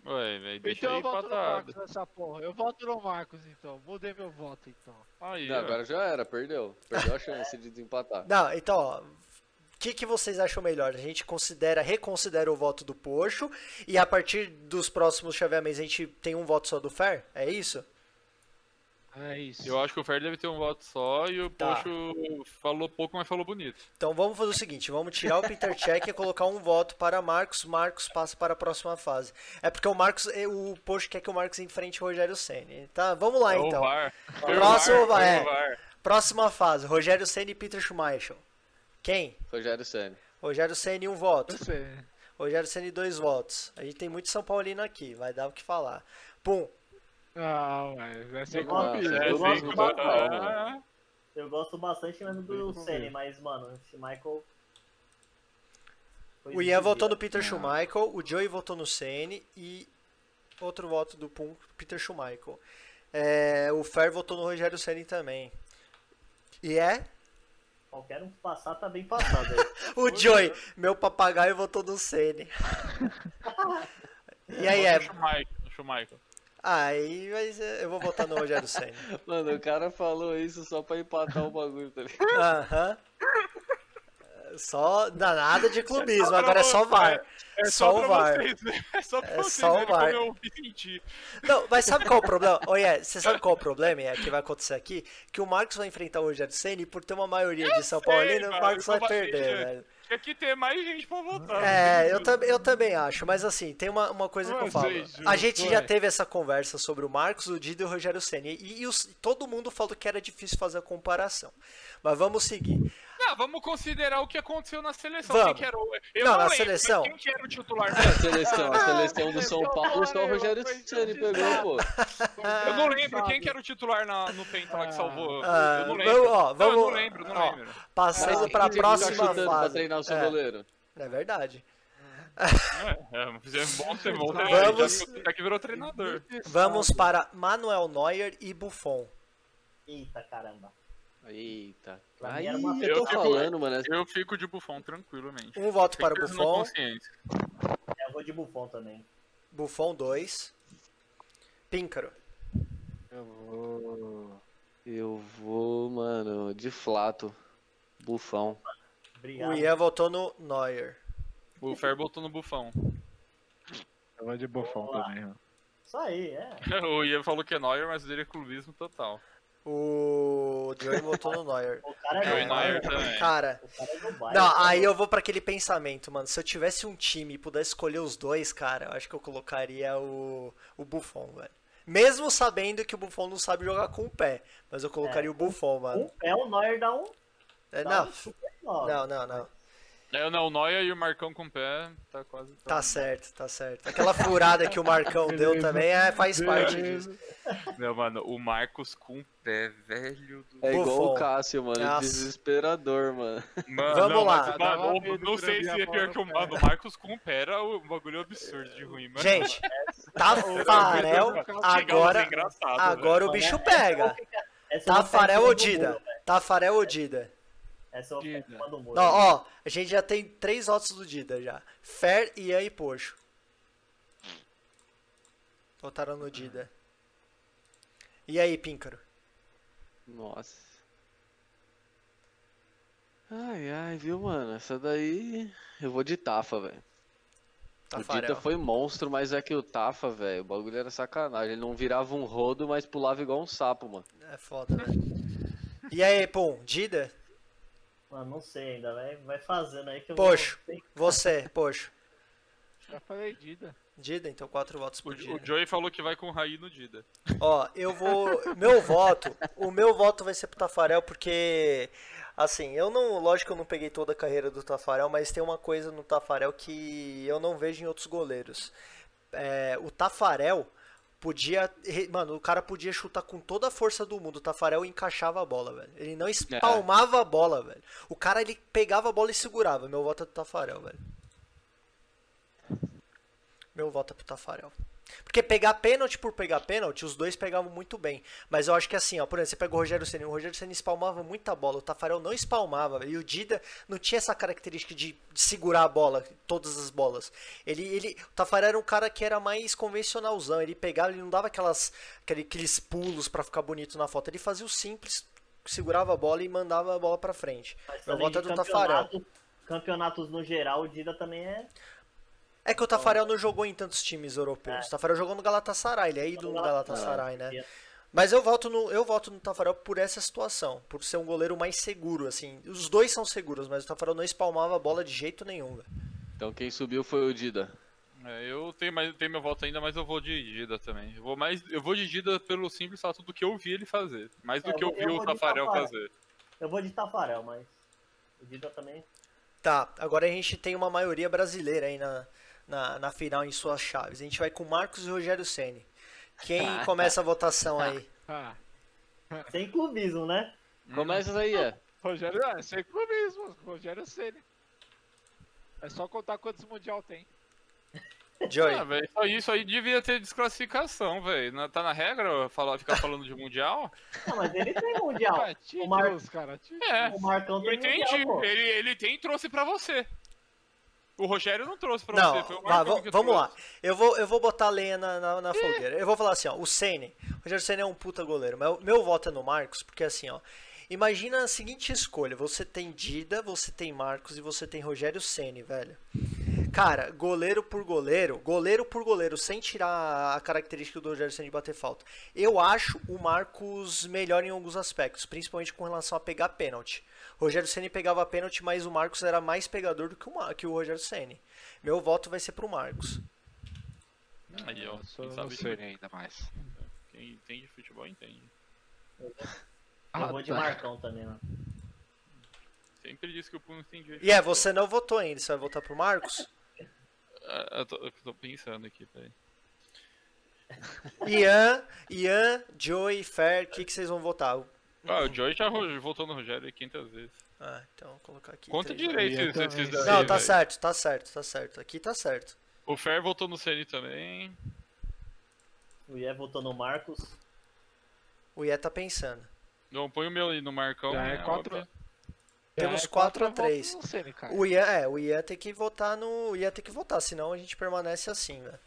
D: Ué, velho, deixa
E: Então eu voto no
D: empatado.
E: Marcos nessa porra. Eu voto no Marcos, então. Mudei meu voto, então.
D: Aí,
C: Não, agora já era, perdeu. Perdeu a chance de desempatar.
A: Não, então, ó. O que, que vocês acham melhor? A gente considera, reconsidera o voto do Poxo e a partir dos próximos chaveamentos a gente tem um voto só do Fer? É isso?
E: É isso.
D: Eu acho que o Fer deve ter um voto só e o
A: Tá.
D: Poxo falou pouco, mas falou bonito.
A: Então vamos fazer o seguinte, vamos tirar o Peter Check e colocar um voto para Marcos. Marcos passa para a próxima fase. É porque o Marcos, eh, o Poxo quer que o Marcos enfrente o Rogério Ceni. Tá, vamos lá
D: É o
A: então.
D: VAR.
A: Próximo
D: VAR,
A: vai,
D: foi o
A: é.
D: VAR.
A: Próxima fase, Rogério Ceni e Peter Schumacher. Quem?
C: Rogério Senna.
A: Rogério Ceni um voto. Rogério Ceni dois votos. A gente tem muito São Paulino aqui, vai dar o que falar. Pum.
E: Não, mas
B: gosto-.
D: É,
B: Eu gosto bastante.
D: ah,
B: Eu gosto bastante mesmo do Senna, mas, mano, esse Michael. foi
A: O Ian votou no Peter Schumacher, o Joey votou no Ceni e outro voto do Pum, Peter Schumacher. É, o Fer votou no Rogério Ceni também. E é?
B: Qualquer um que passar tá bem passado.
A: O Joey, meu papagaio votou no Ceni. E aí é?
D: Schumacher, o Schumacher.
A: Aí mas, é, eu vou votar no Rogério Ceni.
C: Mano, o cara falou isso só pra empatar o bagulho, tá ligado?
A: Aham. Só dá nada de clubismo,
D: pra
A: agora é só
D: você.
A: VAR.
D: É
A: Só o
D: pra
A: VAR.
D: vocês, né? É só pra
A: É
D: vocês
A: só o VAR.
D: eu me senti.
A: Não, mas sabe qual é o problema? Olha, você sabe qual é o problema é, que vai acontecer aqui? Que o Marcos vai enfrentar o Rogério Senna e por ter uma maioria de São
D: sei,
A: Paulino, o Marcos vai
D: eu
A: perder, velho.
D: Tinha que ter mais gente pra votar.
A: É, eu, tam- eu também acho, mas assim, tem uma, uma coisa que eu falo. A gente já teve essa conversa sobre o Marcos, o Dido e o Rogério Senna. E, e os- todo mundo falou que era difícil fazer a comparação. Mas vamos seguir.
D: Ah, vamos considerar o que aconteu na seleção.
A: Vamos.
D: Quem que era o... Eu
A: Não,
D: não,
A: na
D: lembro,
A: seleção.
D: quem que era o titular?
C: A seleção, a seleção do São Paulo, só o Rogério Ceni pegou, pô.
D: Eu não lembro quem que era o titular na, no Penta lá que salvou.
A: Ah,
D: eu não
A: vamos-
D: lembro.
A: ó,
D: Não,
A: vamos-
D: eu não lembro, não
A: ó,
D: lembro.
A: Passando
C: Mas
A: para a
C: quem que tá
A: próxima
C: chutando Pra
A: fase.
C: treinar o seu
A: É,
C: goleiro.
A: é verdade.
D: É, é, mas é bom ter bom ter
A: Vamos-
D: já, já que virou treinador.
A: Vamos para Manuel Neuer e Buffon.
B: Eita caramba.
C: Eita. Aí,
B: era uma-
C: eu tô
D: fico-
C: falando, mano.
D: Eu fico de Buffon tranquilamente.
A: Um voto para Buffon.
B: É, eu vou de Buffon também.
A: Buffon 2. Píncaro.
E: Eu vou.
C: Eu vou, mano, de flato. Bufão.
B: Obrigado.
A: O Ian votou no Neuer.
D: O Fer botou no Bufão.
E: Eu vou de bufão também, ó.
B: Isso aí, é.
D: O Ian falou que é Neuer, mas o dele é clubismo total.
A: O Joey votou no Neuer.
B: O cara
D: Eu
B: é
D: e
B: do
D: Neuer
B: Bayern.
D: também.
A: Cara,
B: O cara é Bayern.
A: não, aí eu vou pra aquele pensamento, mano. Se eu tivesse um time e pudesse escolher os dois, cara, eu acho que eu colocaria o, o Buffon, velho. Mesmo sabendo que o Buffon não sabe jogar com o pé. Mas eu colocaria o Buffon, mano.
B: Um pé, o Neuer dá um.
A: É,
B: dá
A: não,
B: um
A: não, não, não.
D: É, não, o Neuer e o Marcão com o pé tá quase.
A: Tá certo, tá certo. Aquela furada que o Marcão deu também é, faz parte disso.
D: Meu, mano, o Marcos com o pé, velho do.
C: É igual
A: Buffon.
C: o Cássio, mano.
A: Nossa.
C: Desesperador, mano.
D: Mano,
A: Vamos
D: não,
A: lá.
D: mas, mano, não
E: de
D: sei se é pior
E: a
D: que o mano. O Marcos com o pé era um bagulho absurdo de ruim, mano.
A: Gente, Tafarel, agora,
D: Engraçado,
A: agora o bicho pega.
B: Essa eu vou ficar
A: Tafarel
B: em
A: ou
B: cima do
A: Dida?
B: muro, velho.
A: Tafarel ou Dida?
B: Essa eu vou ficar do muro.
A: Não, ó, a gente já tem três votos do Dida já. Fer, Ian e Poxo. Votaram no Dida. E aí, Píncaro?
C: Nossa. Ai, ai, viu, mano? Essa daí. Eu vou de tafa, velho. O. Dita foi monstro, mas é que o Tafa, velho, o bagulho era sacanagem. Ele não virava um rodo, mas pulava igual um sapo, mano.
A: É foda, velho. E aí, pum, Dida?
B: Mano, não sei ainda, vai, vai fazendo aí que eu
A: Poxa.
B: vou...
A: Você, poxa.
E: Já falei Dida.
A: Dida, então quatro votos
D: O,
A: por
D: o
A: Dida.
D: Joey falou que vai com o Raí no Dida.
A: Ó, eu vou. Meu voto. O meu voto vai ser pro Tafarel, porque. Assim, eu não. Lógico que eu não peguei toda a carreira do Tafarel, mas tem uma coisa no Tafarel que eu não vejo em outros goleiros. É, o Tafarel podia. Mano, o cara podia chutar com toda a força do mundo. O Tafarel encaixava a bola, velho. Ele não espalmava a bola, velho. O cara ele pegava a bola e segurava. Meu voto é pro Tafarel, velho. Meu voto é pro Tafarel. Porque pegar pênalti por pegar pênalti, os dois pegavam muito bem. Mas eu acho que assim, ó, por exemplo, você pega o Rogério Senna, o Rogério Senna espalmava muita bola, o Tafarel não espalmava, e o Dida não tinha essa característica de, de segurar a bola, todas as bolas. Ele, ele, o Tafarel era um cara que era mais convencionalzão, ele pegava, ele não dava aquelas, aquele- aqueles pulos pra ficar bonito na foto, ele fazia o simples, segurava a bola e mandava a bola pra frente.
B: Mas também
A: voto é do Tafarel.
B: campeonato- Campeonatos no geral, o Dida também é.
A: É que o Tafarel não jogou em tantos times europeus.
B: É.
A: O Tafarel jogou no Galatasaray, ele é ídolo no Galatasaray, né?
B: É.
A: Mas eu voto no eu voto no Tafarel por essa situação, por ser um goleiro mais seguro assim. Os dois são seguros, mas o Tafarel não espalmava a bola de jeito nenhum, velho.
C: Então quem subiu foi o Dida.
D: É, eu tenho, mais, tenho meu voto ainda, mas eu vou de Dida também. Eu vou, mais, eu vou de Dida pelo simples fato do que eu vi ele fazer. Mais do
B: É,
D: que
B: eu
D: vi
B: eu
D: o Tafarel. fazer.
B: Eu vou de Tafarel, mas. O Dida também.
A: Tá, agora a gente tem uma maioria brasileira aí na, na, na final em suas chaves. A gente vai com Marcos e Rogério Ceni. Quem começa a votação aí?
B: Sem clubismo, né?
C: Começa aí, é.
E: Rogério, é, sem clubismo. Rogério Ceni. É só contar quantos mundial tem.
A: Joey.
D: Ah, velho, isso aí, isso aí devia ter desclassificação, velho. Tá na regra falar, ficar falando de mundial?
B: Não, mas ele tem mundial.
E: Ah,
B: o Mar-
E: títulos, cara. títulos.
D: É,
B: O Marcão
D: eu
B: tem
D: entendi.
B: mundial, pô.
D: Ele, ele tem e trouxe pra você. O Rogério não trouxe pra
A: Não,
D: você, foi o que
A: vamos lá.
D: trouxe.
A: Eu vou, eu vou botar lenha na, na, na fogueira. Eu vou falar assim, ó, o Ceni. O Rogério Ceni é um puta goleiro, mas o meu voto é no Marcos, porque assim, ó. Imagina a seguinte escolha: você tem Dida, você tem Marcos e você tem Rogério Ceni, velho. Cara, goleiro por goleiro, goleiro por goleiro, sem tirar a característica do Rogério Ceni de bater falta. Eu acho o Marcos melhor em alguns aspectos, principalmente com relação a pegar pênalti. Rogério Ceni pegava pênalti, mas o Marcos era mais pegador do que o, Mar- que o Rogério Ceni. Meu voto vai ser pro Marcos.
D: Aí, ó,
E: Eu sou
D: quem sabe de-
E: ainda mais.
D: Quem entende futebol entende.
B: Eu
E: Ah,
B: vou de
E: tá.
B: Marcão também, né?
D: Sempre disse que o Pum entendia.
A: E é, você não votou ainda, você vai votar pro Marcos?
D: Ah, Eu tô, eu tô pensando aqui, peraí.
A: Ian, Ian, Joey, Fer, o que, que vocês vão votar?
D: Ah, o Joey já voltou no Rogério 500 vezes.
A: Ah, então vou colocar aqui.
D: Conta
A: três.
D: direito se vocês fizerem.
A: Não, tá
D: velho.
A: certo, tá certo, tá certo. Aqui tá certo.
D: O Fer voltou no CN também.
B: O Ié votou no Marcos.
A: O Ian tá pensando.
D: Não, põe o meu ali no Marcão.
E: Já é
D: né,
E: quatro-
D: óbvio.
A: Temos
E: É,
A: 4 a
E: votos
A: 3.
E: no Ceni, cara.
A: O Ian, é, o Ian tem que votar no. O Ian tem que votar, senão a gente permanece assim, velho.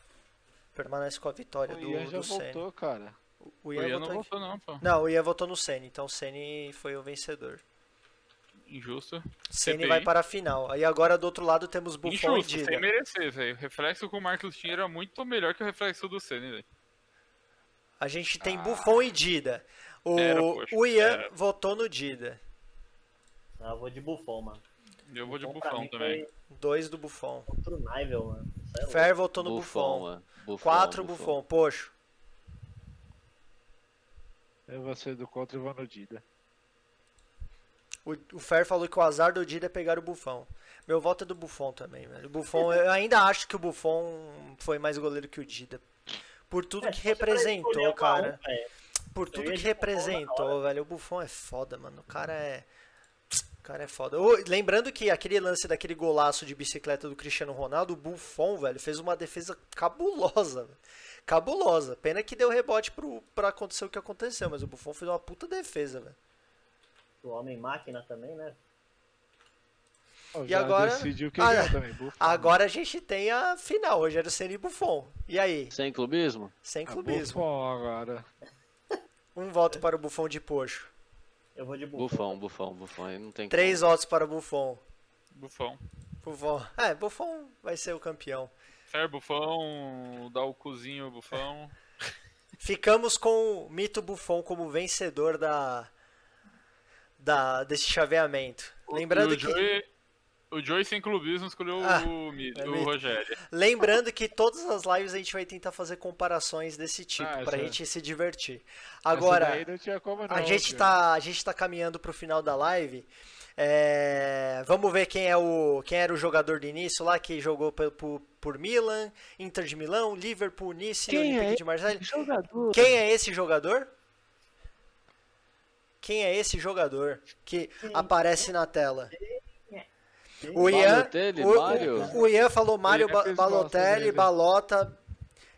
A: Permanece com a vitória
E: O
A: do,
E: Ian já
A: do Ceni.
E: voltou, cara.
A: O
D: O
A: Ian,
D: Ian não
A: votou
D: não, pô.
A: Não, o Ian votou no Ceni, então o Ceni foi o vencedor.
D: Injusto.
A: Ceni
D: CPI.
A: vai para a final. Aí agora do outro lado temos Buffon e
D: Injusto,
A: Dida.
D: sem merecer, velho. O reflexo com o Marcos tinha era muito melhor que o reflexo do Ceni, velho.
A: A gente tem Buffon e Dida. O,
D: Era, poxa,
A: o Ian
D: era.
A: votou no Dida.
B: Ah, eu vou de Buffon, mano.
D: Eu vou de
B: Buffon mim
D: também.
B: foi
A: Dois do Buffon.
B: Contra o Nivel, mano. É.
A: Fer votou no Buffon.
C: mano. Buffon,
A: Quatro Buffon. Poxa.
E: Eu vou ser do contra e vou no Dida.
A: O, o Fer falou que o azar do Dida é pegar o Buffon. Meu voto é do Buffon também, velho. O Buffon, eu ainda acho que o Buffon foi mais goleiro que o Dida. Por tudo
B: É,
A: que representou, cara.
B: um, velho,
A: Por tudo que representou, velho. O Buffon é foda, mano. O cara é. O cara é foda. Ô, lembrando que aquele lance daquele golaço de bicicleta do Cristiano Ronaldo, o Buffon, velho, fez uma defesa cabulosa, velho. Cabulosa. Pena que deu rebote pro, pra acontecer o que aconteceu, mas o Buffon fez uma puta defesa, velho.
B: O Homem Máquina também, né?
E: Ó,
A: E
E: já
A: agora-
E: decidiu que
A: Ah,
E: também. Buffon.
A: Agora a gente tem a final, Rogério Ceni e Buffon. E aí?
C: Sem clubismo?
A: Sem
E: Ah,
A: clubismo.
E: Buffon agora.
A: Um voto para o Buffon de Poxo.
B: Eu vou de Buffon.
C: Bufão, bufão, bufão. Aí não tem
A: Três
C: como.
A: votos para o Buffon.
D: Bufão.
A: Buffon. É, Buffon vai ser o campeão.
D: Fer Bufão, dá o cozinho Bufão.
A: Ficamos com o Mito Buffon como vencedor da, da desse chaveamento. Lembrando
D: E o
A: que
D: Joey, o Joey sem clubismo escolheu
A: Ah,
D: o, Mi-
A: é
D: o
A: mito.
D: Rogério.
A: lembrando que todas as lives a gente vai tentar fazer comparações desse tipo
E: Ah,
A: pra
E: essa-
A: gente se divertir. Agora,
E: não tinha como não,
A: A gente tá, a gente tá caminhando pro final da live. É, vamos ver quem é o quem era o jogador de início lá que jogou por, por, por Milan, Inter de Milão, Liverpool, Nice,
C: Quem
A: Olympique
C: é
A: de Marseille. Quem é esse jogador? Quem é esse jogador que aparece na tela? O Ian, o,
C: Mário?
A: o- o Ian falou Mário Ba-
E: fez
A: Balotelli. Balota.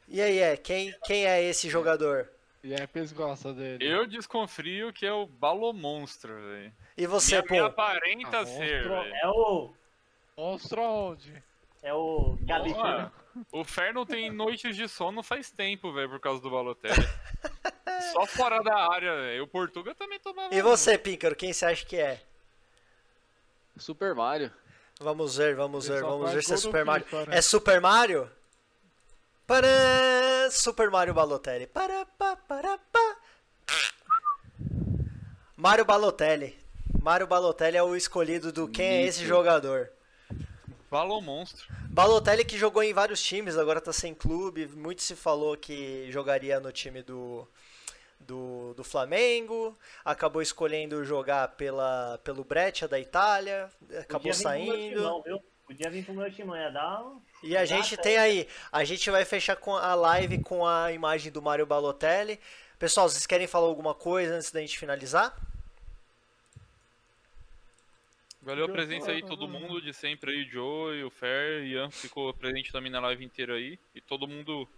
A: E aí, é, quem, quem é esse jogador?
E: E a Pes gosta dele.
D: Eu desconfio que é o Balomonstro, velho.
A: E você, pô?
D: aparenta
E: Ah,
D: ser,
E: monstro.
B: É o.
E: Monstro onde?
B: É o Gabi.
D: Porra, O Fer não tem noites de sono faz tempo, velho, por causa do Balotelli. Só fora da área, velho. O Portuga também tomava.
A: E você, Píncaro, quem você acha que é?
C: Super Mario.
A: Vamos ver, vamos ver, vamos ver se é Super Mario.
E: Né?
A: É Super Mario? Super Mario Balotelli. Pará, pá, pará, pá. Mario Balotelli. Mario Balotelli é o escolhido do quem é esse jogador.
D: Balomonstro.
A: Balotelli que jogou em vários times, agora tá sem clube. Muito se falou que jogaria no time do, do, do Flamengo. Acabou escolhendo jogar pela, pelo Breccia da Itália. Acabou saindo.
B: timão, viu? Podia vir pro meu timão, ia dar um...
A: E a gente tem aí, a gente vai fechar com a live com a imagem do Mário Balotelli. Pessoal, vocês querem falar alguma coisa antes da gente finalizar?
D: Valeu a presença aí, todo mundo de sempre aí, o Joey, o Fer, Ian ficou presente também na live inteira aí. E todo mundo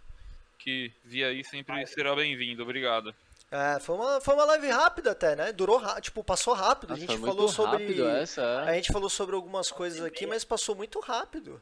D: que via aí sempre será bem-vindo. Obrigado.
A: É, foi uma, foi uma live rápida até, né? Durou, tipo, passou rápido. A
C: Nossa,
A: gente falou sobre
C: rápido essa, é.
A: A gente falou sobre algumas coisas aqui, mas passou muito rápido,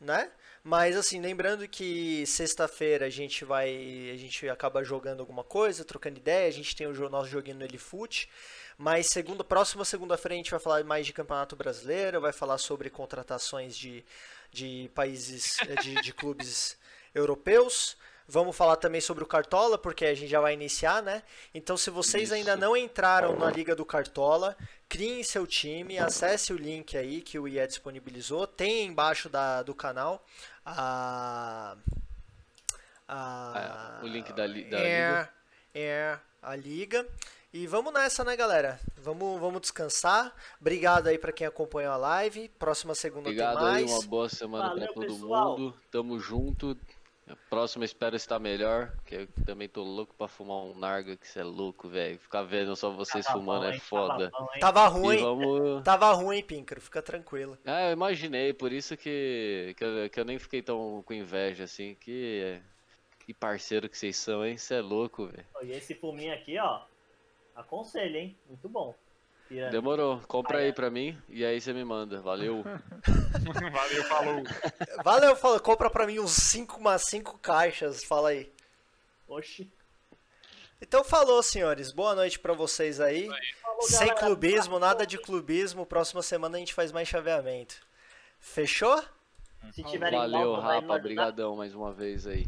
A: né? Mas assim, lembrando que sexta-feira a gente vai, a gente acaba jogando alguma coisa, trocando ideia, a gente tem o nosso joguinho no Elifute, mas segunda, próxima segunda-feira a gente vai falar mais de Campeonato Brasileiro, vai falar sobre contratações de, de países, de, de clubes europeus. Vamos falar também sobre o Cartola, porque a gente já vai iniciar, né? Então, se vocês ainda
C: Isso.
A: não entraram na Liga do Cartola, criem seu time, acesse o link aí que o IE disponibilizou. Tem embaixo da, do canal a, a-
C: Ah, o link da da
A: Air, Air, a liga. E vamos nessa, né, galera? Vamos, vamos descansar. Obrigado aí pra quem acompanhou a live. Próxima segunda
C: Obrigado
A: tem
C: aí,
A: mais.
C: uma boa semana pra todo
B: pessoal.
C: mundo. Tamo junto. A próxima espero estar melhor, que eu também tô louco pra fumar um narga, que cê é louco, velho. Ficar vendo só vocês
B: Tava
C: fumando
B: bom,
C: é foda.
B: Tava bom, hein?
A: Tava ruim.
C: vamos.
A: Tava ruim, Píncaro. Fica tranquilo.
C: Ah, eu imaginei, por isso que, que, eu, que eu nem fiquei tão com inveja assim. Que, que parceiro que vocês são, hein? Cê é louco, velho.
B: E esse fuminho aqui, ó. Aconselho, hein? Muito bom. Tira-
C: Demorou, compra aí pra mim e aí você me manda. Valeu.
D: Valeu, falou.
A: Valeu, fala, compra pra mim uns 5, umas 5 caixas, fala aí.
B: Oxi.
A: Então falou, senhores. Boa noite pra vocês aí.
B: Falou,
A: Sem
B: galera.
A: clubismo, nada de clubismo. Próxima semana a gente faz mais chaveamento. Fechou?
B: Se tiverem
C: Valeu, Rapa. Obrigadão mais uma vez aí.